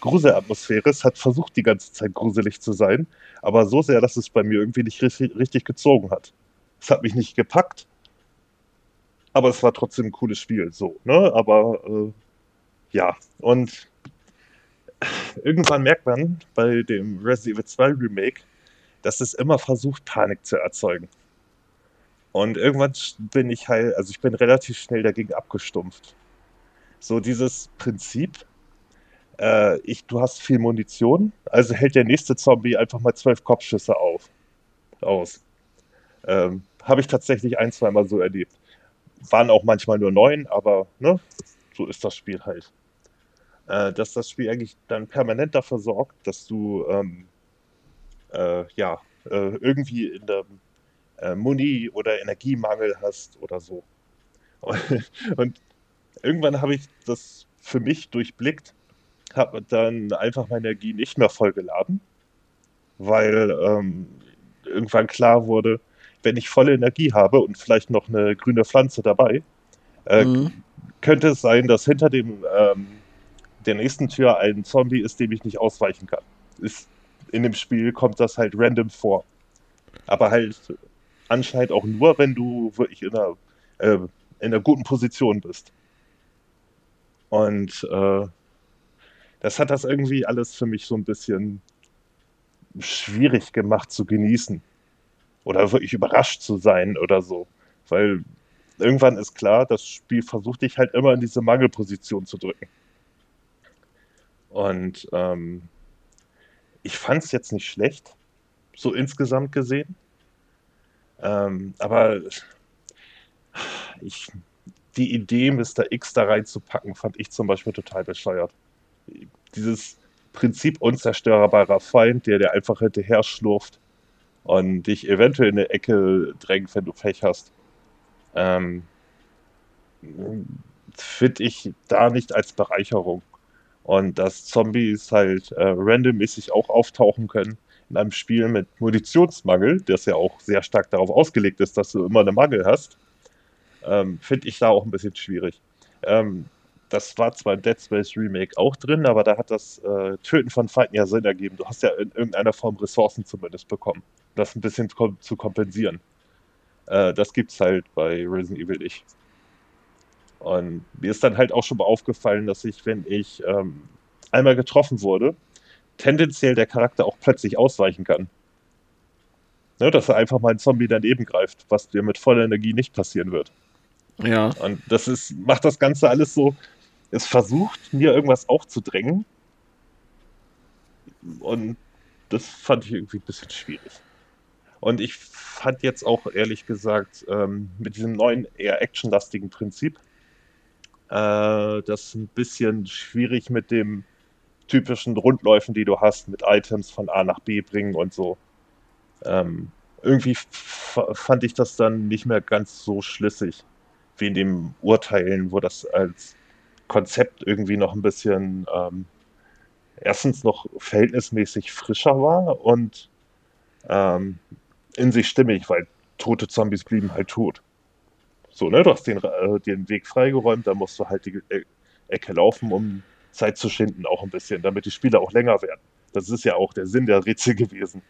Gruselatmosphäre, es hat versucht, die ganze Zeit gruselig zu sein, aber so sehr, dass es bei mir irgendwie nicht richtig, richtig gezogen hat. Es hat mich nicht gepackt, aber es war trotzdem ein cooles Spiel, so, ne? Aber äh, ja, und irgendwann merkt man bei dem Resident Evil 2 Remake, dass es immer versucht, Panik zu erzeugen. Und irgendwann bin ich halt, also ich bin relativ schnell dagegen abgestumpft. So dieses Prinzip, äh, ich, du hast viel Munition, also hält der nächste Zombie einfach mal zwölf Kopfschüsse auf, aus. Ähm, Habe ich tatsächlich ein, zweimal so erlebt. Waren auch manchmal nur neun, aber ne, so ist das Spiel halt. Äh, dass das Spiel eigentlich dann permanent dafür sorgt, dass du ähm, äh, ja, äh, irgendwie in der äh, Muni oder Energiemangel hast oder so. Und irgendwann habe ich das für mich durchblickt, habe dann einfach meine Energie nicht mehr vollgeladen, weil ähm, irgendwann klar wurde, wenn ich volle Energie habe und vielleicht noch eine grüne Pflanze dabei, äh, mhm. könnte es sein, dass hinter dem ähm, der nächsten Tür ein Zombie ist, dem ich nicht ausweichen kann. Ist, in dem Spiel kommt das halt random vor. Aber halt anscheinend auch nur, wenn du wirklich in einer, äh, in einer guten Position bist. Und äh, das hat das irgendwie alles für mich so ein bisschen schwierig gemacht zu genießen. Oder wirklich überrascht zu sein oder so. Weil irgendwann ist klar, das Spiel versucht dich halt immer in diese Mangelposition zu drücken. Und ähm, ich fand es jetzt nicht schlecht, so insgesamt gesehen. Ähm, aber ich, die Idee, Mr. X da reinzupacken, fand ich zum Beispiel total bescheuert. Dieses Prinzip unzerstörbarer Feind, der dir einfach hinterher schlurft und dich eventuell in eine Ecke drängt, wenn du Pech hast, ähm, finde ich da nicht als Bereicherung. Und dass Zombies halt äh, randommäßig auch auftauchen können, in einem Spiel mit Munitionsmangel, das ja auch sehr stark darauf ausgelegt ist, dass du immer einen Mangel hast, ähm, finde ich da auch ein bisschen schwierig. Ähm, das war zwar in Dead Space Remake auch drin, aber da hat das äh, Töten von Feinden ja Sinn ergeben. Du hast ja in irgendeiner Form Ressourcen zumindest bekommen, das ein bisschen kom zu kompensieren. Äh, das es halt bei Resident Evil nicht. Und mir ist dann halt auch schon mal aufgefallen, dass ich, wenn ich ähm, einmal getroffen wurde, tendenziell der Charakter auch plötzlich ausweichen kann. Ne, dass er einfach mal ein Zombie daneben greift, was dir mit voller Energie nicht passieren wird. Ja. Und das ist, macht das Ganze alles so, es versucht, mir irgendwas aufzudrängen. Und das fand ich irgendwie ein bisschen schwierig. Und ich fand jetzt auch ehrlich gesagt ähm, mit diesem neuen, eher actionlastigen Prinzip, äh, das ein bisschen schwierig mit dem typischen Rundläufen, die du hast, mit Items von A nach B bringen und so. Ähm, irgendwie fand ich das dann nicht mehr ganz so schlüssig wie in dem Urteilen, wo das als Konzept irgendwie noch ein bisschen ähm, erstens noch verhältnismäßig frischer war und ähm, in sich stimmig, weil tote Zombies blieben halt tot. So, ne, du hast den, äh, den Weg freigeräumt, da musst du halt die e Ecke laufen, um Zeit zu schinden, auch ein bisschen, damit die Spiele auch länger werden. Das ist ja auch der Sinn der Rätsel gewesen.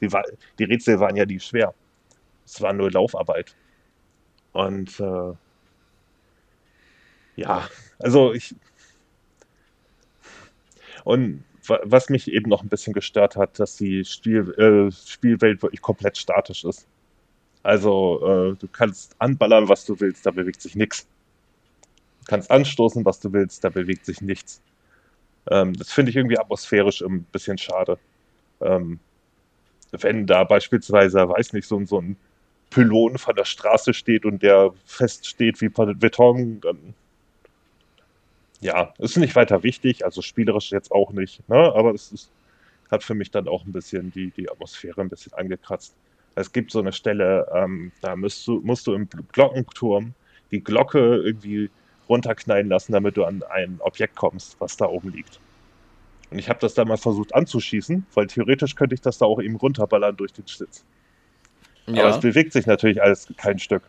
Die, war, die Rätsel waren ja nicht schwer. Es war nur Laufarbeit. Und äh, ja, also ich. Und was mich eben noch ein bisschen gestört hat, dass die Spiel, äh, Spielwelt wirklich komplett statisch ist. Also äh, du kannst anballern, was du willst, da bewegt sich nichts. Du kannst anstoßen, was du willst, da bewegt sich nichts. Ähm, das finde ich irgendwie atmosphärisch ein bisschen schade. Ähm, wenn da beispielsweise, weiß nicht, so, so ein Pylon von der Straße steht und der feststeht wie Beton, dann ja, ist nicht weiter wichtig, also spielerisch jetzt auch nicht, ne? aber es ist, hat für mich dann auch ein bisschen die, die Atmosphäre ein bisschen angekratzt. Es gibt so eine Stelle, ähm, da musst du, musst du im Glockenturm die Glocke irgendwie runterknallen lassen, damit du an ein Objekt kommst, was da oben liegt. Und ich habe das da mal versucht anzuschießen, weil theoretisch könnte ich das da auch eben runterballern durch den Schlitz. Ja. Aber es bewegt sich natürlich alles kein Stück.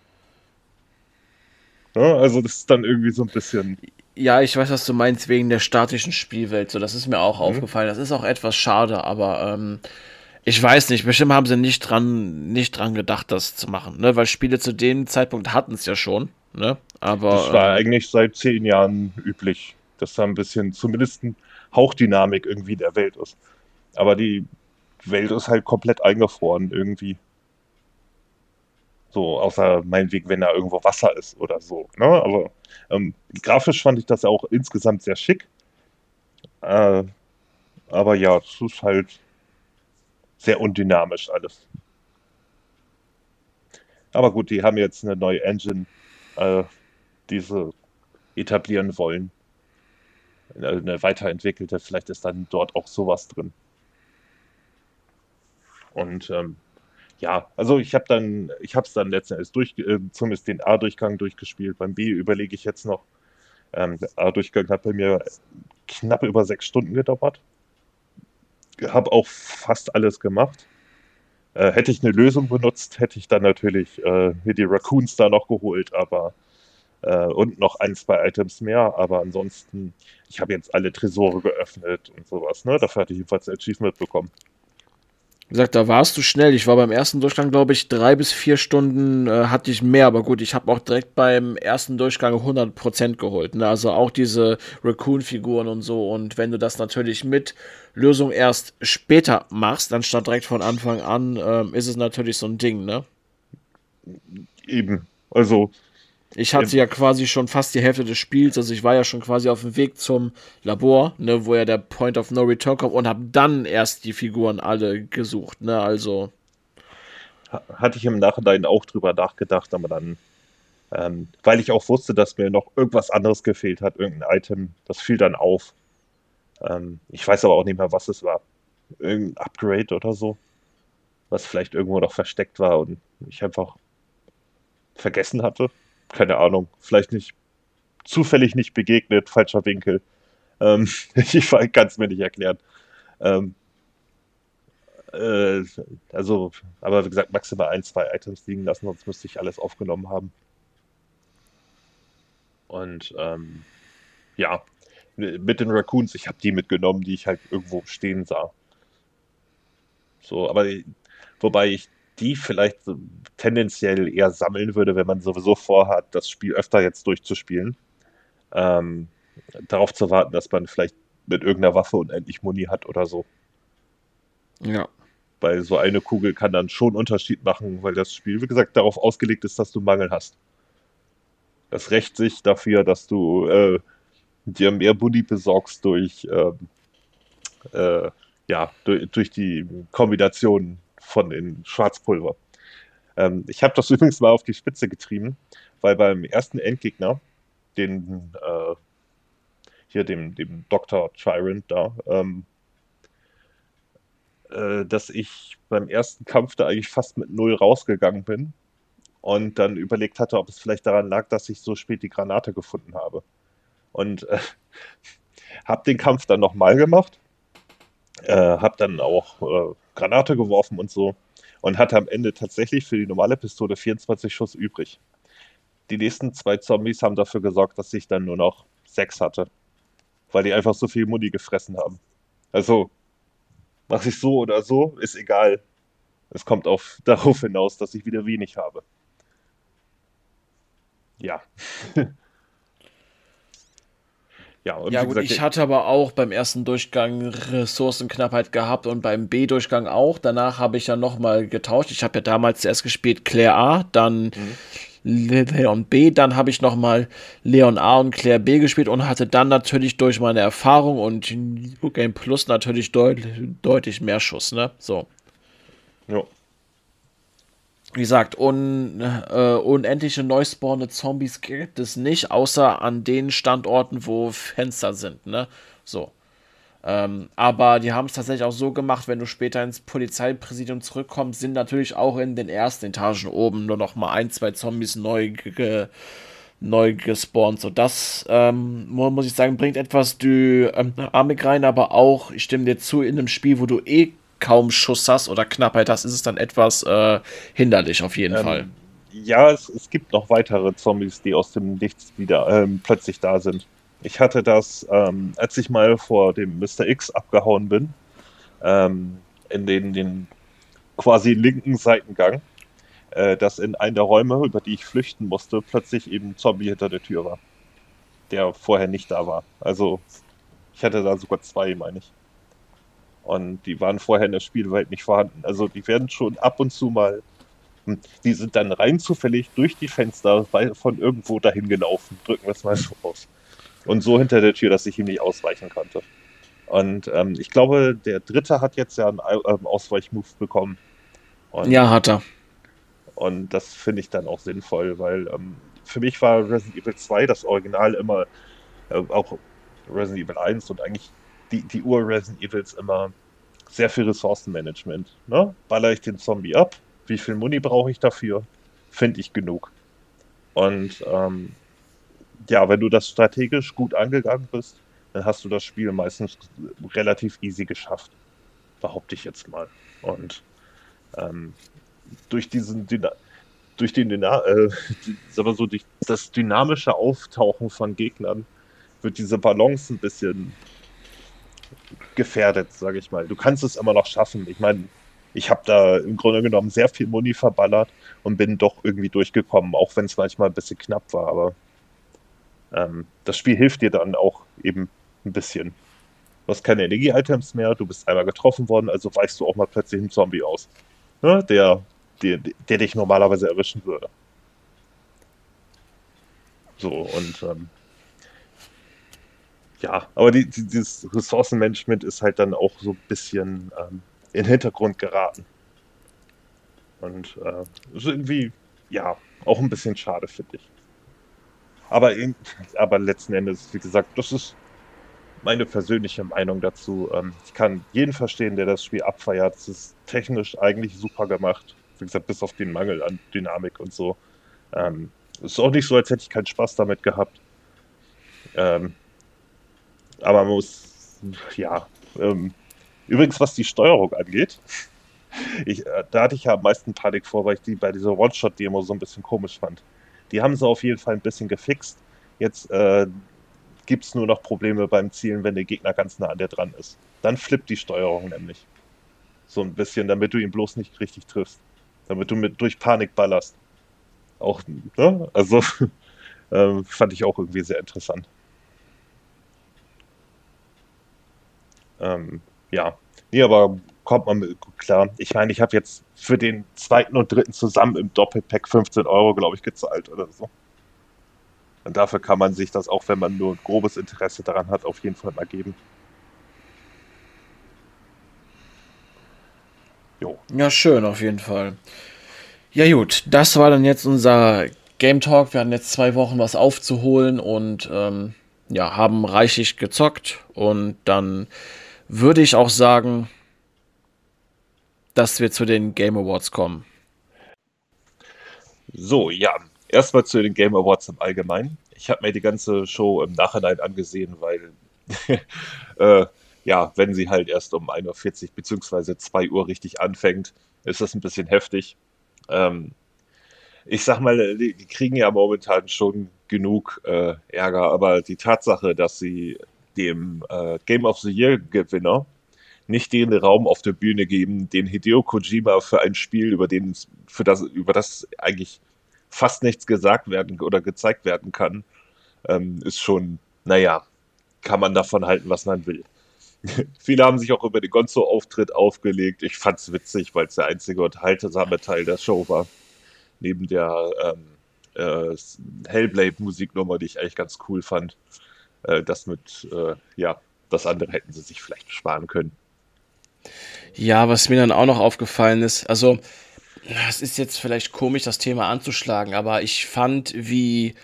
Ja, also das ist dann irgendwie so ein bisschen. Ja, ich weiß, was du meinst, wegen der statischen Spielwelt. So, das ist mir auch mhm. aufgefallen. Das ist auch etwas schade, aber ähm, ich weiß nicht, bestimmt haben sie nicht dran, nicht dran gedacht, das zu machen, ne? Weil Spiele zu dem Zeitpunkt hatten es ja schon, ne? Aber. Das war ähm, eigentlich seit zehn Jahren üblich, dass da ein bisschen, zumindest ein Hauchdynamik irgendwie der Welt ist. Aber die Welt ist halt komplett eingefroren irgendwie. So, außer meinetwegen, wenn da irgendwo Wasser ist oder so. Ne? Aber ähm, grafisch fand ich das auch insgesamt sehr schick. Äh, aber ja, es ist halt sehr undynamisch alles. Aber gut, die haben jetzt eine neue Engine, äh, die sie etablieren wollen. Eine weiterentwickelte, vielleicht ist dann dort auch sowas drin. Und ähm, ja, also ich habe dann, ich habe es dann letzten Endes durch, äh, zumindest den A-Durchgang durchgespielt. Beim B überlege ich jetzt noch. Ähm, der A-Durchgang hat bei mir knapp über sechs Stunden gedauert. Habe auch fast alles gemacht. Äh, hätte ich eine Lösung benutzt, hätte ich dann natürlich äh, die Raccoons da noch geholt, aber äh, und noch ein, zwei Items mehr. Aber ansonsten, ich habe jetzt alle Tresore geöffnet und sowas. Ne? Dafür hatte ich jedenfalls ein Achievement bekommen. Wie gesagt, da warst du schnell. Ich war beim ersten Durchgang, glaube ich, drei bis vier Stunden äh, hatte ich mehr. Aber gut, ich habe auch direkt beim ersten Durchgang 100% geholt. Ne? Also auch diese Raccoon-Figuren und so. Und wenn du das natürlich mit Lösung erst später machst, anstatt direkt von Anfang an, ähm, ist es natürlich so ein Ding, ne? Eben. Also ich hatte ja quasi schon fast die Hälfte des Spiels, also ich war ja schon quasi auf dem Weg zum Labor, ne, wo ja der Point of No Return kommt und habe dann erst die Figuren alle gesucht, ne, also. Hatte ich im Nachhinein auch drüber nachgedacht, aber dann, ähm, weil ich auch wusste, dass mir noch irgendwas anderes gefehlt hat, irgendein Item, das fiel dann auf. Ähm, ich weiß aber auch nicht mehr, was es war. Irgendein Upgrade oder so, was vielleicht irgendwo noch versteckt war und ich einfach vergessen hatte keine Ahnung, vielleicht nicht zufällig nicht begegnet, falscher Winkel. Ähm, ich kann es mir nicht erklären. Ähm, äh, also, aber wie gesagt, maximal ein, zwei Items liegen lassen, sonst müsste ich alles aufgenommen haben. Und ähm, ja, mit den Raccoons, ich habe die mitgenommen, die ich halt irgendwo stehen sah. So, aber wobei ich die vielleicht tendenziell eher sammeln würde, wenn man sowieso vorhat, das Spiel öfter jetzt durchzuspielen. Ähm, darauf zu warten, dass man vielleicht mit irgendeiner Waffe unendlich Muni hat oder so. Ja. Weil so eine Kugel kann dann schon Unterschied machen, weil das Spiel, wie gesagt, darauf ausgelegt ist, dass du Mangel hast. Das rächt sich dafür, dass du äh, dir mehr Muni besorgst durch, ähm, äh, ja, durch, durch die Kombination von den Schwarzpulver. Ähm, ich habe das übrigens mal auf die Spitze getrieben, weil beim ersten Endgegner, den äh, hier dem, dem Dr. Tyrant da, ähm, äh, dass ich beim ersten Kampf da eigentlich fast mit null rausgegangen bin und dann überlegt hatte, ob es vielleicht daran lag, dass ich so spät die Granate gefunden habe. Und äh, habe den Kampf dann nochmal gemacht, äh, habe dann auch äh, Granate geworfen und so und hatte am Ende tatsächlich für die normale Pistole 24 Schuss übrig. Die nächsten zwei Zombies haben dafür gesorgt, dass ich dann nur noch sechs hatte, weil die einfach so viel Muni gefressen haben. Also, mache ich so oder so, ist egal. Es kommt auf, darauf hinaus, dass ich wieder wenig habe. Ja. Ja, und ja gut, gesagt, ich hatte aber auch beim ersten Durchgang Ressourcenknappheit gehabt und beim B-Durchgang auch. Danach habe ich ja nochmal getauscht. Ich habe ja damals zuerst gespielt Claire A, dann mhm. Leon B, dann habe ich nochmal Leon A und Claire B gespielt und hatte dann natürlich durch meine Erfahrung und New Game Plus natürlich deut deutlich mehr Schuss, ne? So. Ja wie gesagt, un, äh, unendliche neuspawnende Zombies gibt es nicht, außer an den Standorten, wo Fenster sind, ne? So. Ähm, aber die haben es tatsächlich auch so gemacht, wenn du später ins Polizeipräsidium zurückkommst, sind natürlich auch in den ersten Etagen oben nur noch mal ein, zwei Zombies neu, ge neu gespawnt. So, das ähm, muss ich sagen, bringt etwas Dynamik ähm, rein, aber auch, ich stimme dir zu, in einem Spiel, wo du eh kaum Schuss hast oder Knappheit hast, ist es dann etwas äh, hinderlich auf jeden ähm, Fall. Ja, es, es, gibt noch weitere Zombies, die aus dem Nichts wieder ähm, plötzlich da sind. Ich hatte das, ähm, als ich mal vor dem Mr. X abgehauen bin, ähm, in den, den quasi linken Seitengang, äh, dass in einem der Räume, über die ich flüchten musste, plötzlich eben ein Zombie hinter der Tür war, der vorher nicht da war. Also ich hatte da sogar zwei, meine ich. Und die waren vorher in der Spielwelt nicht vorhanden. Also die werden schon ab und zu mal, hm, die sind dann rein zufällig durch die Fenster von irgendwo dahin gelaufen, drücken wir es mal so aus. Und so hinter der Tür, dass ich ihm nicht ausweichen konnte. Und ähm, ich glaube, der dritte hat jetzt ja einen ähm, Ausweichmove bekommen. Und, ja, hat er. Und das finde ich dann auch sinnvoll, weil ähm, für mich war Resident Evil 2 das Original immer, äh, auch Resident Evil 1 und eigentlich die, die Ur-Resident Evils immer sehr viel Ressourcenmanagement. Ne? Baller ich den Zombie ab? Wie viel Muni brauche ich dafür? Finde ich genug. Und ähm, ja, wenn du das strategisch gut angegangen bist, dann hast du das Spiel meistens relativ easy geschafft. Behaupte ich jetzt mal. Und ähm, durch diesen Dyna durch den Dyna äh, aber so durch das dynamische Auftauchen von Gegnern wird diese Balance ein bisschen gefährdet, sage ich mal. Du kannst es immer noch schaffen. Ich meine, ich habe da im Grunde genommen sehr viel Muni verballert und bin doch irgendwie durchgekommen, auch wenn es manchmal ein bisschen knapp war. Aber ähm, das Spiel hilft dir dann auch eben ein bisschen. Du hast keine Energie-Items mehr, du bist einmal getroffen worden, also weichst du auch mal plötzlich einen Zombie aus, ne? der, der, der dich normalerweise erwischen würde. So, und ähm, ja, aber die, die, dieses Ressourcenmanagement ist halt dann auch so ein bisschen ähm, in den Hintergrund geraten. Und äh, ist irgendwie, ja, auch ein bisschen schade, finde ich. Aber, in, aber letzten Endes, wie gesagt, das ist meine persönliche Meinung dazu. Ähm, ich kann jeden verstehen, der das Spiel abfeiert. Es ist technisch eigentlich super gemacht. Wie gesagt, bis auf den Mangel an Dynamik und so. Ähm, es ist auch nicht so, als hätte ich keinen Spaß damit gehabt. Ähm, aber man muss, ja. Ähm, übrigens, was die Steuerung angeht, ich, äh, da hatte ich ja am meisten Panik vor, weil ich die bei dieser One-Shot-Demo so ein bisschen komisch fand. Die haben sie auf jeden Fall ein bisschen gefixt. Jetzt äh, gibt es nur noch Probleme beim Zielen, wenn der Gegner ganz nah an dir dran ist. Dann flippt die Steuerung nämlich. So ein bisschen, damit du ihn bloß nicht richtig triffst. Damit du mit durch Panik ballerst. Auch, ne? Also, äh, fand ich auch irgendwie sehr interessant. Ähm, ja, nee, aber kommt man klar. Ich meine, ich habe jetzt für den zweiten und dritten zusammen im Doppelpack 15 Euro, glaube ich, gezahlt oder so. Und dafür kann man sich das, auch wenn man nur ein grobes Interesse daran hat, auf jeden Fall mal geben. Jo. Ja, schön, auf jeden Fall. Ja, gut, das war dann jetzt unser Game Talk. Wir hatten jetzt zwei Wochen was aufzuholen und ähm, ja, haben reichlich gezockt und dann würde ich auch sagen, dass wir zu den Game Awards kommen. So, ja. Erstmal zu den Game Awards im Allgemeinen. Ich habe mir die ganze Show im Nachhinein angesehen, weil, äh, ja, wenn sie halt erst um 1.40 Uhr bzw. 2 Uhr richtig anfängt, ist das ein bisschen heftig. Ähm, ich sag mal, die, kriegen ja momentan schon genug äh, Ärger, aber die Tatsache, dass sie dem äh, Game of the Year Gewinner nicht den Raum auf der Bühne geben, den Hideo Kojima für ein Spiel, über den für das über das eigentlich fast nichts gesagt werden oder gezeigt werden kann, ähm, ist schon, naja, kann man davon halten, was man will. Viele haben sich auch über den Gonzo-Auftritt aufgelegt. Ich fand es witzig, weil es der einzige unterhaltsame Teil der Show war. Neben der ähm, äh, Hellblade-Musiknummer, die ich eigentlich ganz cool fand. Äh, das mit, äh, ja, das andere hätten sie sich vielleicht sparen können. Ja, was mir dann auch noch aufgefallen ist, also es ist jetzt vielleicht komisch, das Thema anzuschlagen, aber ich fand, wie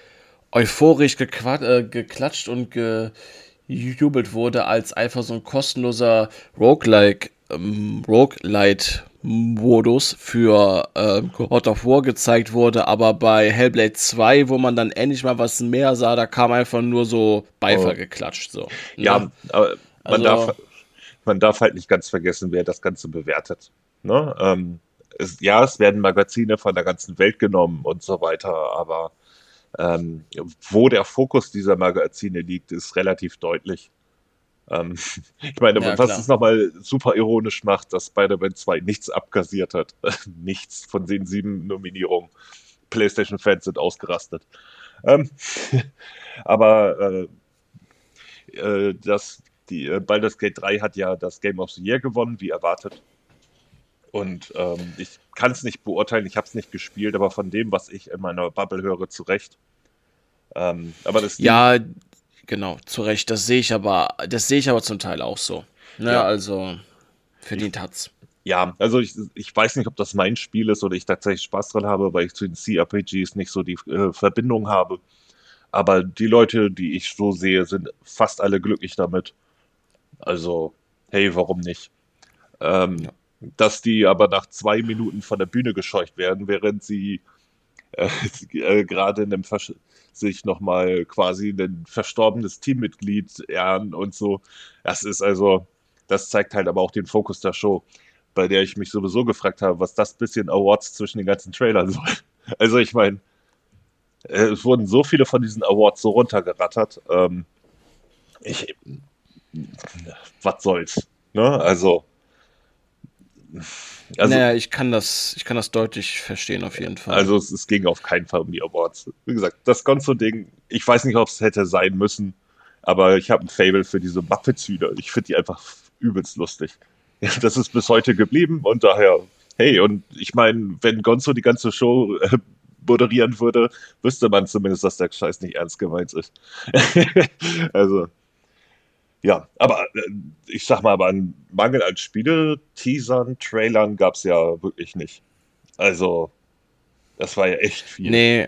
euphorisch äh, geklatscht und gejubelt wurde, als einfach so ein kostenloser Roguelike, ähm, Roguelite Modus für äh, God of War gezeigt wurde, aber bei Hellblade 2, wo man dann endlich mal was mehr sah, da kam einfach nur so Beifall oh. geklatscht. So, ne? Ja, aber man, also, darf, man darf halt nicht ganz vergessen, wer das Ganze bewertet. Ne? Ähm, es, ja, es werden Magazine von der ganzen Welt genommen und so weiter, aber ähm, wo der Fokus dieser Magazine liegt, ist relativ deutlich. Ähm, ich meine, ja, was es nochmal super ironisch macht, dass Spider-Man 2 nichts abkassiert hat. nichts von den sieben Nominierungen. PlayStation-Fans sind ausgerastet. Ähm, aber äh, äh, das, die, äh, Baldur's Gate 3 hat ja das Game of the Year gewonnen, wie erwartet. Und ähm, ich kann es nicht beurteilen, ich habe es nicht gespielt, aber von dem, was ich in meiner Bubble höre, zu Recht. Ähm, aber das ja, Genau, zu Recht. Das sehe ich aber, das sehe ich aber zum Teil auch so. Ne, ja. Also verdient hat's. Ja, also ich, ich weiß nicht, ob das mein Spiel ist oder ich tatsächlich Spaß dran habe, weil ich zu den CRPGs nicht so die äh, Verbindung habe. Aber die Leute, die ich so sehe, sind fast alle glücklich damit. Also, hey, warum nicht? Ähm, ja. Dass die aber nach zwei Minuten von der Bühne gescheucht werden, während sie äh, äh, gerade in einem Versch sich nochmal quasi ein verstorbenes Teammitglied ehren und so. Das ist also, das zeigt halt aber auch den Fokus der Show, bei der ich mich sowieso gefragt habe, was das bisschen Awards zwischen den ganzen Trailern soll. Also ich meine, äh, es wurden so viele von diesen Awards so runtergerattert. Ähm, ich, was soll's? Ne? Also, also, naja, ich kann das, ich kann das deutlich verstehen auf jeden Fall. Also es, es ging auf keinen Fall um die Awards. Wie gesagt, das ganze Ding, ich weiß nicht, ob es hätte sein müssen, aber ich habe ein Fable für diese Muppets-Hühner. Ich finde die einfach übelst lustig. Das ist bis heute geblieben und daher, hey, und ich meine, wenn Gonzo die ganze Show äh, moderieren würde, wüsste man zumindest, dass der Scheiß nicht ernst gemeint ist. also, ja, aber äh, ich sag mal, aber einen Mangel an Spiele-Teasern, Trailern gab es ja wirklich nicht. Also, das war ja echt viel. Nee,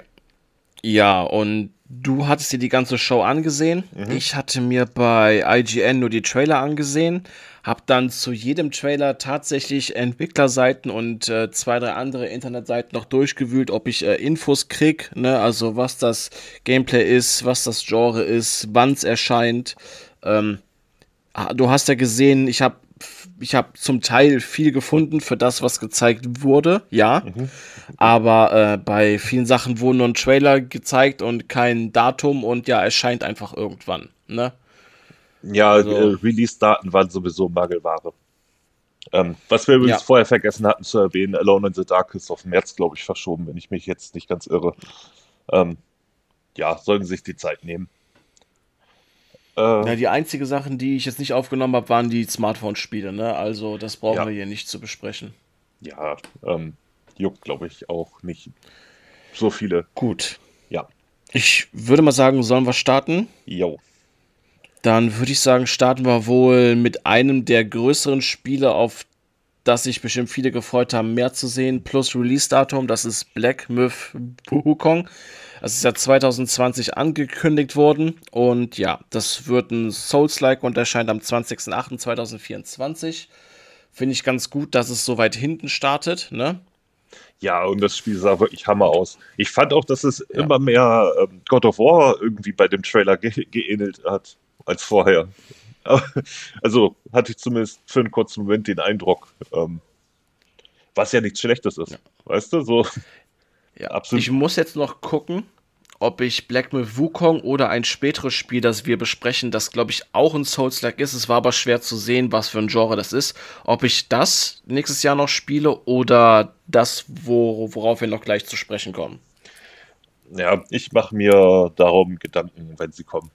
ja, und du hattest dir die ganze Show angesehen. Mhm. Ich hatte mir bei IGN nur die Trailer angesehen, hab dann zu jedem Trailer tatsächlich Entwicklerseiten und äh, zwei, drei andere Internetseiten noch durchgewühlt, ob ich äh, Infos krieg, ne? also was das Gameplay ist, was das Genre ist, wann es erscheint. Ähm, ah, du hast ja gesehen, ich habe ich hab zum Teil viel gefunden für das, was gezeigt wurde, ja. Mhm. Aber äh, bei vielen Sachen wurden nur ein Trailer gezeigt und kein Datum und ja, es scheint einfach irgendwann, ne? Ja, also, äh, Release-Daten waren sowieso Mangelware. Ähm, was wir übrigens ja. vorher vergessen hatten zu erwähnen, Alone in the Dark ist auf März, glaube ich, verschoben, wenn ich mich jetzt nicht ganz irre. Ähm, ja, sollen sich die Zeit nehmen. Äh, ja, die einzige Sachen, die ich jetzt nicht aufgenommen habe, waren die Smartphone-Spiele, ne? Also das brauchen ja. wir hier nicht zu besprechen. Ja, ähm, juckt, glaube ich, auch nicht so viele. Gut. Ja. Ich würde mal sagen, sollen wir starten? Jo. Dann würde ich sagen, starten wir wohl mit einem der größeren Spiele, auf das sich bestimmt viele gefreut haben, mehr zu sehen, plus Release-Datum. Das ist Black Myth Wukong. Das ist ja 2020 angekündigt worden und ja, das wird ein Souls-like und erscheint am 20.08.2024. Finde ich ganz gut, dass es so weit hinten startet, ne? Ja, und das Spiel sah wirklich Hammer aus. Ich fand auch, dass es ja. immer mehr ähm, God of War irgendwie bei dem Trailer ge geähnelt hat als vorher. also hatte ich zumindest für einen kurzen Moment den Eindruck, ähm, was ja nichts Schlechtes ist. Ja. Weißt du, so. Ja, absolut. Ich muss jetzt noch gucken, ob ich Black Myth Wukong oder ein späteres Spiel, das wir besprechen, das glaube ich auch ein Souls-like ist. Es war aber schwer zu sehen, was für ein Genre das ist. Ob ich das nächstes Jahr noch spiele oder das, wo, worauf wir noch gleich zu sprechen kommen. Ja, ich mache mir darum Gedanken, wenn sie kommen.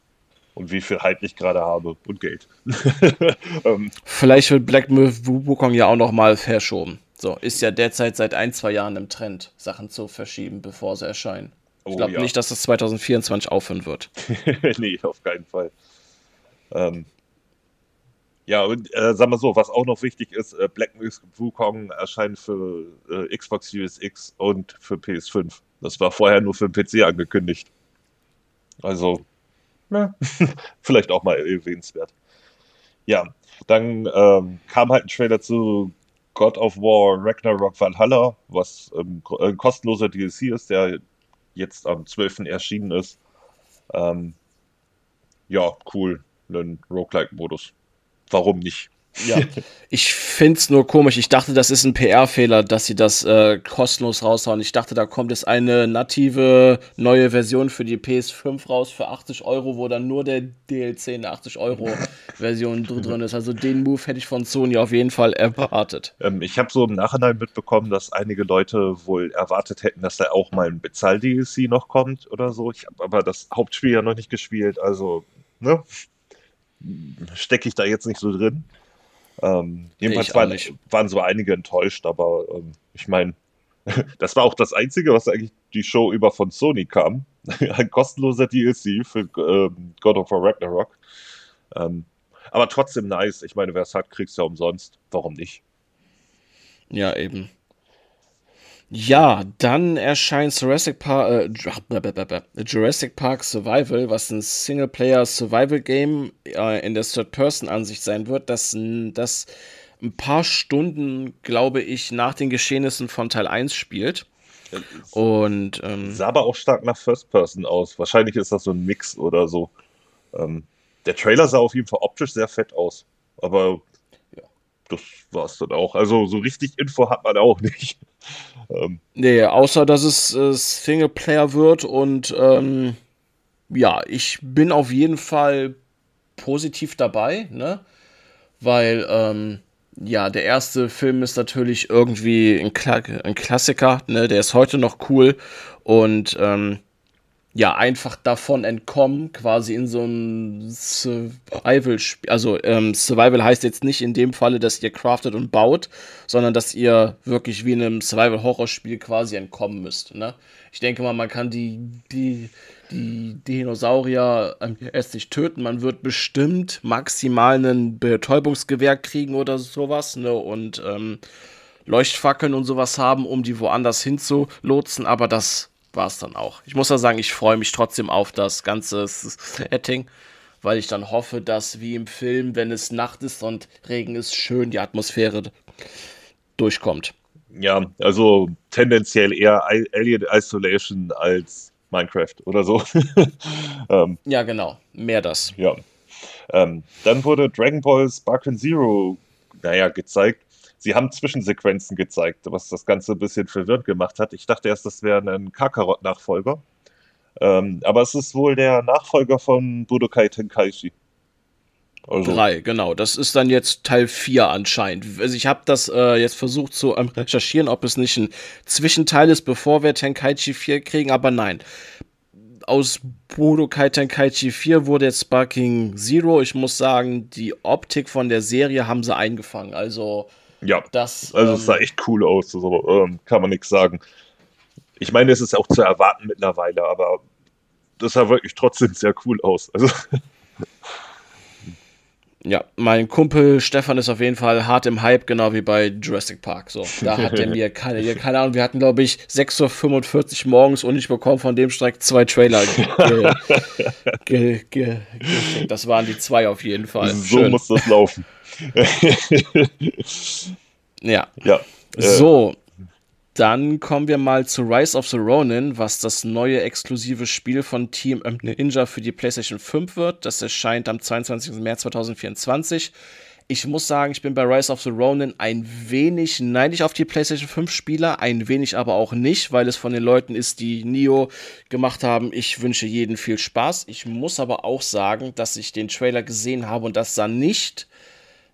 Und wie viel Hype ich gerade habe und Geld. ähm. Vielleicht wird Black Myth Wukong ja auch noch mal verschoben. So, ist ja derzeit seit ein, zwei Jahren im Trend, Sachen zu verschieben, bevor sie erscheinen. Ich oh, glaube ja. nicht, dass das 2024 aufhören wird. nee, auf keinen Fall. Ähm, ja, und äh, sagen wir so, was auch noch wichtig ist, äh, Black Myth Wukong erscheint für äh, Xbox Series X und für PS5. Das war vorher nur für den PC angekündigt. Also, na, vielleicht auch mal erwähnenswert. Ja, dann ähm, kam halt ein Trailer zu God of War Ragnarok Valhalla, was ähm, ein äh, kostenloser DLC ist, der jetzt am 12. erschienen ist. Ähm, ja, cool. Ein Roguelike-Modus. Warum nicht? Ja, ich finde es nur komisch. Ich dachte, das ist ein PR-Fehler, dass sie das äh, kostenlos raushauen. Ich dachte, da kommt jetzt eine native neue Version für die PS5 raus für 80 Euro, wo dann nur der DLC in der 80 Euro Version drin ist. Also den Move hätte ich von Sony auf jeden Fall erwartet. Ähm, ich habe so im Nachhinein mitbekommen, dass einige Leute wohl erwartet hätten, dass da auch mal ein Bezahl-DLC noch kommt oder so. Ich habe aber das Hauptspiel ja noch nicht gespielt, also ne? stecke ich da jetzt nicht so drin. Ähm, jedenfalls waren, waren, so einige enttäuscht, aber ähm, ich meine, das war auch das Einzige, was eigentlich die Show über von Sony kam. Ein kostenloser DLC für ähm, God of War Ragnarok. Ähm, aber trotzdem nice. Ich meine, wer es hat, kriegt es ja umsonst. Warum nicht? Ja, eben. Ja, dann erscheint Jurassic Park, äh, Jurassic Park Survival, was ein Singleplayer-Survival-Game äh, in der Third-Person-Ansicht sein wird, das, das ein paar Stunden, glaube ich, nach den Geschehnissen von Teil 1 spielt. Und ähm, sah aber auch stark nach First Person aus. Wahrscheinlich ist das so ein Mix oder so. Ähm, der Trailer sah auf jeden Fall optisch sehr fett aus. Aber das war es dann auch. Also so richtig Info hat man auch nicht. Ähm. Nee, außer dass es äh, Singleplayer wird und ähm, ja, ich bin auf jeden Fall positiv dabei, ne? Weil, ähm, ja, der erste Film ist natürlich irgendwie ein, Kla ein Klassiker, ne? Der ist heute noch cool und ähm, ja, einfach davon entkommen, quasi in so ein Survival-Spiel. Also, ähm, Survival heißt jetzt nicht in dem Falle, dass ihr craftet und baut, sondern dass ihr wirklich wie in einem Survival-Horror-Spiel quasi entkommen müsst. Ne? Ich denke mal, man kann die, die, die Dinosaurier erst nicht töten. Man wird bestimmt maximal ein Betäubungsgewehr kriegen oder sowas, ne? Und ähm, Leuchtfackeln und sowas haben, um die woanders hinzulotsen, aber das war es dann auch. Ich muss ja sagen, ich freue mich trotzdem auf das ganze Setting, weil ich dann hoffe, dass wie im Film, wenn es Nacht ist und Regen ist, schön die Atmosphäre durchkommt. Ja, also tendenziell eher Alien Isolation als Minecraft oder so. ähm, ja, genau. Mehr das. Ja. Ähm, dann wurde Dragon Ball Sparkle Zero, naja, gezeigt. Sie haben Zwischensequenzen gezeigt, was das Ganze ein bisschen verwirrend gemacht hat. Ich dachte erst, das wäre ein Kakarot-Nachfolger. Ähm, aber es ist wohl der Nachfolger von Budokai Tenkaichi. Also. Drei, genau. Das ist dann jetzt Teil 4 anscheinend. Also ich habe das äh, jetzt versucht zu ähm, recherchieren, ob es nicht ein Zwischenteil ist, bevor wir Tenkaichi 4 kriegen, aber nein. Aus Budokai Tenkaichi 4 wurde jetzt Sparking Zero. Ich muss sagen, die Optik von der Serie haben sie eingefangen. Also ja, das, also es sah ähm, echt cool aus, also, ähm, kann man nichts sagen. Ich meine, es ist auch zu erwarten mittlerweile, aber das sah wirklich trotzdem sehr cool aus. Also Ja, mein Kumpel Stefan ist auf jeden Fall hart im Hype, genau wie bei Jurassic Park. So, da hat er mir keine, keine Ahnung, wir hatten, glaube ich, 6.45 Uhr morgens und ich bekomme von dem Streck zwei Trailer. Ge, ge, ge, das waren die zwei auf jeden Fall. So Schön. muss das laufen. ja. Ja. Äh, so, dann kommen wir mal zu Rise of the Ronin, was das neue exklusive Spiel von Team Ninja für die PlayStation 5 wird. Das erscheint am 22. März 2024. Ich muss sagen, ich bin bei Rise of the Ronin ein wenig neidisch auf die PlayStation 5 Spieler, ein wenig aber auch nicht, weil es von den Leuten ist, die Nio gemacht haben. Ich wünsche jeden viel Spaß. Ich muss aber auch sagen, dass ich den Trailer gesehen habe und das sah nicht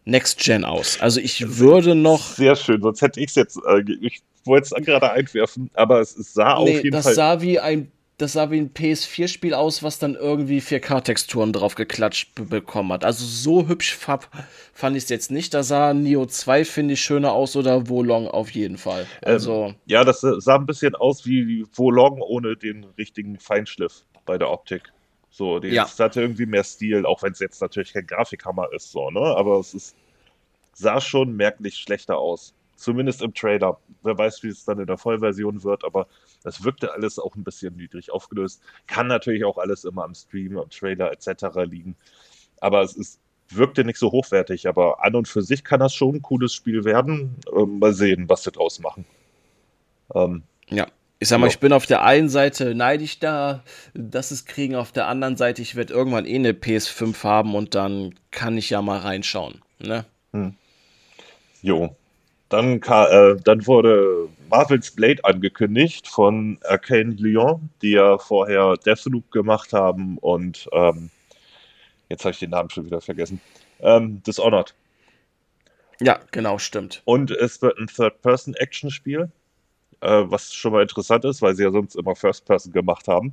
Next Gen aus. Also ich würde noch. Sehr schön, sonst hätte ich es jetzt. Äh, ich wollte es gerade einwerfen, aber es, es sah nee, auf jeden das Fall. Das sah wie ein das sah wie ein PS4-Spiel aus, was dann irgendwie 4K-Texturen drauf geklatscht bekommen hat. Also so hübsch fand ich es jetzt nicht. Da sah Neo 2, finde ich, schöner aus oder Wolong auf jeden Fall. Ähm, also, ähm, ja, das sah ein bisschen aus wie Wolong ohne den richtigen Feinschliff bei der Optik. So, die ja. hatte irgendwie mehr Stil, auch wenn es jetzt natürlich kein Grafikhammer ist, so, ne? Aber es ist, sah schon merklich schlechter aus. Zumindest im Trailer. Wer weiß, wie es dann in der Vollversion wird, aber das wirkte alles auch ein bisschen niedrig aufgelöst. Kann natürlich auch alles immer am Stream, am Trailer etc. liegen. Aber es ist, wirkte nicht so hochwertig. Aber an und für sich kann das schon ein cooles Spiel werden. Ähm, mal sehen, was sie draus machen. Ähm, ja. Ich sag mal, ich bin auf der einen Seite neidisch da, dass es kriegen, auf der anderen Seite, ich werde irgendwann eh eine PS5 haben und dann kann ich ja mal reinschauen. Ne? Hm. Jo. Dann, äh, dann wurde Marvel's Blade angekündigt von Arcane Lyon, die ja vorher Deathloop gemacht haben und ähm, jetzt habe ich den Namen schon wieder vergessen. Ähm, Dishonored. Ja, genau, stimmt. Und es wird ein Third-Person-Action-Spiel, äh, was schon mal interessant ist, weil sie ja sonst immer First-Person gemacht haben.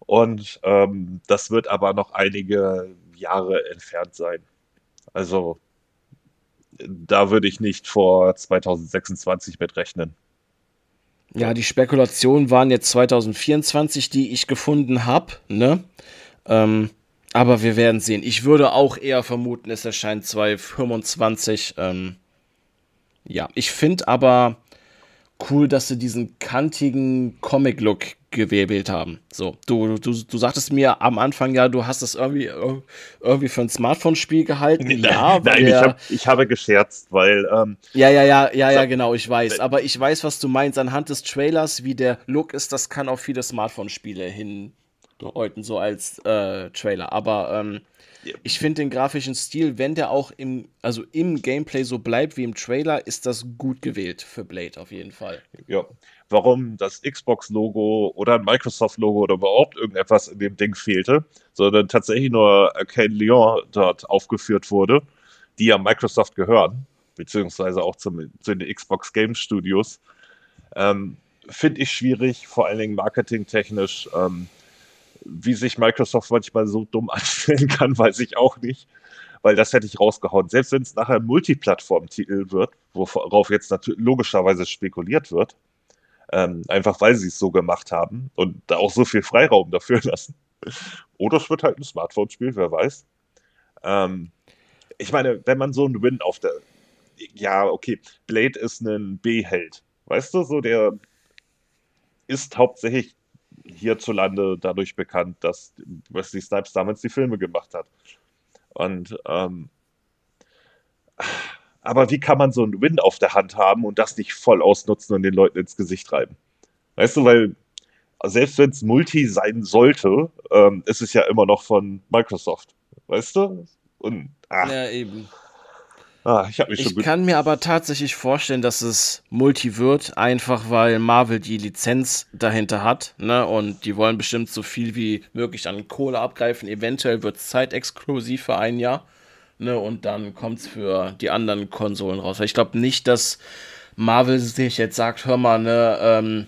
Und ähm, das wird aber noch einige Jahre entfernt sein. Also da würde ich nicht vor 2026 mit rechnen. Ja, die Spekulationen waren jetzt 2024, die ich gefunden habe, ne? Ähm, aber wir werden sehen. Ich würde auch eher vermuten, es erscheint 2025. Ähm, ja, ich finde aber cool, dass sie diesen kantigen Comic-Look gewählt haben. So, du, du, du sagtest mir am Anfang ja, du hast das irgendwie, irgendwie für ein Smartphone-Spiel gehalten. Nein, ja, nein, ich, hab, ich, habe gescherzt, weil. Ähm, ja, ja, ja, ja, ja, genau, ich weiß. Aber ich weiß, was du meinst. Anhand des Trailers, wie der Look ist, das kann auf viele Smartphone-Spiele hindeuten, so als äh, Trailer. Aber ähm, ich finde den grafischen Stil, wenn der auch im, also im Gameplay so bleibt wie im Trailer, ist das gut gewählt für Blade auf jeden Fall. Ja. Warum das Xbox-Logo oder ein Microsoft-Logo oder überhaupt irgendetwas in dem Ding fehlte, sondern tatsächlich nur Arcane Lyon dort aufgeführt wurde, die ja Microsoft gehören, beziehungsweise auch zum, zu den Xbox Game Studios, ähm, finde ich schwierig, vor allen Dingen marketingtechnisch. Ähm, wie sich Microsoft manchmal so dumm anstellen kann, weiß ich auch nicht. Weil das hätte ich rausgehauen. Selbst wenn es nachher ein Multiplattform-Titel wird, worauf jetzt natürlich logischerweise spekuliert wird, ähm, einfach weil sie es so gemacht haben und da auch so viel Freiraum dafür lassen. Oder es wird halt ein Smartphone-Spiel, wer weiß. Ähm, ich meine, wenn man so einen Win auf der. Ja, okay, Blade ist ein B-Held. Weißt du, so der ist hauptsächlich hierzulande dadurch bekannt, dass Wesley Snipes damals die Filme gemacht hat. Und ähm, aber wie kann man so einen Win auf der Hand haben und das nicht voll ausnutzen und den Leuten ins Gesicht reiben? Weißt du, weil selbst wenn es Multi sein sollte, ähm, ist es ja immer noch von Microsoft. Weißt du? Und, ach. Ja, eben. Ah, ich ich kann mir aber tatsächlich vorstellen, dass es Multi wird, einfach weil Marvel die Lizenz dahinter hat, ne? Und die wollen bestimmt so viel wie möglich an Kohle abgreifen. Eventuell wird es zeitexklusiv für ein Jahr, ne? Und dann kommt es für die anderen Konsolen raus. Ich glaube nicht, dass Marvel sich jetzt sagt, hör mal, ne, ähm,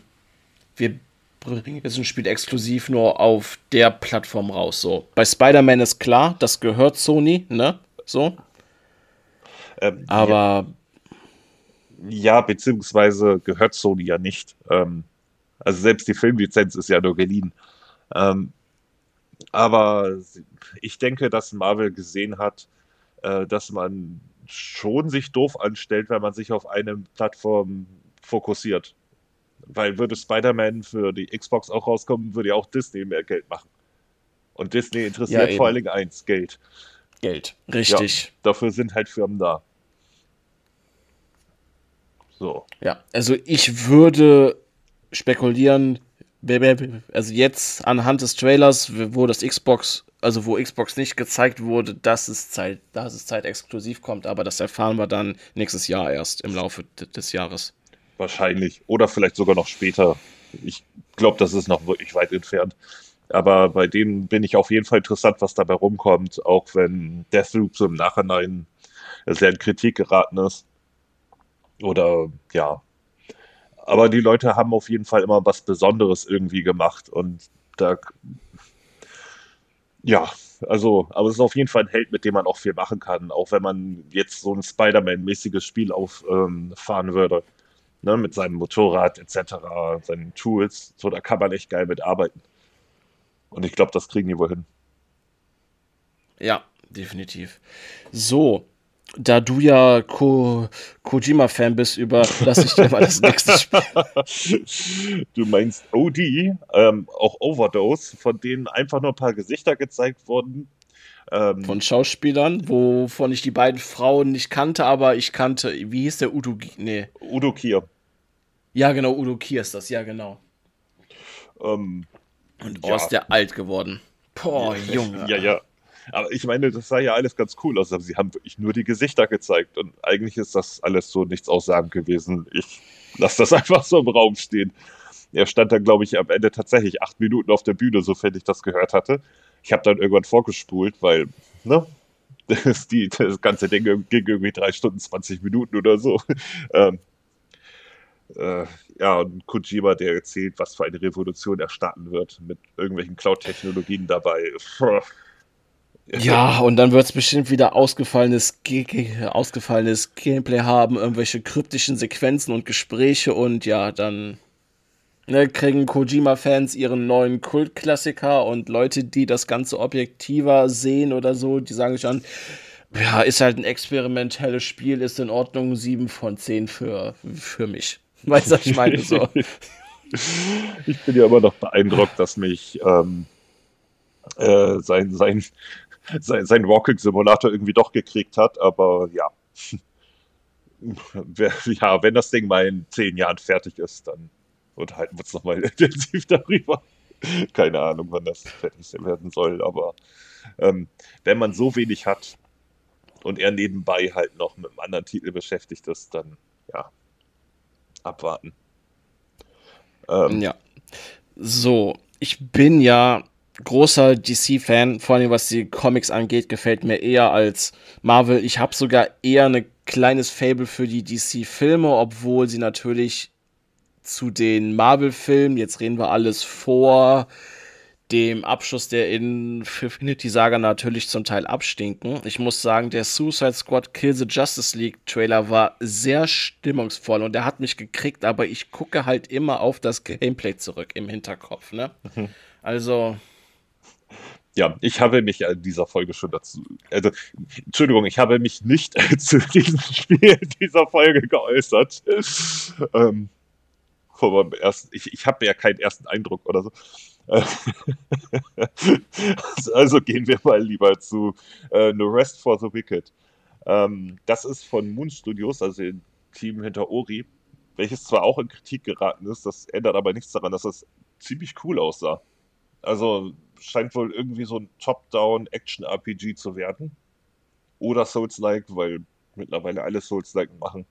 wir bringen jetzt ein Spiel exklusiv nur auf der Plattform raus. So. Bei Spider-Man ist klar, das gehört Sony, ne? So. Ähm, Aber. Ja, ja, beziehungsweise gehört Sony ja nicht. Ähm, also selbst die Filmlizenz ist ja nur geliehen. Ähm, aber ich denke, dass Marvel gesehen hat, äh, dass man schon sich doof anstellt, wenn man sich auf eine Plattform fokussiert. Weil würde Spider-Man für die Xbox auch rauskommen, würde ja auch Disney mehr Geld machen. Und Disney interessiert ja, vor allen Dingen eins, Geld. Geld, richtig. Ja, dafür sind halt Firmen da. So. Ja, also ich würde spekulieren, also jetzt anhand des Trailers, wo das Xbox also wo Xbox nicht gezeigt wurde, dass es Zeit, dass es Zeit exklusiv kommt, aber das erfahren wir dann nächstes Jahr erst im Laufe des Jahres. Wahrscheinlich. Oder vielleicht sogar noch später. Ich glaube, das ist noch wirklich weit entfernt. Aber bei denen bin ich auf jeden Fall interessant, was dabei rumkommt, auch wenn Deathloop so im Nachhinein sehr in Kritik geraten ist. Oder ja. Aber die Leute haben auf jeden Fall immer was Besonderes irgendwie gemacht und da ja, also, aber es ist auf jeden Fall ein Held, mit dem man auch viel machen kann, auch wenn man jetzt so ein Spider-Man-mäßiges Spiel auffahren ähm, würde. Ne, mit seinem Motorrad etc., seinen Tools, so da kann man echt geil mitarbeiten. Und ich glaube, das kriegen die wohl hin. Ja, definitiv. So, da du ja Ko Kojima-Fan bist, überlasse ich dir mal das nächste Spiel. Du meinst OD, ähm, auch Overdose, von denen einfach nur ein paar Gesichter gezeigt wurden. Ähm, von Schauspielern, wovon ich die beiden Frauen nicht kannte, aber ich kannte, wie hieß der Udo? Nee. Udo Kier. Ja, genau, Udo Kier ist das, ja, genau. Ähm, Und oh, ja. ist der alt geworden. Boah, Junge. Ja, ja. Aber ich meine, das sah ja alles ganz cool aus, aber sie haben wirklich nur die Gesichter gezeigt und eigentlich ist das alles so nichts aussagend gewesen. Ich lasse das einfach so im Raum stehen. Er stand dann, glaube ich, am Ende tatsächlich acht Minuten auf der Bühne, sofern ich das gehört hatte. Ich habe dann irgendwann vorgespult, weil, ne, das, die, das ganze Ding ging irgendwie drei Stunden, 20 Minuten oder so. Ähm, äh, ja, und Kojima, der erzählt, was für eine Revolution er starten wird, mit irgendwelchen Cloud-Technologien dabei. Ja, und dann wird es bestimmt wieder ausgefallenes, ausgefallenes Gameplay haben, irgendwelche kryptischen Sequenzen und Gespräche und ja, dann ne, kriegen Kojima-Fans ihren neuen Kultklassiker und Leute, die das Ganze objektiver sehen oder so, die sagen sich dann, ja, ist halt ein experimentelles Spiel, ist in Ordnung, 7 von 10 für, für mich. Weißt du, was ich meine? So. ich bin ja immer noch beeindruckt, dass mich ähm, äh, sein, sein sein, sein Walking-Simulator irgendwie doch gekriegt hat, aber ja. ja, wenn das Ding mal in zehn Jahren fertig ist, dann unterhalten wir uns nochmal intensiv darüber. Keine Ahnung, wann das fertig werden soll, aber ähm, wenn man so wenig hat und er nebenbei halt noch mit einem anderen Titel beschäftigt ist, dann ja, abwarten. Ähm, ja. So, ich bin ja großer DC-Fan, vor allem was die Comics angeht, gefällt mir eher als Marvel. Ich habe sogar eher ein kleines Fable für die DC-Filme, obwohl sie natürlich zu den Marvel-Filmen, jetzt reden wir alles vor dem Abschluss der Infinity Saga natürlich zum Teil abstinken. Ich muss sagen, der Suicide Squad Kill the Justice League Trailer war sehr stimmungsvoll und der hat mich gekriegt, aber ich gucke halt immer auf das Gameplay zurück im Hinterkopf, ne? Mhm. Also, ja, ich habe mich in dieser Folge schon dazu, also, Entschuldigung, ich habe mich nicht zu diesem Spiel dieser Folge geäußert. Ähm, meinem ersten, ich, ich habe ja keinen ersten Eindruck oder so. also gehen wir mal lieber zu äh, No Rest for the Wicked. Ähm, das ist von Moon Studios, also dem Team hinter Ori, welches zwar auch in Kritik geraten ist, das ändert aber nichts daran, dass es ziemlich cool aussah. Also scheint wohl irgendwie so ein Top-Down-Action-RPG zu werden. Oder Souls-like, weil mittlerweile alle Souls-like machen.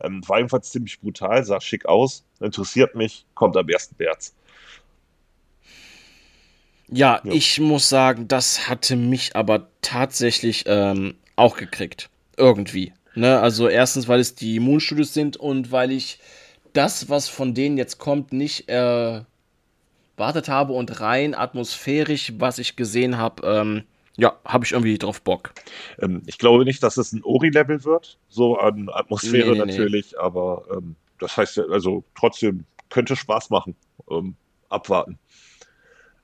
Ähm, war jedenfalls ziemlich brutal, sah schick aus, interessiert mich, kommt am 1. März. Ja, ja, ich muss sagen, das hatte mich aber tatsächlich ähm, auch gekriegt. Irgendwie. Ne? Also erstens, weil es die Moon Studios sind und weil ich das, was von denen jetzt kommt, nicht äh, wartet habe und rein atmosphärisch, was ich gesehen habe, ähm, ja, habe ich irgendwie drauf Bock. Ähm, ich glaube nicht, dass es ein Ori-Level wird, so an Atmosphäre nee, nee, natürlich, nee. aber ähm, das heißt, also trotzdem könnte Spaß machen. Ähm, abwarten.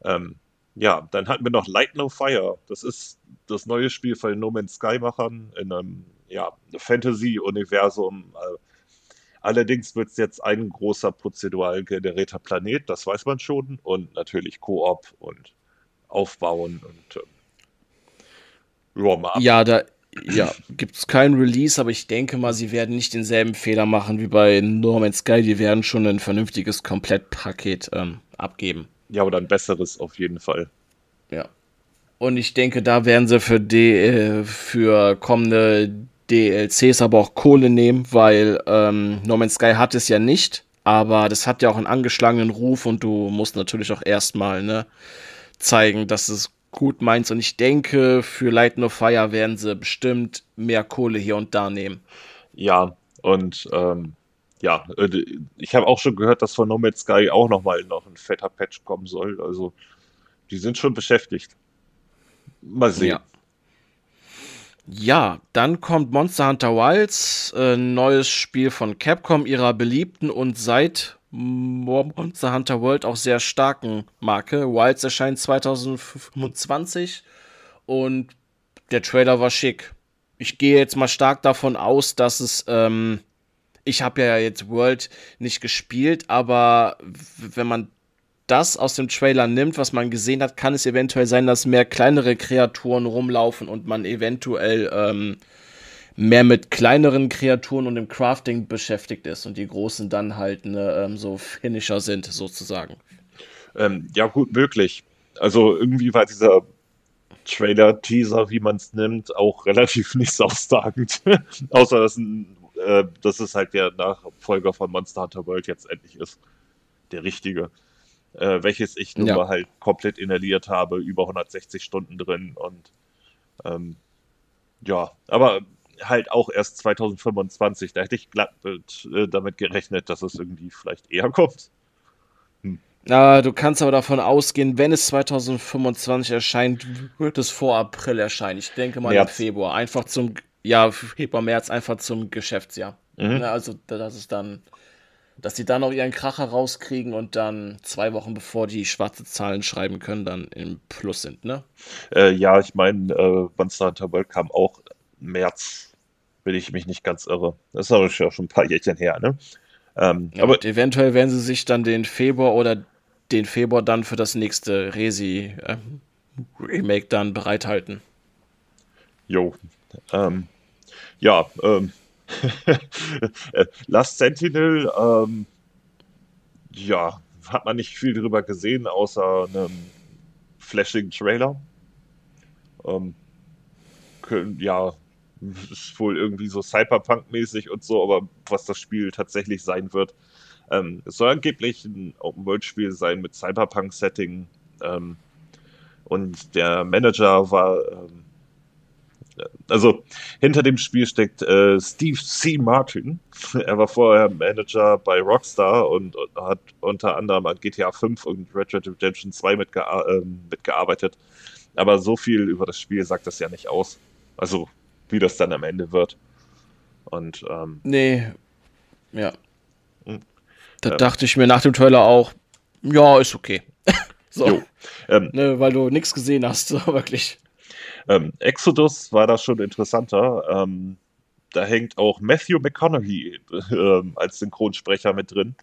Ähm, ja, dann hatten wir noch Light No Fire. Das ist das neue Spiel von No Man's Sky-Machern in einem ja, Fantasy-Universum. Äh, Allerdings wird es jetzt ein großer prozedural generierter Planet, das weiß man schon, und natürlich Koop und Aufbauen und ähm, ja, ja, da ja, gibt es kein Release, aber ich denke mal, sie werden nicht denselben Fehler machen wie bei Norman Sky. Die werden schon ein vernünftiges Komplettpaket ähm, abgeben. Ja, oder ein besseres auf jeden Fall. Ja. Und ich denke, da werden sie für, die, äh, für kommende DLCs aber auch Kohle nehmen, weil ähm, No Man's Sky hat es ja nicht, aber das hat ja auch einen angeschlagenen Ruf und du musst natürlich auch erstmal ne, zeigen, dass es gut meinst. Und ich denke, für Light No Fire werden sie bestimmt mehr Kohle hier und da nehmen. Ja, und ähm, ja, äh, ich habe auch schon gehört, dass von No Man's Sky auch nochmal noch ein fetter Patch kommen soll. Also, die sind schon beschäftigt. Mal sehen. Ja. Ja, dann kommt Monster Hunter Wilds, äh, neues Spiel von Capcom, ihrer beliebten und seit Monster Hunter World auch sehr starken Marke. Wilds erscheint 2025 und der Trailer war schick. Ich gehe jetzt mal stark davon aus, dass es ähm, ich habe ja jetzt World nicht gespielt, aber wenn man das aus dem Trailer nimmt, was man gesehen hat, kann es eventuell sein, dass mehr kleinere Kreaturen rumlaufen und man eventuell ähm, mehr mit kleineren Kreaturen und dem Crafting beschäftigt ist und die großen dann halt ne, ähm, so Finisher sind, sozusagen. Ähm, ja, gut möglich. Also irgendwie war dieser Trailer-Teaser, wie man es nimmt, auch relativ nicht aussagend. Außer dass ein äh, dass es halt der Nachfolger von Monster Hunter World jetzt endlich ist. Der richtige. Äh, welches ich nun ja. halt komplett inhaliert habe, über 160 Stunden drin und ähm, ja, aber halt auch erst 2025. Da hätte ich glatt mit, äh, damit gerechnet, dass es irgendwie vielleicht eher kommt. Hm. Na, du kannst aber davon ausgehen, wenn es 2025 erscheint, wird es vor April erscheinen. Ich denke mal März. im Februar. Einfach zum ja, Februar, März einfach zum Geschäftsjahr. Mhm. Also, das ist dann, dass sie dann noch ihren Kracher rauskriegen und dann zwei Wochen bevor die schwarze Zahlen schreiben können, dann im Plus sind, ne? Äh, ja, ich meine, äh, Monster Hunter World kam auch März, will ich mich nicht ganz irre. Das ist aber schon ein paar Jährchen her, ne? Ähm, ja, aber eventuell werden sie sich dann den Februar oder den Februar dann für das nächste Resi äh, Remake dann bereithalten. Jo, ähm, ja, ähm, Last Sentinel, ähm, ja, hat man nicht viel drüber gesehen, außer einem flashing Trailer. Ähm, können, ja, ist wohl irgendwie so Cyberpunk-mäßig und so, aber was das Spiel tatsächlich sein wird. Ähm, es soll angeblich ein Open-World-Spiel sein mit Cyberpunk-Setting. Ähm, und der Manager war ähm, also hinter dem Spiel steckt äh, Steve C. Martin. Er war vorher Manager bei Rockstar und, und hat unter anderem an GTA 5 und Red Dead Redemption 2 mitge äh, mitgearbeitet. Aber so viel über das Spiel sagt das ja nicht aus. Also, wie das dann am Ende wird. Und, ähm, Nee. Ja. Hm. Da ähm, dachte ich mir nach dem Trailer auch, ja, ist okay. so. Ähm, ne, weil du nichts gesehen hast, so wirklich. Ähm, Exodus war da schon interessanter. Ähm, da hängt auch Matthew McConaughey äh, als Synchronsprecher mit drin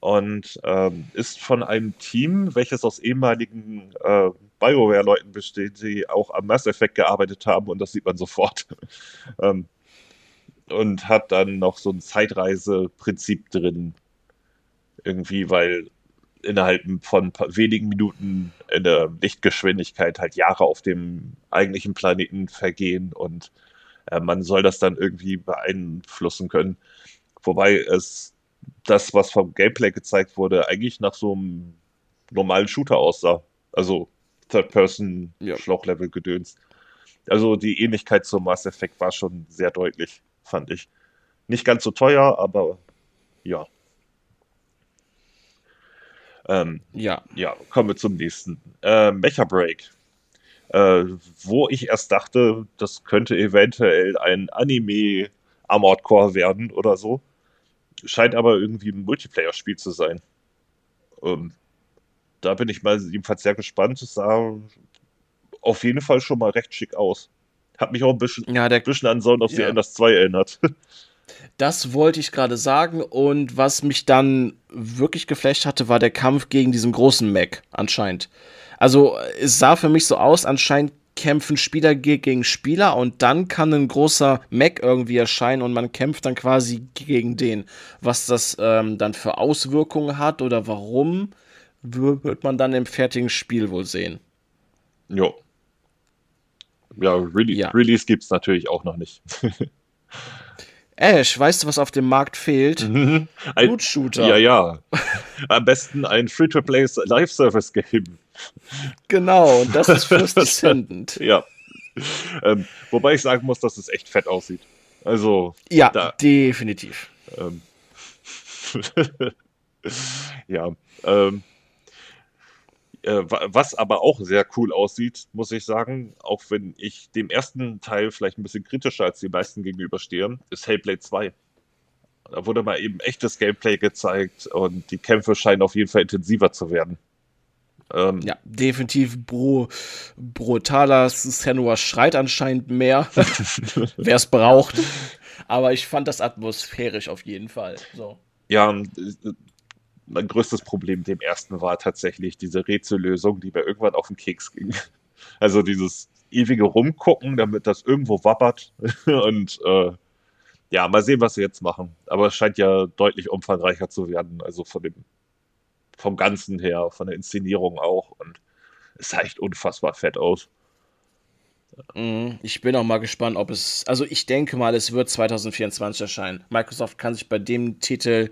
und ähm, ist von einem Team, welches aus ehemaligen äh, BioWare-Leuten besteht, die auch am Mass Effect gearbeitet haben und das sieht man sofort. ähm, und hat dann noch so ein Zeitreise-Prinzip drin. Irgendwie, weil innerhalb von wenigen Minuten in der Lichtgeschwindigkeit halt Jahre auf dem eigentlichen Planeten vergehen und äh, man soll das dann irgendwie beeinflussen können. Wobei es das, was vom Gameplay gezeigt wurde, eigentlich nach so einem normalen Shooter aussah. Also Third-Person-Schlauchlevel-Gedöns. Also die Ähnlichkeit zum Mass Effect war schon sehr deutlich, fand ich. Nicht ganz so teuer, aber ja. Ähm, ja. Ja, kommen wir zum nächsten. Äh, Mecha Break. Äh, wo ich erst dachte, das könnte eventuell ein Anime Armored Core werden oder so. Scheint aber irgendwie ein Multiplayer-Spiel zu sein. Ähm, da bin ich mal jedenfalls sehr gespannt. Es sah auf jeden Fall schon mal recht schick aus. Hat mich auch ein bisschen, ja, der, bisschen an Sound of the ja. Enders 2 erinnert. Das wollte ich gerade sagen. Und was mich dann wirklich geflasht hatte, war der Kampf gegen diesen großen Mac anscheinend. Also es sah für mich so aus, anscheinend kämpfen Spieler gegen Spieler und dann kann ein großer Mac irgendwie erscheinen und man kämpft dann quasi gegen den. Was das ähm, dann für Auswirkungen hat oder warum, wird man dann im fertigen Spiel wohl sehen. Jo. Ja, Re Ja. Release gibt es natürlich auch noch nicht. Ash, weißt du, was auf dem Markt fehlt? Mhm. Ein, Loot-Shooter. ja, ja. Am besten ein Free-to-Play Live-Service-Game. Genau, und das ist First Descendant. Ja. Ähm, wobei ich sagen muss, dass es echt fett aussieht. Also, Ja, Da. definitiv. ähm, ja. Ähm, äh, wa- was aber auch sehr cool aussieht, muss ich sagen, auch wenn ich dem ersten Teil vielleicht ein bisschen kritischer als die meisten gegenüberstehe, ist Hellblade 2. Da wurde mal eben echtes Gameplay gezeigt und die Kämpfe scheinen auf jeden Fall intensiver zu werden. Ähm, Ja, definitiv bro brutaler. Senua schreit anscheinend mehr, wer es braucht. Aber ich fand das atmosphärisch auf jeden Fall. So. Ja, mein größtes Problem dem ersten war tatsächlich diese Rätsellösung, die mir irgendwann auf den Keks ging. Also dieses ewige Rumgucken, damit das irgendwo wappert. Und äh, ja, mal sehen, was sie jetzt machen. Aber es scheint ja deutlich umfangreicher zu werden. Also von dem, vom Ganzen her, von der Inszenierung auch. Und es sah echt unfassbar fett aus. Mhm. Ich bin auch mal gespannt, ob es. Also, ich denke mal, es wird 2024 erscheinen. Microsoft kann sich bei dem Titel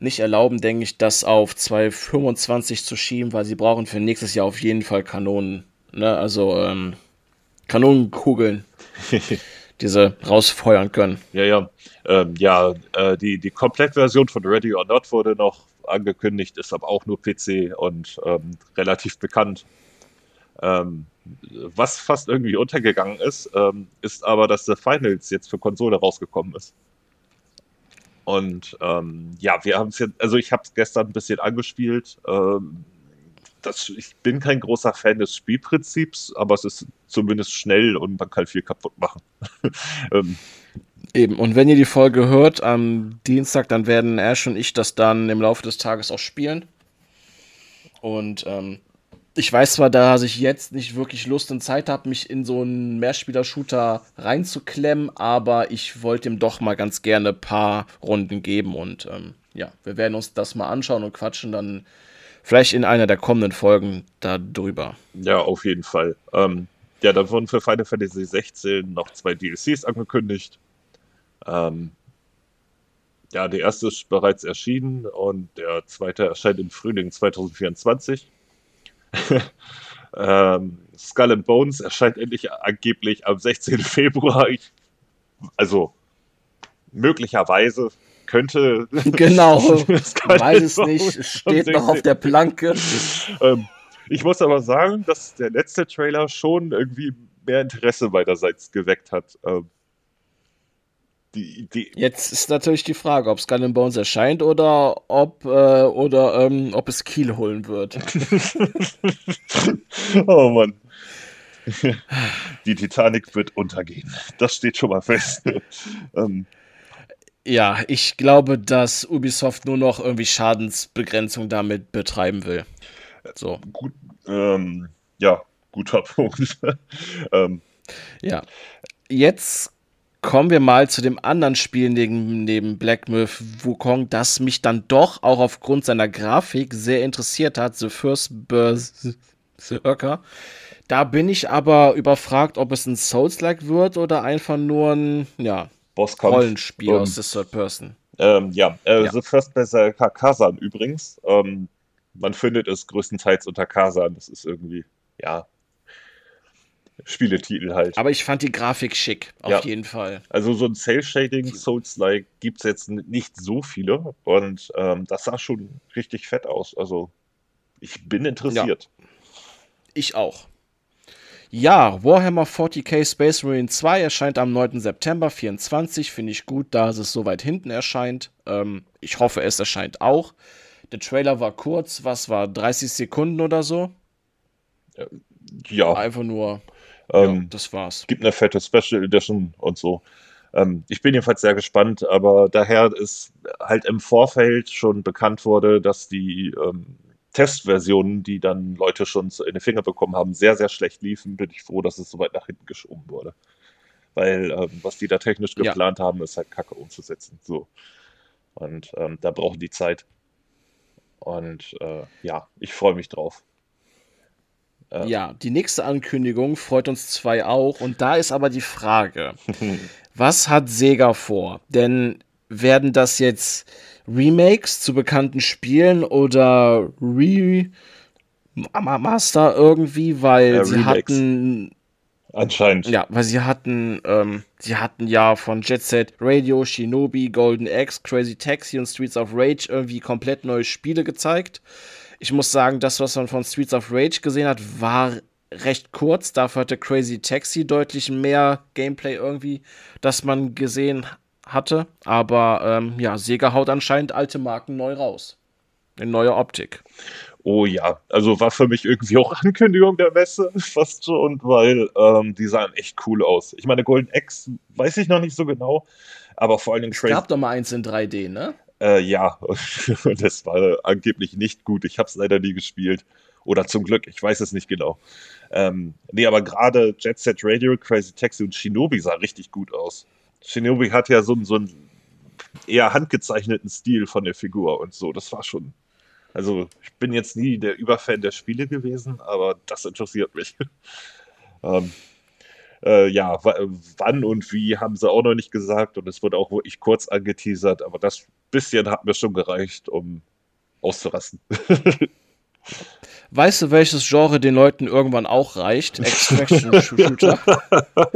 nicht erlauben, denke ich, das auf 2025 zu schieben, weil sie brauchen für nächstes Jahr auf jeden Fall Kanonen. Ne? Also, ähm, Kanonenkugeln, die sie rausfeuern können. Ja, ja. Ähm, ja, äh, die, die Komplettversion von Ready or Not wurde noch angekündigt, ist aber auch nur PC und ähm, relativ bekannt. Ähm, was fast irgendwie untergegangen ist, ähm, ist aber, dass The Finals jetzt für Konsole rausgekommen ist. Und ähm, ja, wir haben es jetzt, also ich habe es gestern ein bisschen angespielt. Ähm, das, ich bin kein großer Fan des Spielprinzips, aber es ist zumindest schnell und man kann viel kaputt machen. ähm, Eben, und wenn ihr die Folge hört am Dienstag, dann werden Ash und ich das dann im Laufe des Tages auch spielen. Und ähm, ich weiß zwar, dass ich jetzt nicht wirklich Lust und Zeit habe, mich in so einen Mehrspieler-Shooter reinzuklemmen, aber ich wollte ihm doch mal ganz gerne ein paar Runden geben und ähm, ja, wir werden uns das mal anschauen und quatschen dann vielleicht in einer der kommenden Folgen darüber. Ja, auf jeden Fall. Ähm, ja, dann wurden für Final Fantasy 16 noch zwei DLCs angekündigt. Ähm, ja, der erste ist bereits erschienen und der zweite erscheint im Frühling 2024. ähm, Skull and Bones erscheint endlich angeblich am 16. Februar. Ich, also möglicherweise könnte Genau, weiß es nicht, es steht noch auf 16. der Planke. Ähm, ich muss aber sagen, dass der letzte Trailer schon irgendwie mehr Interesse meinerseits geweckt hat. Ähm, die, die, Jetzt ist natürlich die Frage, ob Skull and Bones erscheint oder ob, äh, oder, ähm, ob es Kiel holen wird. oh Mann. Die Titanic wird untergehen. Das steht schon mal fest. ähm, Ja, ich glaube, dass Ubisoft nur noch irgendwie Schadensbegrenzung damit betreiben will. So, gut, ähm, ja, guter Punkt. ähm, ja. Jetzt kommen wir mal zu dem anderen Spiel neben, neben Black Myth Wukong, das mich dann doch auch aufgrund seiner Grafik sehr interessiert hat, The First Berserker. Da bin ich aber überfragt, ob es ein Souls-like wird oder einfach nur ein, ja. Rollenspiel Ähm, aus der Third Person. Ähm, ja, äh, Ja. The First Berserker Kazan übrigens. Ähm, man findet es größtenteils unter Kazan. Das ist irgendwie, ja, Spieletitel halt. Aber ich fand die Grafik schick, auf Ja. jeden Fall. Also so ein Cell-Shading Souls-like gibt es jetzt nicht so viele und ähm, das sah schon richtig fett aus. Also ich bin interessiert. Ich auch. Ja, Warhammer 40k Space Marine 2 erscheint am 9. September 24. Finde ich gut, da es so weit hinten erscheint. Ähm, ich hoffe, es erscheint auch. Der Trailer war kurz, was war 30 Sekunden oder so? Ja, Einfach nur, ja, ähm, das war's. gibt eine fette Special Edition und so. Ähm, ich bin jedenfalls sehr gespannt, aber daher ist halt im Vorfeld schon bekannt wurde, dass die ähm, Testversionen, die dann Leute schon in die Finger bekommen haben, sehr, sehr schlecht liefen, bin ich froh, dass es so weit nach hinten geschoben wurde. Weil ähm, was die da technisch Ja. geplant haben, ist halt kacke umzusetzen. So. Und ähm, da brauchen die Zeit. Und äh, ja, ich freue mich drauf. Ja. ja, die nächste Ankündigung freut uns zwei auch. Und da ist aber die Frage, was hat Sega vor? Denn werden das jetzt Remakes zu bekannten Spielen oder Remaster irgendwie, weil ja, sie hatten Anscheinend. Ja, weil sie hatten, ähm, sie hatten ja von Jet Set Radio, Shinobi, Golden Axe, Crazy Taxi und Streets of Rage irgendwie komplett neue Spiele gezeigt. Ich muss sagen, das, was man von Streets of Rage gesehen hat, war recht kurz. Dafür hatte Crazy Taxi deutlich mehr Gameplay irgendwie, das man gesehen hatte. Aber ähm, ja, Sega haut anscheinend alte Marken neu raus. In neuer Optik. Oh ja, also war für mich irgendwie auch Ankündigung der Messe, fast schon, weil ähm, die sahen echt cool aus. Ich meine, Golden X weiß ich noch nicht so genau, aber vor allen Dingen Crazy. Es gab doch mal eins in 3D, ne? Äh, ja, das war angeblich nicht gut. Ich habe es leider nie gespielt. Oder zum Glück, ich weiß es nicht genau. Ähm, nee, aber gerade Jet Set Radio, Crazy Taxi und Shinobi sah richtig gut aus. Shinobi hat ja so, so einen eher handgezeichneten Stil von der Figur und so. Das war schon. Also, ich bin jetzt nie der Überfan der Spiele gewesen, aber das interessiert mich. ähm, äh, ja, wann und wie haben sie auch noch nicht gesagt und es wurde auch wirklich kurz angeteasert, aber das bisschen hat mir schon gereicht, um auszurasten. Weißt du, welches Genre den Leuten irgendwann auch reicht? Extraction Shooter.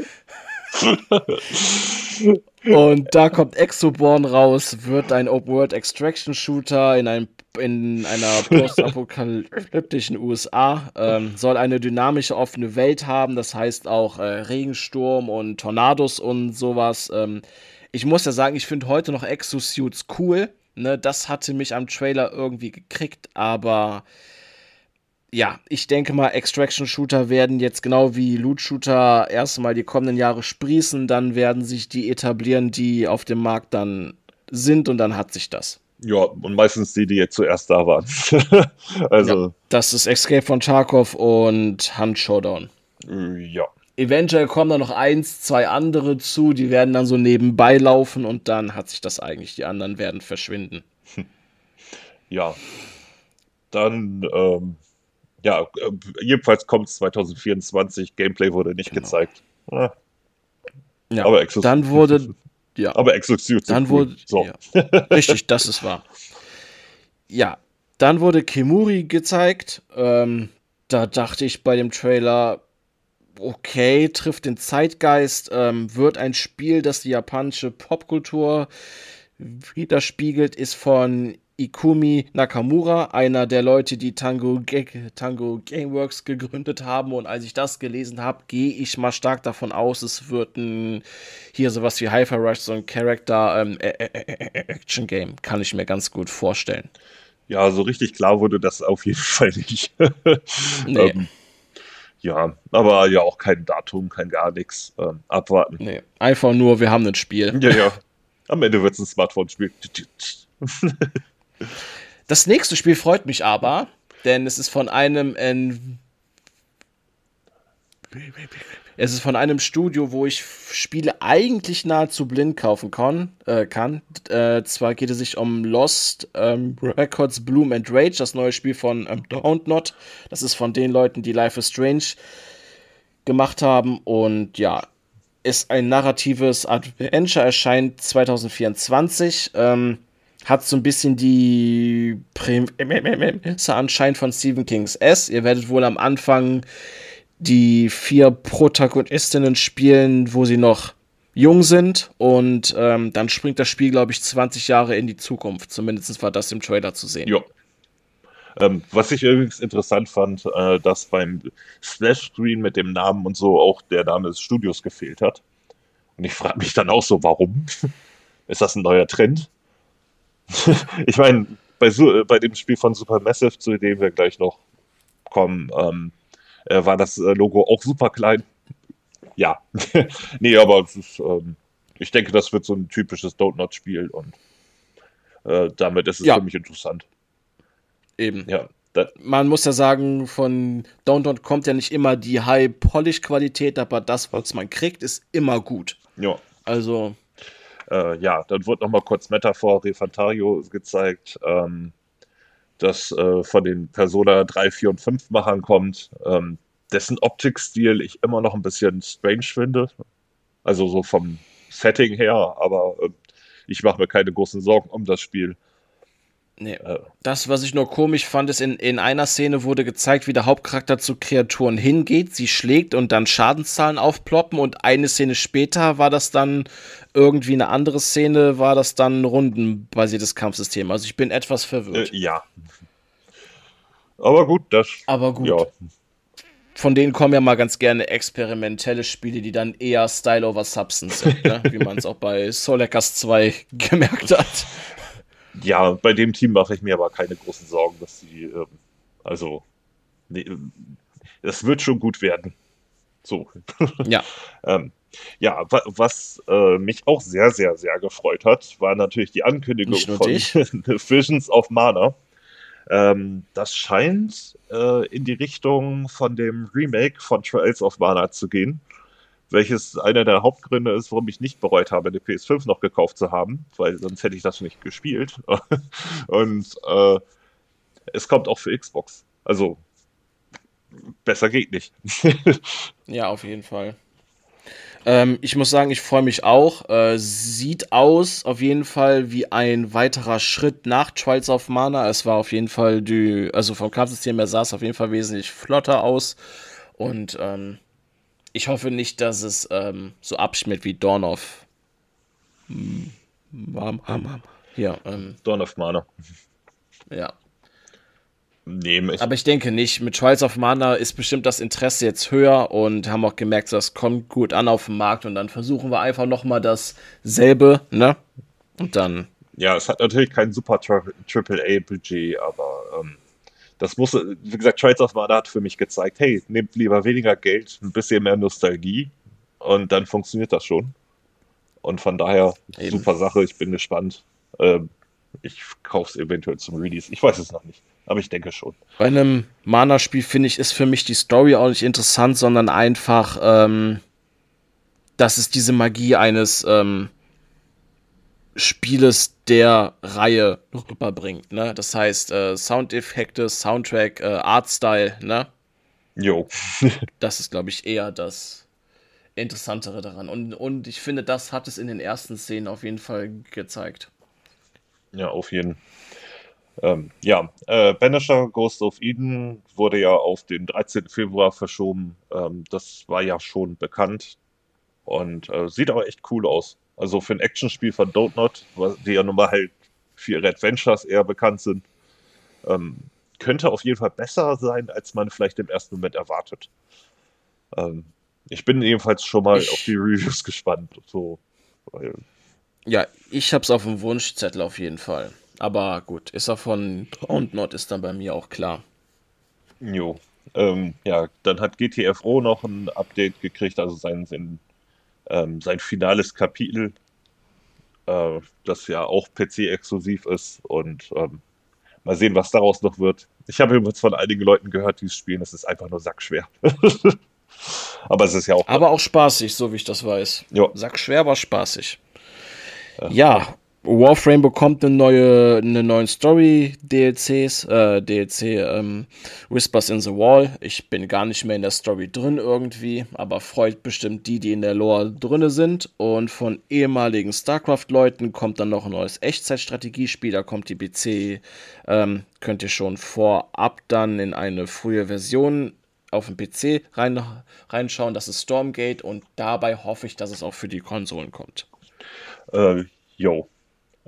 Und da kommt Exoborn raus, wird ein Open-World Extraction Shooter in, in einer postapokalyptischen USA, ähm, soll eine dynamische offene Welt haben, das heißt auch äh, Regensturm und Tornados und sowas. Ähm, ich muss ja sagen, ich finde heute noch Exosuits cool. Ne, das hatte mich am Trailer irgendwie gekriegt, aber ja, ich denke mal, Extraction-Shooter werden jetzt genau wie Loot-Shooter erstmal die kommenden Jahre sprießen, dann werden sich die etablieren, die auf dem Markt dann sind und dann hat sich das. Ja, und meistens die, die jetzt zuerst da waren. also. Ja, das ist Escape von Tarkov und Hunt Showdown. Ja. Eventuell kommen da noch eins, zwei andere zu, die werden dann so nebenbei laufen und dann hat sich das eigentlich, die anderen werden verschwinden. Ja. Dann ähm, ja, äh, jedenfalls kommt es 2024. Gameplay wurde nicht genau. gezeigt. Ja. ja. aber Exos dann wurde ja, aber Exosuit dann cool. wurde so. Ja. richtig, das ist wahr. Ja, dann wurde Kimuri gezeigt. Ähm, da dachte ich bei dem Trailer, okay, trifft den Zeitgeist, ähm, wird ein Spiel, das die japanische Popkultur widerspiegelt, ist von Ikumi Nakamura, einer der Leute, die Tango, Tango Gameworks gegründet haben. Und als ich das gelesen habe, gehe ich mal stark davon aus, es wird ein, hier sowas wie Hyper Rush, so ein Character ähm, Action Game, kann ich mir ganz gut vorstellen. Ja, so richtig klar wurde das auf jeden Fall nicht. nee. ähm, ja, aber ja auch kein Datum, kein gar nichts. Ähm, abwarten. Nee, einfach nur, wir haben ein Spiel. Ja, ja. Am Ende wird es ein Smartphone-Spiel. Das nächste Spiel freut mich aber, denn es ist von einem en es ist von einem Studio, wo ich Spiele eigentlich nahezu blind kaufen kann. Äh, kann. Äh, zwar geht es sich um Lost ähm, Records Bloom and Rage, das neue Spiel von ähm, Don't Not. Das ist von den Leuten, die Life is Strange gemacht haben. Und ja, ist ein narratives Adventure, erscheint 2024. Ähm, hat so ein bisschen die Prämisse anscheinend von Stephen Kings S. Ihr werdet wohl am Anfang die vier Protagonistinnen spielen, wo sie noch jung sind und ähm, dann springt das Spiel, glaube ich, 20 Jahre in die Zukunft. Zumindest war das im Trailer zu sehen. Ja. Ähm, was ich übrigens interessant fand, äh, dass beim Splash-Screen mit dem Namen und so auch der Name des Studios gefehlt hat. Und ich frage mich dann auch so, warum? Ist das ein neuer Trend? ich meine, bei, bei dem Spiel von Supermassive, zu dem wir gleich noch kommen, ähm, äh, war das äh, Logo auch super klein. Ja. nee, aber ist, ähm, ich denke, das wird so ein typisches Don't Not-Spiel und äh, damit ist es ja. für mich interessant. Eben. Ja. Man muss ja sagen, von Don't Not kommt ja nicht immer die High-Polish-Qualität, aber das, was man kriegt, ist immer gut. Ja. Also, äh, ja, dann wurde nochmal kurz Metaphor Refantario gezeigt. Ähm, das äh, von den Persona 3, 4 und 5 Machern kommt, ähm, dessen Optikstil ich immer noch ein bisschen strange finde. Also so vom Setting her, aber äh, ich mache mir keine großen Sorgen um das Spiel. Nee. Äh. Das, was ich nur komisch fand, ist, in, in einer Szene wurde gezeigt, wie der Hauptcharakter zu Kreaturen hingeht, sie schlägt und dann Schadenszahlen aufploppen und eine Szene später war das dann irgendwie eine andere Szene, war das dann ein rundenbasiertes Kampfsystem. Also ich bin etwas verwirrt. Äh, ja. Aber gut, das. Aber gut. Ja. Von denen kommen ja mal ganz gerne experimentelle Spiele, die dann eher Style over Substance sind, ne? wie man es auch bei Solekas 2 gemerkt hat. Ja, bei dem Team mache ich mir aber keine großen Sorgen, dass sie, ähm, also, nee, es wird schon gut werden. So. Ja. ähm, ja, was äh, mich auch sehr, sehr, sehr gefreut hat, war natürlich die Ankündigung von Visions of Mana. Ähm, das scheint äh, in die Richtung von dem Remake von Trials of Mana zu gehen welches einer der Hauptgründe ist, warum ich nicht bereut habe, eine PS5 noch gekauft zu haben, weil sonst hätte ich das nicht gespielt. Und äh, es kommt auch für Xbox. Also besser geht nicht. ja, auf jeden Fall. Ähm, ich muss sagen, ich freue mich auch. Äh, sieht aus auf jeden Fall wie ein weiterer Schritt nach Trials of Mana. Es war auf jeden Fall die, also vom Kampfsystem her sah es auf jeden Fall wesentlich flotter aus. Und ähm, ich hoffe nicht, dass es ähm, so abschmiert wie Dawn of. Hm, ja, ähm, Dawn of Mana. Ja. Nee, ich Aber ich denke nicht. Mit Trials of Mana ist bestimmt das Interesse jetzt höher und haben auch gemerkt, das kommt gut an auf dem Markt und dann versuchen wir einfach nochmal dasselbe, ne? Und dann. Ja, es hat natürlich kein super AAA-Budget, aber ähm, das muss, wie gesagt, of Mana hat für mich gezeigt, hey, nehmt lieber weniger Geld, ein bisschen mehr Nostalgie und dann funktioniert das schon. Und von daher, Eben. super Sache, ich bin gespannt. Ähm, ich kaufe es eventuell zum Release. Ich weiß es noch nicht, aber ich denke schon. Bei einem Mana-Spiel, finde ich, ist für mich die Story auch nicht interessant, sondern einfach, ähm, dass es diese Magie eines ähm, Spieles der Reihe rüberbringt. Ne? Das heißt, äh, Soundeffekte, Soundtrack, äh, Artstyle, ne? Jo. das ist, glaube ich, eher das Interessantere daran. Und, und ich finde, das hat es in den ersten Szenen auf jeden Fall gezeigt. Ja, auf jeden Fall. Ähm, ja, äh, Banisher Ghost of Eden wurde ja auf den 13. Februar verschoben. Ähm, das war ja schon bekannt und äh, sieht aber echt cool aus. Also für ein Actionspiel von Don't Not, die ja nun mal halt für ihre Adventures eher bekannt sind, ähm, könnte auf jeden Fall besser sein, als man vielleicht im ersten Moment erwartet. Ähm, ich bin ebenfalls schon mal ich, auf die Reviews gespannt. So, weil, ja, ich hab's auf dem Wunschzettel auf jeden Fall. Aber gut, ist er von Don't Not ist dann bei mir auch klar. Jo. Ähm, ja, dann hat GTFO noch ein Update gekriegt, also sein, sein ähm, sein finales Kapitel, äh, das ja auch PC-exklusiv ist und ähm, mal sehen, was daraus noch wird. Ich habe übrigens von einigen Leuten gehört, die es spielen, es ist einfach nur sackschwer. aber es ist ja auch. Aber auch spaßig, so wie ich das weiß. Jo. Sackschwer, aber spaßig. Ja, ja Warframe bekommt eine neue, eine neuen Story DLCs, äh, DLC ähm, Whispers in the Wall. Ich bin gar nicht mehr in der Story drin irgendwie, aber freut bestimmt die, die in der Lore drinne sind. Und von ehemaligen StarCraft-Leuten kommt dann noch ein neues Echtzeitstrategiespiel. Da kommt die PC, ähm, könnt ihr schon vorab dann in eine frühe Version auf dem PC rein, reinschauen. Das ist Stormgate und dabei hoffe ich, dass es auch für die Konsolen kommt. Äh, jo,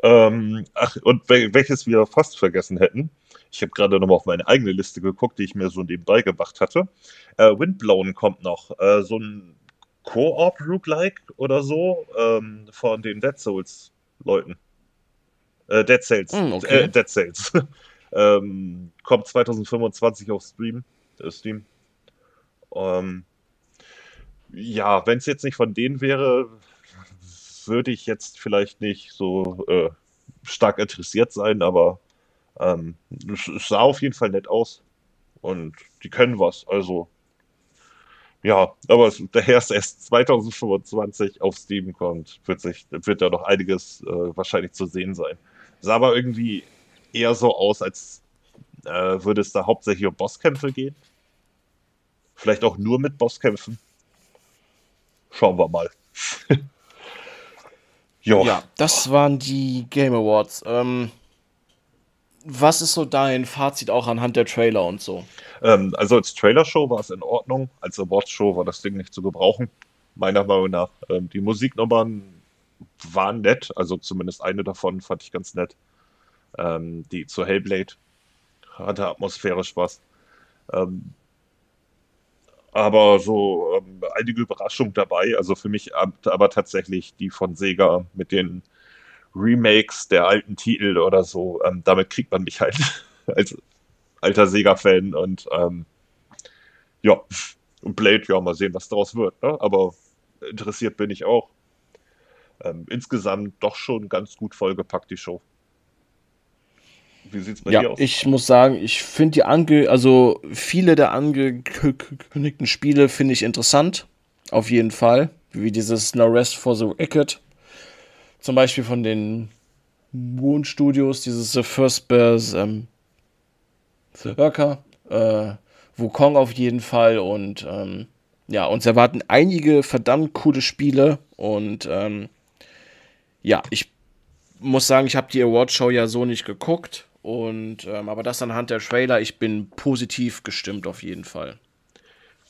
ähm, ach, und welches wir fast vergessen hätten. Ich habe gerade nochmal auf meine eigene Liste geguckt, die ich mir so nebenbei gemacht hatte. Äh, Windblown kommt noch. Äh, so ein Co-op-Rook-like oder so ähm, von den Dead Souls-Leuten. Äh, Dead Cells. Mm, okay. Äh, Dead Cells. ähm, kommt 2025 auf Stream. Äh, Steam. Ähm, ja, wenn es jetzt nicht von denen wäre, würde ich jetzt vielleicht nicht so äh, stark interessiert sein, aber ähm, es, sah auf jeden Fall nett aus. Und die können was. Also, ja, aber daher es erst 2025 auf Steam kommt, wird, sich, wird da noch einiges äh, wahrscheinlich zu sehen sein. Sah aber irgendwie eher so aus, als Äh, würde es da hauptsächlich um Bosskämpfe gehen? Vielleicht auch nur mit Bosskämpfen? Schauen wir mal. jo. Ja, das waren die Game Awards. Ähm, was ist so dein Fazit auch anhand der Trailer und so? Ähm, also als Trailer-Show war es in Ordnung, als Awards-Show war das Ding nicht zu gebrauchen, meiner Meinung nach. Ähm, die Musiknummern waren nett, also zumindest eine davon fand ich ganz nett. Ähm, die zu Hellblade hatte atmosphärisch was. Ähm, aber so ähm, einige Überraschungen dabei. Also für mich aber tatsächlich die von Sega mit den Remakes der alten Titel oder so. Ähm, damit kriegt man mich halt als alter Sega-Fan und ähm, ja, und Blade, ja, mal sehen, was daraus wird. Ne? Aber interessiert bin ich auch. Ähm, insgesamt doch schon ganz gut vollgepackt, die Show. Wie sieht's bei ja, dir aus? Ich muss sagen, ich finde die ange, also viele der angekündigten Spiele finde ich interessant. Auf jeden Fall. Wie dieses No Rest for the Wicked. Zum Beispiel von den Moon Studios, dieses The First Bears, ähm, The Worker, äh, Wukong auf jeden Fall und ähm, ja, uns erwarten einige verdammt coole Spiele und ähm, ja, ich muss sagen, ich habe die Awardshow ja so nicht geguckt und ähm, aber das anhand der Trailer, ich bin positiv gestimmt auf jeden Fall.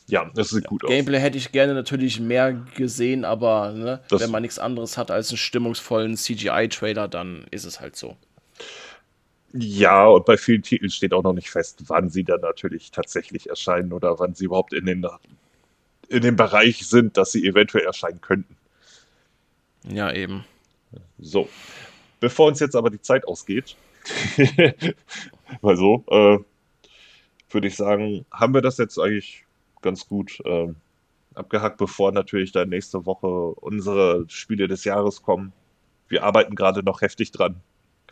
Ja, das sieht gut aus. Gameplay hätte ich gerne natürlich mehr gesehen, aber ne, wenn man nichts anderes hat als einen stimmungsvollen CGI-Trailer, dann ist es halt so. Ja, und bei vielen Titeln steht auch noch nicht fest, wann sie dann natürlich tatsächlich erscheinen oder wann sie überhaupt in den, in dem Bereich sind, dass sie eventuell erscheinen könnten. Ja, eben. So. Bevor uns jetzt aber die Zeit ausgeht, weil so, äh, würde ich sagen, haben wir das jetzt eigentlich ganz gut äh, abgehackt, bevor natürlich dann nächste Woche unsere Spiele des Jahres kommen. Wir arbeiten gerade noch heftig dran,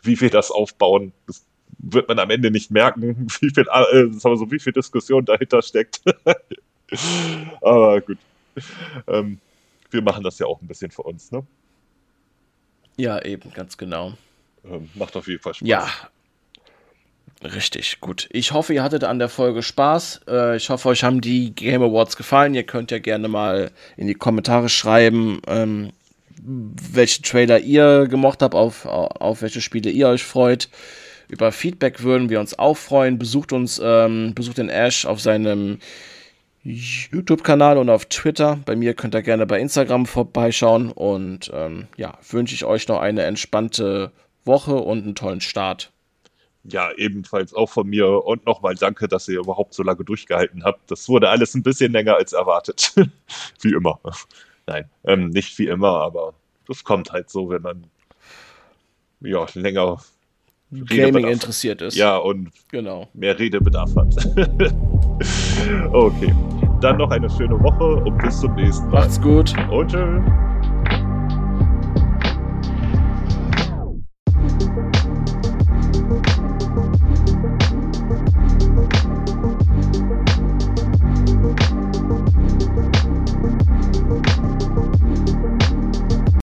wie wir das aufbauen. Das wird man am Ende nicht merken, wie viel, äh, so, wie viel Diskussion dahinter steckt. Aber gut. Ähm, wir machen das ja auch ein bisschen für uns, ne? Ja, eben, ganz genau. Ähm, macht auf jeden Fall Spaß. Ja. Richtig, gut. Ich hoffe, ihr hattet an der Folge Spaß. Äh, ich hoffe, euch haben die Game Awards gefallen. Ihr könnt ja gerne mal in die Kommentare schreiben, ähm, welche Trailer ihr gemocht habt, auf, auf welche Spiele ihr euch freut. Über Feedback würden wir uns auch freuen. Besucht uns, ähm, besucht den Ash auf seinem YouTube-Kanal und auf Twitter. Bei mir könnt ihr gerne bei Instagram vorbeischauen. Und ähm, ja, wünsche ich euch noch eine entspannte Woche und einen tollen Start. Ja, ebenfalls auch von mir. Und nochmal danke, dass ihr überhaupt so lange durchgehalten habt. Das wurde alles ein bisschen länger als erwartet. wie immer. Nein, ähm, nicht wie immer, aber das kommt halt so, wenn man ja, länger Gaming interessiert ist. Ja, und genau. mehr Redebedarf hat. okay. Dann noch eine schöne Woche und bis zum nächsten Mal. Macht's gut. Und tschüss.